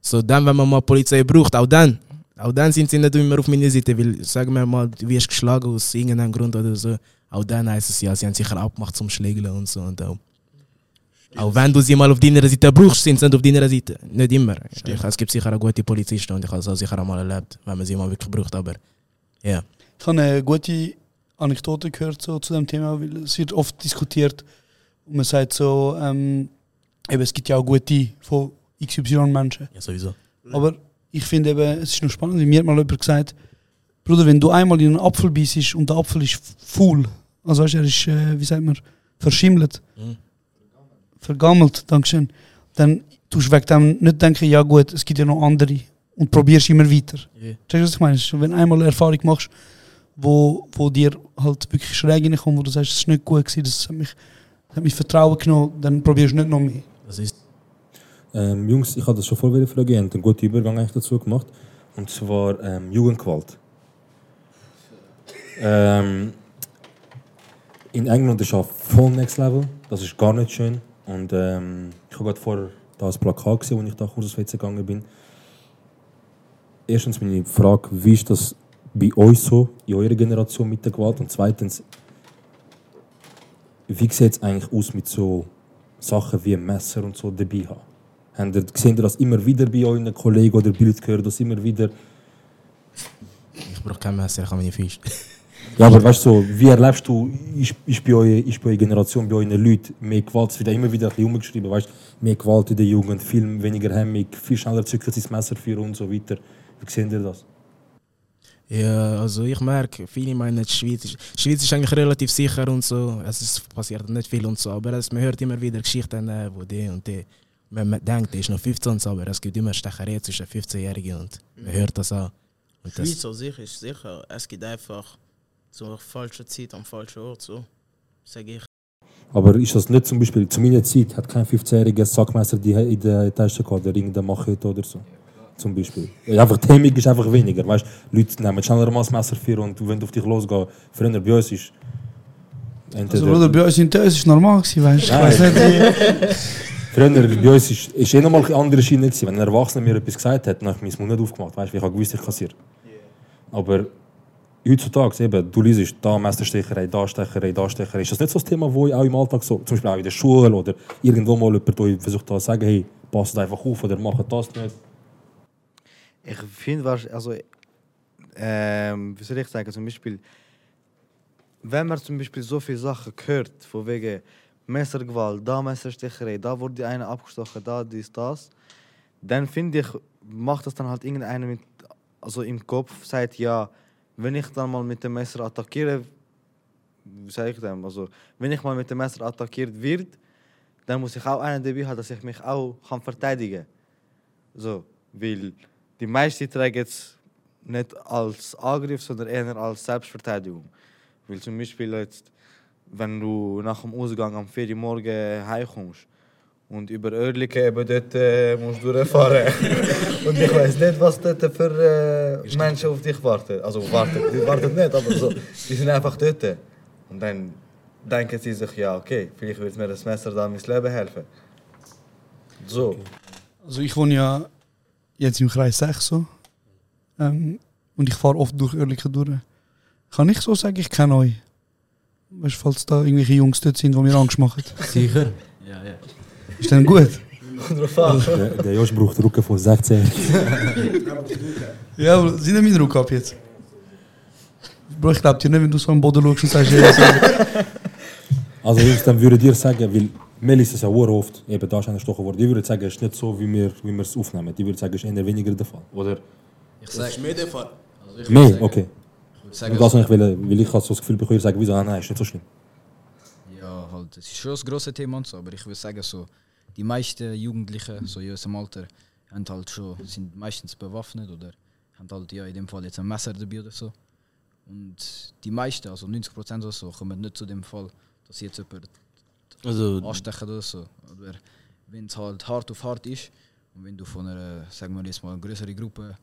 Speaker 19: so dann, wenn man mal Polizei braucht, auch dann, auch dann sind sie nicht immer auf meiner Seite, weil, sagen wir mal, du wirst geschlagen aus irgendeinem Grund oder so, auch dann heißt es ja, sie haben sicher abgemacht zum Schlägeln und so und auch. Auch wenn du sie mal auf deiner Seite brauchst, sind sie nicht auf deiner Seite. Nicht immer. Ich, es gibt sicher auch gute Polizisten und ich habe es auch sicher auch mal erlebt, wenn man sie mal wirklich braucht, aber ja.
Speaker 8: Ich habe eine gute Anekdote gehört so, zu dem Thema, weil es wird oft diskutiert und man sagt so, ähm, eben, es gibt ja auch gute von XY-Menschen.
Speaker 19: Ja, sowieso.
Speaker 8: Aber ich finde eben, es ist noch spannend, wie mir hat mal jemand gesagt, Bruder, wenn du einmal in einen Apfel beißt und der Apfel ist faul, also weißt, er ist, äh, wie sagt man, verschimmelt,
Speaker 19: Mhm.
Speaker 8: vergammelt, Dankeschön, dann tust du wegen dem nicht denken, ja gut, es gibt ja noch andere und probierst immer weiter.
Speaker 19: Ja.
Speaker 8: Verstehst du, was ich meine? Ist, Wenn du einmal eine Erfahrung machst, wo, wo dir halt wirklich schräg reinkommt, wo du sagst, es ist nicht gut gewesen, das hat mich, das hat mich Vertrauen genommen, dann probierst du nicht noch mehr.
Speaker 19: Das ist
Speaker 9: Ähm, Jungs, ich habe das schon vorher fragen, ihr habt einen guten Übergang eigentlich dazu gemacht. Und zwar ähm, Jugendgewalt. Ähm, in England ist es voll Next Level. Das ist gar nicht schön. Und ähm, ich habe gerade vorher da ein Plakat gesehen, als ich da kurz aufs WC gegangen bin. Erstens meine Frage, wie ist das bei euch so, in eurer Generation mit der Gewalt? Und zweitens, wie sieht es eigentlich aus mit so Sachen wie Messer und so dabei haben? Habt ihr, seht ihr das immer wieder bei euren Kollegen oder Leuten gehört, das immer wieder?
Speaker 19: Ich brauche kein Messer, ich habe meine Füße.
Speaker 9: Ja, aber weißt du, so, wie erlebst du, ist, ist, bei eurer, ist bei eurer Generation, bei euren Leuten mehr Gewalt? Es wird immer wieder ein bisschen umgeschrieben, weißt mehr Gewalt in der Jugend, viel weniger Hemmung, viel schneller zückelt sie das Messer für und so weiter. Wie seht ihr das?
Speaker 19: Ja, also ich merke, viele meinen, die Schweiz ist, die Schweiz ist eigentlich relativ sicher und so. Es ist, passiert nicht viel und so, aber es, man hört immer wieder Geschichten, äh, wo die und die. Man, man denkt, der ist noch 15 und so, aber es gibt immer Stecherei zwischen 15-Jährigen und man hört das auch. Und das,
Speaker 31: Schweiz an sich ist sicher, es gibt einfach so eine falsche Zeit am falschen Ort, so, sage ich.
Speaker 9: Aber ist das nicht zum Beispiel, zu meiner Zeit hat kein 15-jähriger Sackmesser die in der Tasche gehabt, oder irgendeine Machete oder so. Zum Beispiel. Ja, einfach, die Hemmung ist einfach weniger. Weißt, Leute nehmen schneller mal das Messer für und wenn du auf dich losgehst, früher bei uns ist.
Speaker 8: Also, Bruder, bei uns in Tös ist normal gewesen, weißt du? Ich weiß nicht, wie.
Speaker 9: Früher bei uns ist, ist eh nochmal eine andere Schiene gewesen. Wenn ein Erwachsener mir etwas gesagt hat, dann habe ich meinen Mund nicht aufgemacht. Weißt ich habe gewusst, ich kassiere. Aber heutzutage, eben, du liest da Messerstecherei, da Stecherei, da Stecherei. Ist das nicht so ein Thema, wo ich auch im Alltag so, zum Beispiel auch in der Schule oder irgendwo mal jemand euch versucht zu sagen, hey, passt einfach auf oder macht das nicht?
Speaker 30: Ich finde, was, also, ähm, wie soll ich sagen, zum Beispiel, wenn man zum Beispiel so viele Sachen hört, von wegen Messergewalt, da Messerstecherei, da wurde die eine abgestochen, da dies, das, dann finde ich, macht das dann halt irgendeiner mit, also im Kopf, sagt, ja, wenn ich dann mal mit dem Messer attackiere, wie sage ich dem, also, wenn ich mal mit dem Messer attackiert wird, dann muss ich auch einen dabei haben, dass ich mich auch kann verteidigen kann. So, weil die meisten tragen es nicht als Angriff, sondern eher als Selbstverteidigung. Weil zum Beispiel jetzt, wenn du nach dem Ausgang am 4 Uhr morgen heimkommst und über Oerlikon eben dort äh, musst du durchfahren. und ich weiß nicht, was dort für äh, Menschen auf dich warten. Also warten, die warten nicht, aber so, die sind einfach dort. Und dann denken sie sich, ja okay, vielleicht wird mir das Messer da mein Leben helfen. So.
Speaker 8: Also ich wohne ja jetzt im Kreis 6 so. Ähm, und ich fahre oft durch Oerlikon durch. Kann ich so sagen, ich kenne euch? Weißt du, falls da irgendwelche Jungs dort sind, die mir Angst machen?
Speaker 26: Sicher.
Speaker 29: Ja, ja.
Speaker 8: Ist dann gut?
Speaker 9: Der, der Josh braucht Rücken von 16.
Speaker 8: ja, aber sind nicht mein Rücken ab jetzt? Bro, ich glaub dir nicht, wenn du so am Boden schaust und sagst, ja, so.
Speaker 9: Also Jungs, dann würde dir sagen, weil Mel ist es ja oft, eben da ist einer gestochen worden, ich würde sagen, es ist nicht so, wie wir, wie wir es aufnehmen. Ich würde sagen, es ist eher weniger der Fall. Oder?
Speaker 29: Ich sag,
Speaker 19: ist mehr der Fall.
Speaker 29: Also ich
Speaker 9: Mehr, okay.
Speaker 29: Sagen,
Speaker 9: Und das, ich will, weil ich habe so das Gefühl bekommen, ich sage, wieso, ah, nein, ist nicht so schlimm.
Speaker 29: Ja, halt, es ist schon ein grosses Thema und so, aber ich würde sagen, so, die meisten Jugendlichen, so in unserem Alter, haben halt schon, sind meistens bewaffnet oder haben halt ja in dem Fall jetzt ein Messer dabei oder so. Und die meisten, also 90% oder so, kommen nicht zu dem Fall, dass sie jetzt jemand
Speaker 26: Also-
Speaker 29: anstechen oder so. Aber wenn es halt hart auf hart ist und wenn du von einer, sagen wir jetzt mal, eine größere Gruppe,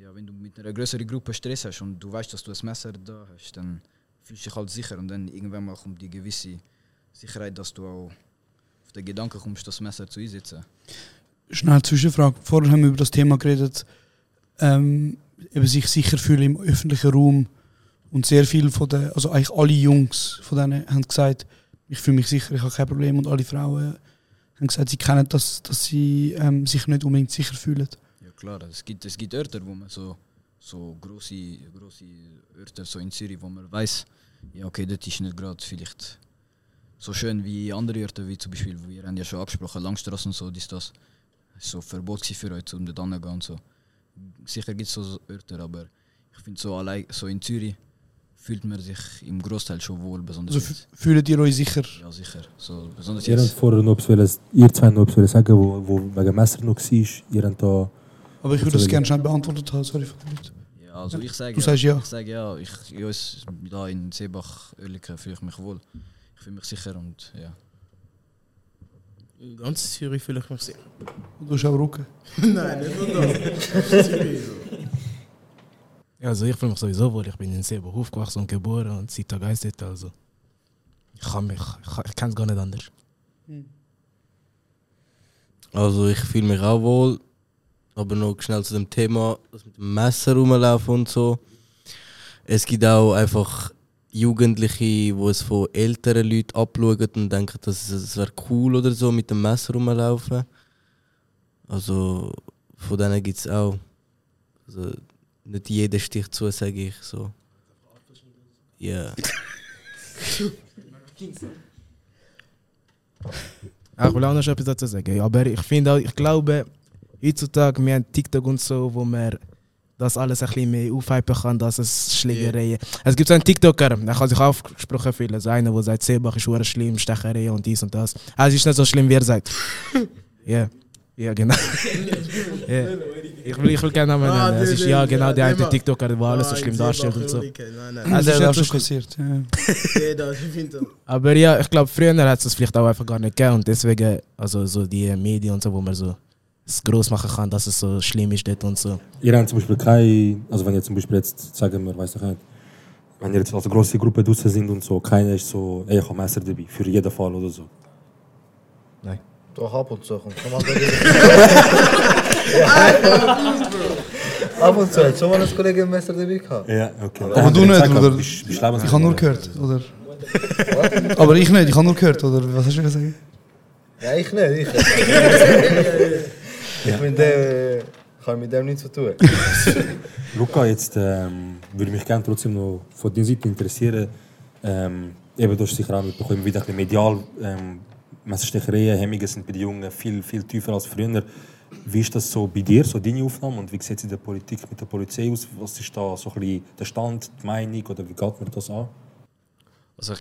Speaker 29: ja, wenn du mit einer größeren Gruppe Stress hast und du weißt, dass du ein Messer da hast, dann fühlst du dich halt sicher und dann irgendwann mal kommt die gewisse Sicherheit, dass du auch auf den Gedanken kommst, das Messer zu einsetzen.
Speaker 8: Schnell Zwischenfrage. Vorher haben wir über das Thema geredet, ähm, eben sich sicher fühlen im öffentlichen Raum. Und sehr viele von den, also eigentlich alle Jungs von denen haben gesagt, ich fühle mich sicher, ich habe kein Problem. Und alle Frauen haben gesagt, sie kennen das, dass sie ähm, sich nicht unbedingt sicher fühlen.
Speaker 29: Klar, es gibt, es gibt Orte, wo man so, so große, große Orte so in Zürich, wo man weiß, ja okay, das ist nicht gerade vielleicht so schön wie andere Orte, wie zum Beispiel, wir haben ja schon angesprochen, Langstrasse und so, das das. Es ist so Verbot für euch, um dort hinzugehen und so. Sicher gibt es so Orte, aber ich finde so allein, so in Zürich fühlt man sich im Großteil schon wohl, besonders
Speaker 8: Also fühlt ihr euch sicher?
Speaker 29: Ja, sicher. So, besonders
Speaker 9: Ihr habt
Speaker 29: jetzt.
Speaker 9: vorher noch etwas, ihr zwei noch etwas sagen, wo, wo wegen Messer noch war. Ihr habt da...
Speaker 8: Aber ich würde das gerne schnell beantwortet haben, sorry für.
Speaker 29: Ja, also ich sage
Speaker 8: Du sagst ja.
Speaker 29: Ich sage ja, ich, in uns, da in Seebach, Oerlikon fühle ich mich wohl. Ich fühle mich sicher und ja.
Speaker 31: In ganz Zürich fühle ich mich sicher.
Speaker 8: Du hast auch Rücken.
Speaker 31: Nein, nicht nur das. Zürich so.
Speaker 19: Ja, also ich fühle mich sowieso wohl. Ich bin in Seebach aufgewachsen und geboren und seit Tag 1 dort, also. Ich kann mich, ich, ich kann es gar nicht anders.
Speaker 26: Also ich fühle mich auch wohl, aber noch schnell zu dem Thema, das mit dem Messer rumlaufen und so. Es gibt auch einfach Jugendliche, die es von älteren Leuten abschauen und denken, dass es, wäre cool oder so, mit dem Messer rumlaufen. Also von denen gibt es auch. Also, nicht jeder sticht zu, sage ich so. Ja.
Speaker 19: Ja, ich will auch noch etwas dazu sagen. Aber ich finde auch, ich glaube, heutzutage, wir haben TikTok und so, wo man das alles ein bisschen mehr aufhypen kann, dass es Schlägereien. Es gibt so einen TikToker, der kann sich aufgesprochen fühlen. So einer, der sagt, Seebach ist hure schlimm, Stecherei und dies und das. Also es ist nicht so schlimm, wie er sagt. Ja. Ja, genau. ja. Ich will, ich will gerne Namen
Speaker 31: Ah,
Speaker 19: nennen. Es ist ja genau der eine TikToker, der alles so schlimm darstellt und so.
Speaker 31: Nein, nein.
Speaker 8: Ah,
Speaker 19: Es
Speaker 8: der
Speaker 19: ist
Speaker 8: schon
Speaker 31: das finde
Speaker 19: Aber ja, ich glaube, früher hat es das vielleicht auch einfach gar nicht gegeben und deswegen, also so die Medien und so, wo man so es groß machen kann, dass es so schlimm ist dort und so.
Speaker 9: Ihr habt zum Beispiel kein, also wenn ihr zum Beispiel jetzt, sagen wir, weiß ich nicht, wenn ihr jetzt als große Gruppe draußen sind und so, keiner ist so, ey, ich habe Messer dabei, für jeden Fall oder so.
Speaker 19: Nein.
Speaker 30: Doch ab und zu kommt schon mal Ab und zu hat schon mal ein Kollege ein Messer dabei gehabt.
Speaker 9: Ja, okay.
Speaker 8: Aber du nicht, oder?
Speaker 9: Bist- bist
Speaker 8: Ich habe nur gehört, oder? Aber ich nicht, ich habe nur gehört, oder? Was hast du gesagt?
Speaker 30: Ja, ich nicht, ich. ich bin der, ich habe mit dem nichts zu tun.
Speaker 9: Luca, jetzt ähm, würde mich gerne trotzdem noch von deiner Seite interessieren. Ähm, eben, du hast sicher auch mitbekommen, wieder ein bisschen medial. Ähm, Messerstechereien, Hemmungen sind bei den Jungen viel, viel tiefer als früher. Wie ist das so bei dir, so deine Aufnahme? Und wie sieht es in der Politik mit der Polizei aus? Was ist da so ein bisschen der Stand, die Meinung oder wie geht man das an?
Speaker 27: Also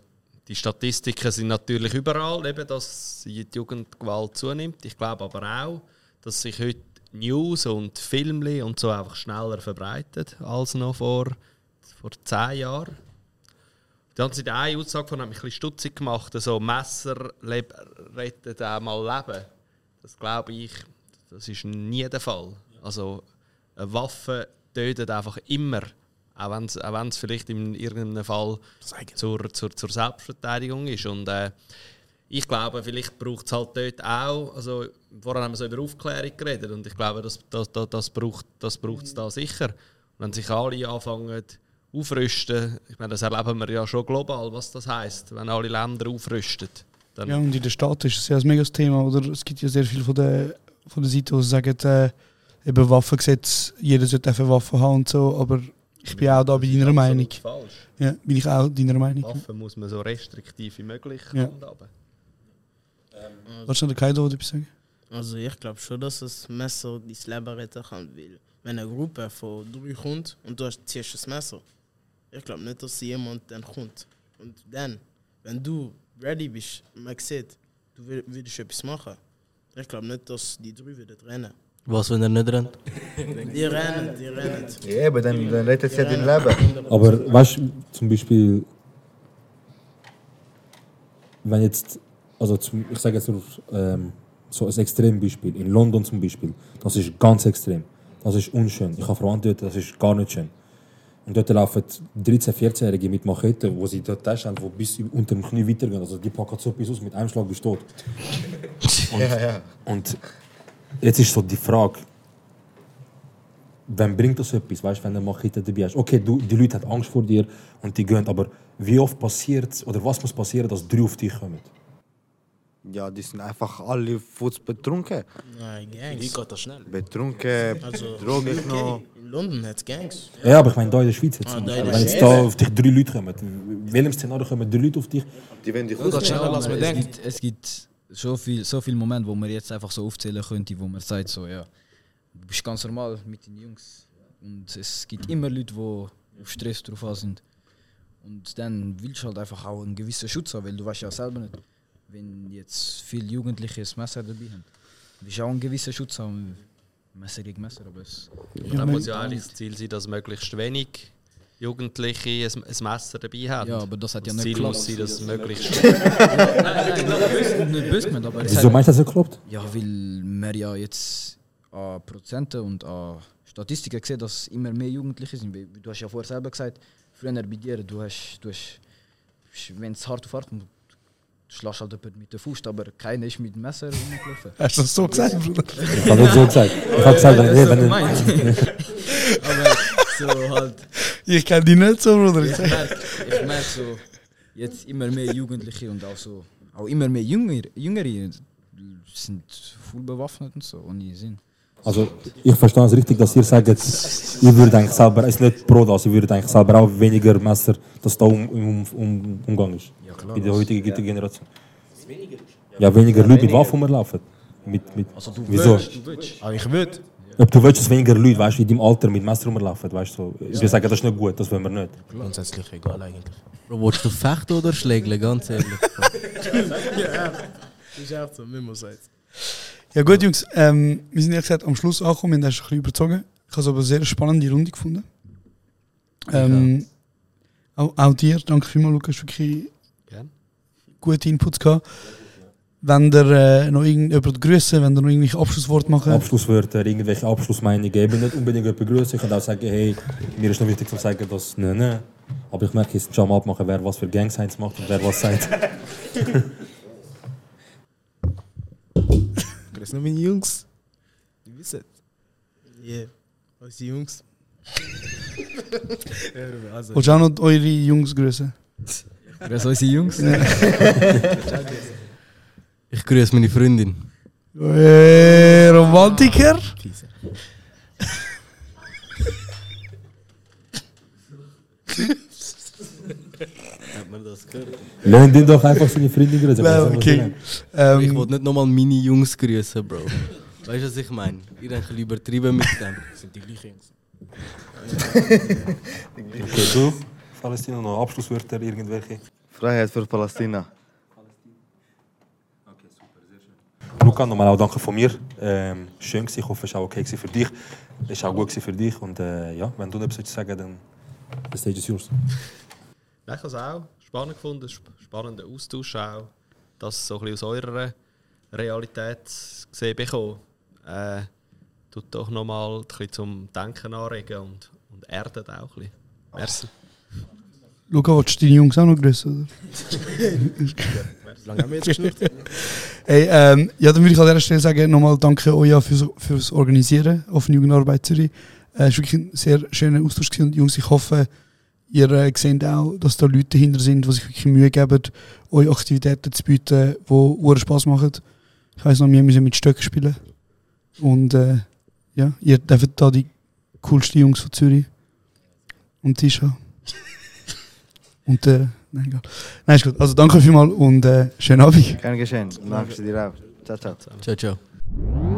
Speaker 27: die Statistiken sind natürlich überall, eben, dass die Jugendgewalt zunimmt. Ich glaube aber auch, dass sich heute News und Filme und so einfach schneller verbreitet als noch vor, vor zehn Jahren. Da haben sie die eine Aussage von hat mich ein bisschen stutzig gemacht, so Messer leb, rettet auch mal Leben. Das glaube ich, das ist nie der Fall. Also eine Waffe tötet einfach immer, auch wenn es vielleicht in irgendeinem Fall zur, zur, zur Selbstverteidigung ist. Und äh, ich glaube, vielleicht braucht es halt dort auch, also vorher haben wir so über Aufklärung geredet und ich glaube, das, das, das, das braucht das braucht's da sicher. Wenn sich alle anfangen aufrüsten, ich meine, das erleben wir ja schon global, was das heißt, wenn alle Länder aufrüsten. Dann
Speaker 8: Ja, und in den Staaten ist es ja ein mega Thema, oder? Es gibt ja sehr viel von der, von der Seite, die sagen, äh, eben Waffengesetz, jeder sollte eine Waffe haben und so, aber ich bin auch da bei deiner Meinung.
Speaker 27: falsch.
Speaker 8: Ja, bin ich auch deiner Meinung.
Speaker 27: Waffen muss man so restriktiv wie möglich
Speaker 8: Ja.
Speaker 27: handhaben.
Speaker 8: Was soll der Kaido etwas sagen?
Speaker 31: Also ich glaube schon, dass das Messer dein Leben retten kann, weil wenn eine Gruppe von drei kommt und du hast, ziehst das Messer, ich glaube nicht, dass jemand dann kommt. Und dann, wenn du ready bist, man sieht, du wür- würdest etwas machen, ich glaube nicht, dass die drei würden rennen.
Speaker 26: Was, wenn er nicht rennt?
Speaker 31: Die rennen, die rennen.
Speaker 30: Ja, eben, dann, dann rettet es ja dein Leben.
Speaker 9: Aber weißt du, zum Beispiel, wenn jetzt, also zum, ich sage jetzt nur ähm, so ein Extrembeispiel, in London zum Beispiel, das ist ganz extrem. Das ist unschön. Ich habe Verwandte dort, das ist gar nicht schön. Und dort laufen 13-, 14-Jährige mit Macheten, wo sie dort haben, die bis unter dem Knie weitergehen. Also die packen so etwas aus, mit einem Schlag bist du tot. Und,
Speaker 30: Ja, ja.
Speaker 9: und jetzt ist so die Frage, wem bringt das etwas, weißt, wenn du Machete dabei hast? Okay, du, die Leute haben Angst vor dir und die gehen, aber wie oft passiert oder was muss passieren, dass drei auf dich kommen?
Speaker 30: Ja, die sind einfach alle futz betrunken.
Speaker 31: Nein, Gangs.
Speaker 30: Wie geht das schnell? Betrunken,
Speaker 31: Also,
Speaker 30: Drogen
Speaker 31: in UK,
Speaker 30: genommen.
Speaker 31: In London hat es Gangs.
Speaker 9: Ja, aber ich meine, da in der Schweiz jetzt.
Speaker 31: Ah, in der
Speaker 9: wenn jetzt da auf dich drei Leute kommen, in welchem Szenario kommen drei Leute auf dich?
Speaker 30: Die wollen dich
Speaker 29: Ja, es, gibt, es gibt so viel, so viele Momente, wo man jetzt einfach so aufzählen könnte, wo man sagt, so, ja, du bist ganz normal mit den Jungs. Und es gibt immer Leute, die auf Stress drauf an sind. Und dann willst du halt einfach auch einen gewissen Schutz haben, weil du weißt ja selber nicht, wenn jetzt viele Jugendliche ein Messer dabei haben, willst du auch einen gewissen Schutz haben. Messer gegen Messer, aber es...
Speaker 27: Und dann muss ja eigentlich das Ziel sein, dass möglichst wenig Jugendliche ein, ein Messer dabei haben.
Speaker 29: Ja, aber das hat ja
Speaker 27: Das
Speaker 29: nicht
Speaker 27: Ziel
Speaker 29: geklappt.
Speaker 27: muss sein, dass möglichst
Speaker 29: nein, nein, nicht böse- nicht böse gemeint, aber es
Speaker 9: Wieso meinst du, dass es geklappt?
Speaker 29: Ja, weil wir ja jetzt an Prozenten und an Statistiken sehen, dass immer mehr Jugendliche sind. Du hast ja vorher selber gesagt, früher bei dir, du hast, du hast wenn es hart auf hart kommt, schlägst halt jemanden mit der Faust, aber keiner ist mit dem Messer rumgelaufen.
Speaker 8: Hast du das so gesagt, Bruder?
Speaker 9: Ich habe nicht so gesagt. Ich habe gesagt, wenn-
Speaker 29: Das
Speaker 9: wenn-
Speaker 29: ist gemeint. aber so halt...
Speaker 8: Ich kenne die nicht so, Bruder.
Speaker 29: Ich merke ich merk so, jetzt immer mehr Jugendliche und auch so, auch immer mehr Jünger, Jüngere sind voll bewaffnet und so, ohne Sinn.
Speaker 9: Also, ich verstehe es richtig, dass ihr sagt, ihr würdet eigentlich selber, es ist nicht pro das, ihr würdet eigentlich selber auch weniger Messer, dass da um, um, um, Umgang ist.
Speaker 29: Ja, klar,
Speaker 9: In der heutigen
Speaker 29: ja.
Speaker 9: Generation. Ja, weniger Leute mit Waffen rumlaufen. Mit, mit,
Speaker 29: Also du
Speaker 9: wieso?
Speaker 29: willst, du willst.
Speaker 31: Aber ich würde.
Speaker 9: Ob du willst, dass weniger Leute, weißt in deinem Alter mit Messer rumlaufen, weißt du, so. wir sagen, das ist nicht gut, das wollen wir nicht.
Speaker 31: Grundsätzlich egal eigentlich.
Speaker 26: Bro, willst du fechten oder schlägeln, ganz ehrlich?
Speaker 31: ja, das ist echt so, wie man sagt.
Speaker 8: Ja gut, Jungs, ähm, wir sind ehrlich gesagt am Schluss angekommen, das ein bisschen überzogen. Ich habe es aber eine sehr spannende Runde gefunden. Ähm, auch, auch dir, danke vielmals, Lukas, wirklich
Speaker 27: Gern.
Speaker 8: gute Inputs gehabt. Wenn ihr äh, noch irgendjemand grüßen, wenn ihr noch irgendwelche Abschlussworte machen.
Speaker 9: Abschlusswörter, irgendwelche Abschlussmeinungen geben. Nicht unbedingt jemanden begrüßen. Ich kann auch sagen, hey, mir ist noch wichtig zu sagen, dass ne, ne. Aber ich merke, jetzt Jam abmachen, wer was für Gang Signs macht und wer was sagt.
Speaker 31: Grüß noch meine Jungs. Die wissen. Yeah. Unsere Jungs. also,
Speaker 8: Willst du auch noch eure Jungs grüßen?
Speaker 29: Grüß unsere Jungs.
Speaker 26: Ich grüße meine Freundin.
Speaker 8: Hey, Romantiker?
Speaker 26: Das gehört?
Speaker 9: Lernt ihn doch einfach seine Freundin grüßen.
Speaker 8: Nein, okay. Ähm,
Speaker 26: ich wollte nicht nochmal meine Jungs grüßen, Bro. Weißt du, was ich meine? Bisschen übertrieben mit dem.
Speaker 31: sind die gleichen Jungs.
Speaker 9: sagen? Okay, du, Palästina, noch Abschlusswörter, irgendwelche?
Speaker 30: Freiheit für Palästina.
Speaker 9: Luca, nochmal auch danke von mir. Ähm, schön gewesen. ich hoffe, es war auch okay für dich. Es war auch gut für dich. Und äh, ja, wenn du noch etwas sagen willst, dann the stage is yours.
Speaker 27: Ja, ich habe es auch spannend gefunden, sp- spannender Austausch auch, das so ein bisschen aus eurer Realität gesehen bekommen. Äh, tut doch nochmal ein bisschen zum Denken anregen und, und erdet auch ein bisschen. Merci.
Speaker 8: Luca, willst du deine Jungs auch noch grüßen?
Speaker 31: Lange haben wir jetzt geschnurrt?
Speaker 8: Hey, ähm, ja, dann würde ich an dieser Stelle sagen, nochmal danke Oja fürs, fürs Organisieren auf Jugendarbeit Zürich. Es war wirklich ein sehr schöner Austausch. Und Jungs, ich hoffe, ihr äh, seht auch, dass da Leute dahinter sind, die sich wirklich Mühe geben, euch Aktivitäten zu bieten, die uren Spass machen. Ich weiss noch, wir müssen mit Stöcken spielen. Und äh, ja, ihr dürft da die coolsten Jungs von Zürich und Tisha. Und äh, nein, egal. Nein, ist gut. Also danke vielmals und äh, schönen Abend.
Speaker 30: Kein Geschehen. Danke dir auch. Ciao, ciao.
Speaker 26: Ciao, ciao.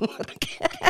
Speaker 21: Okay.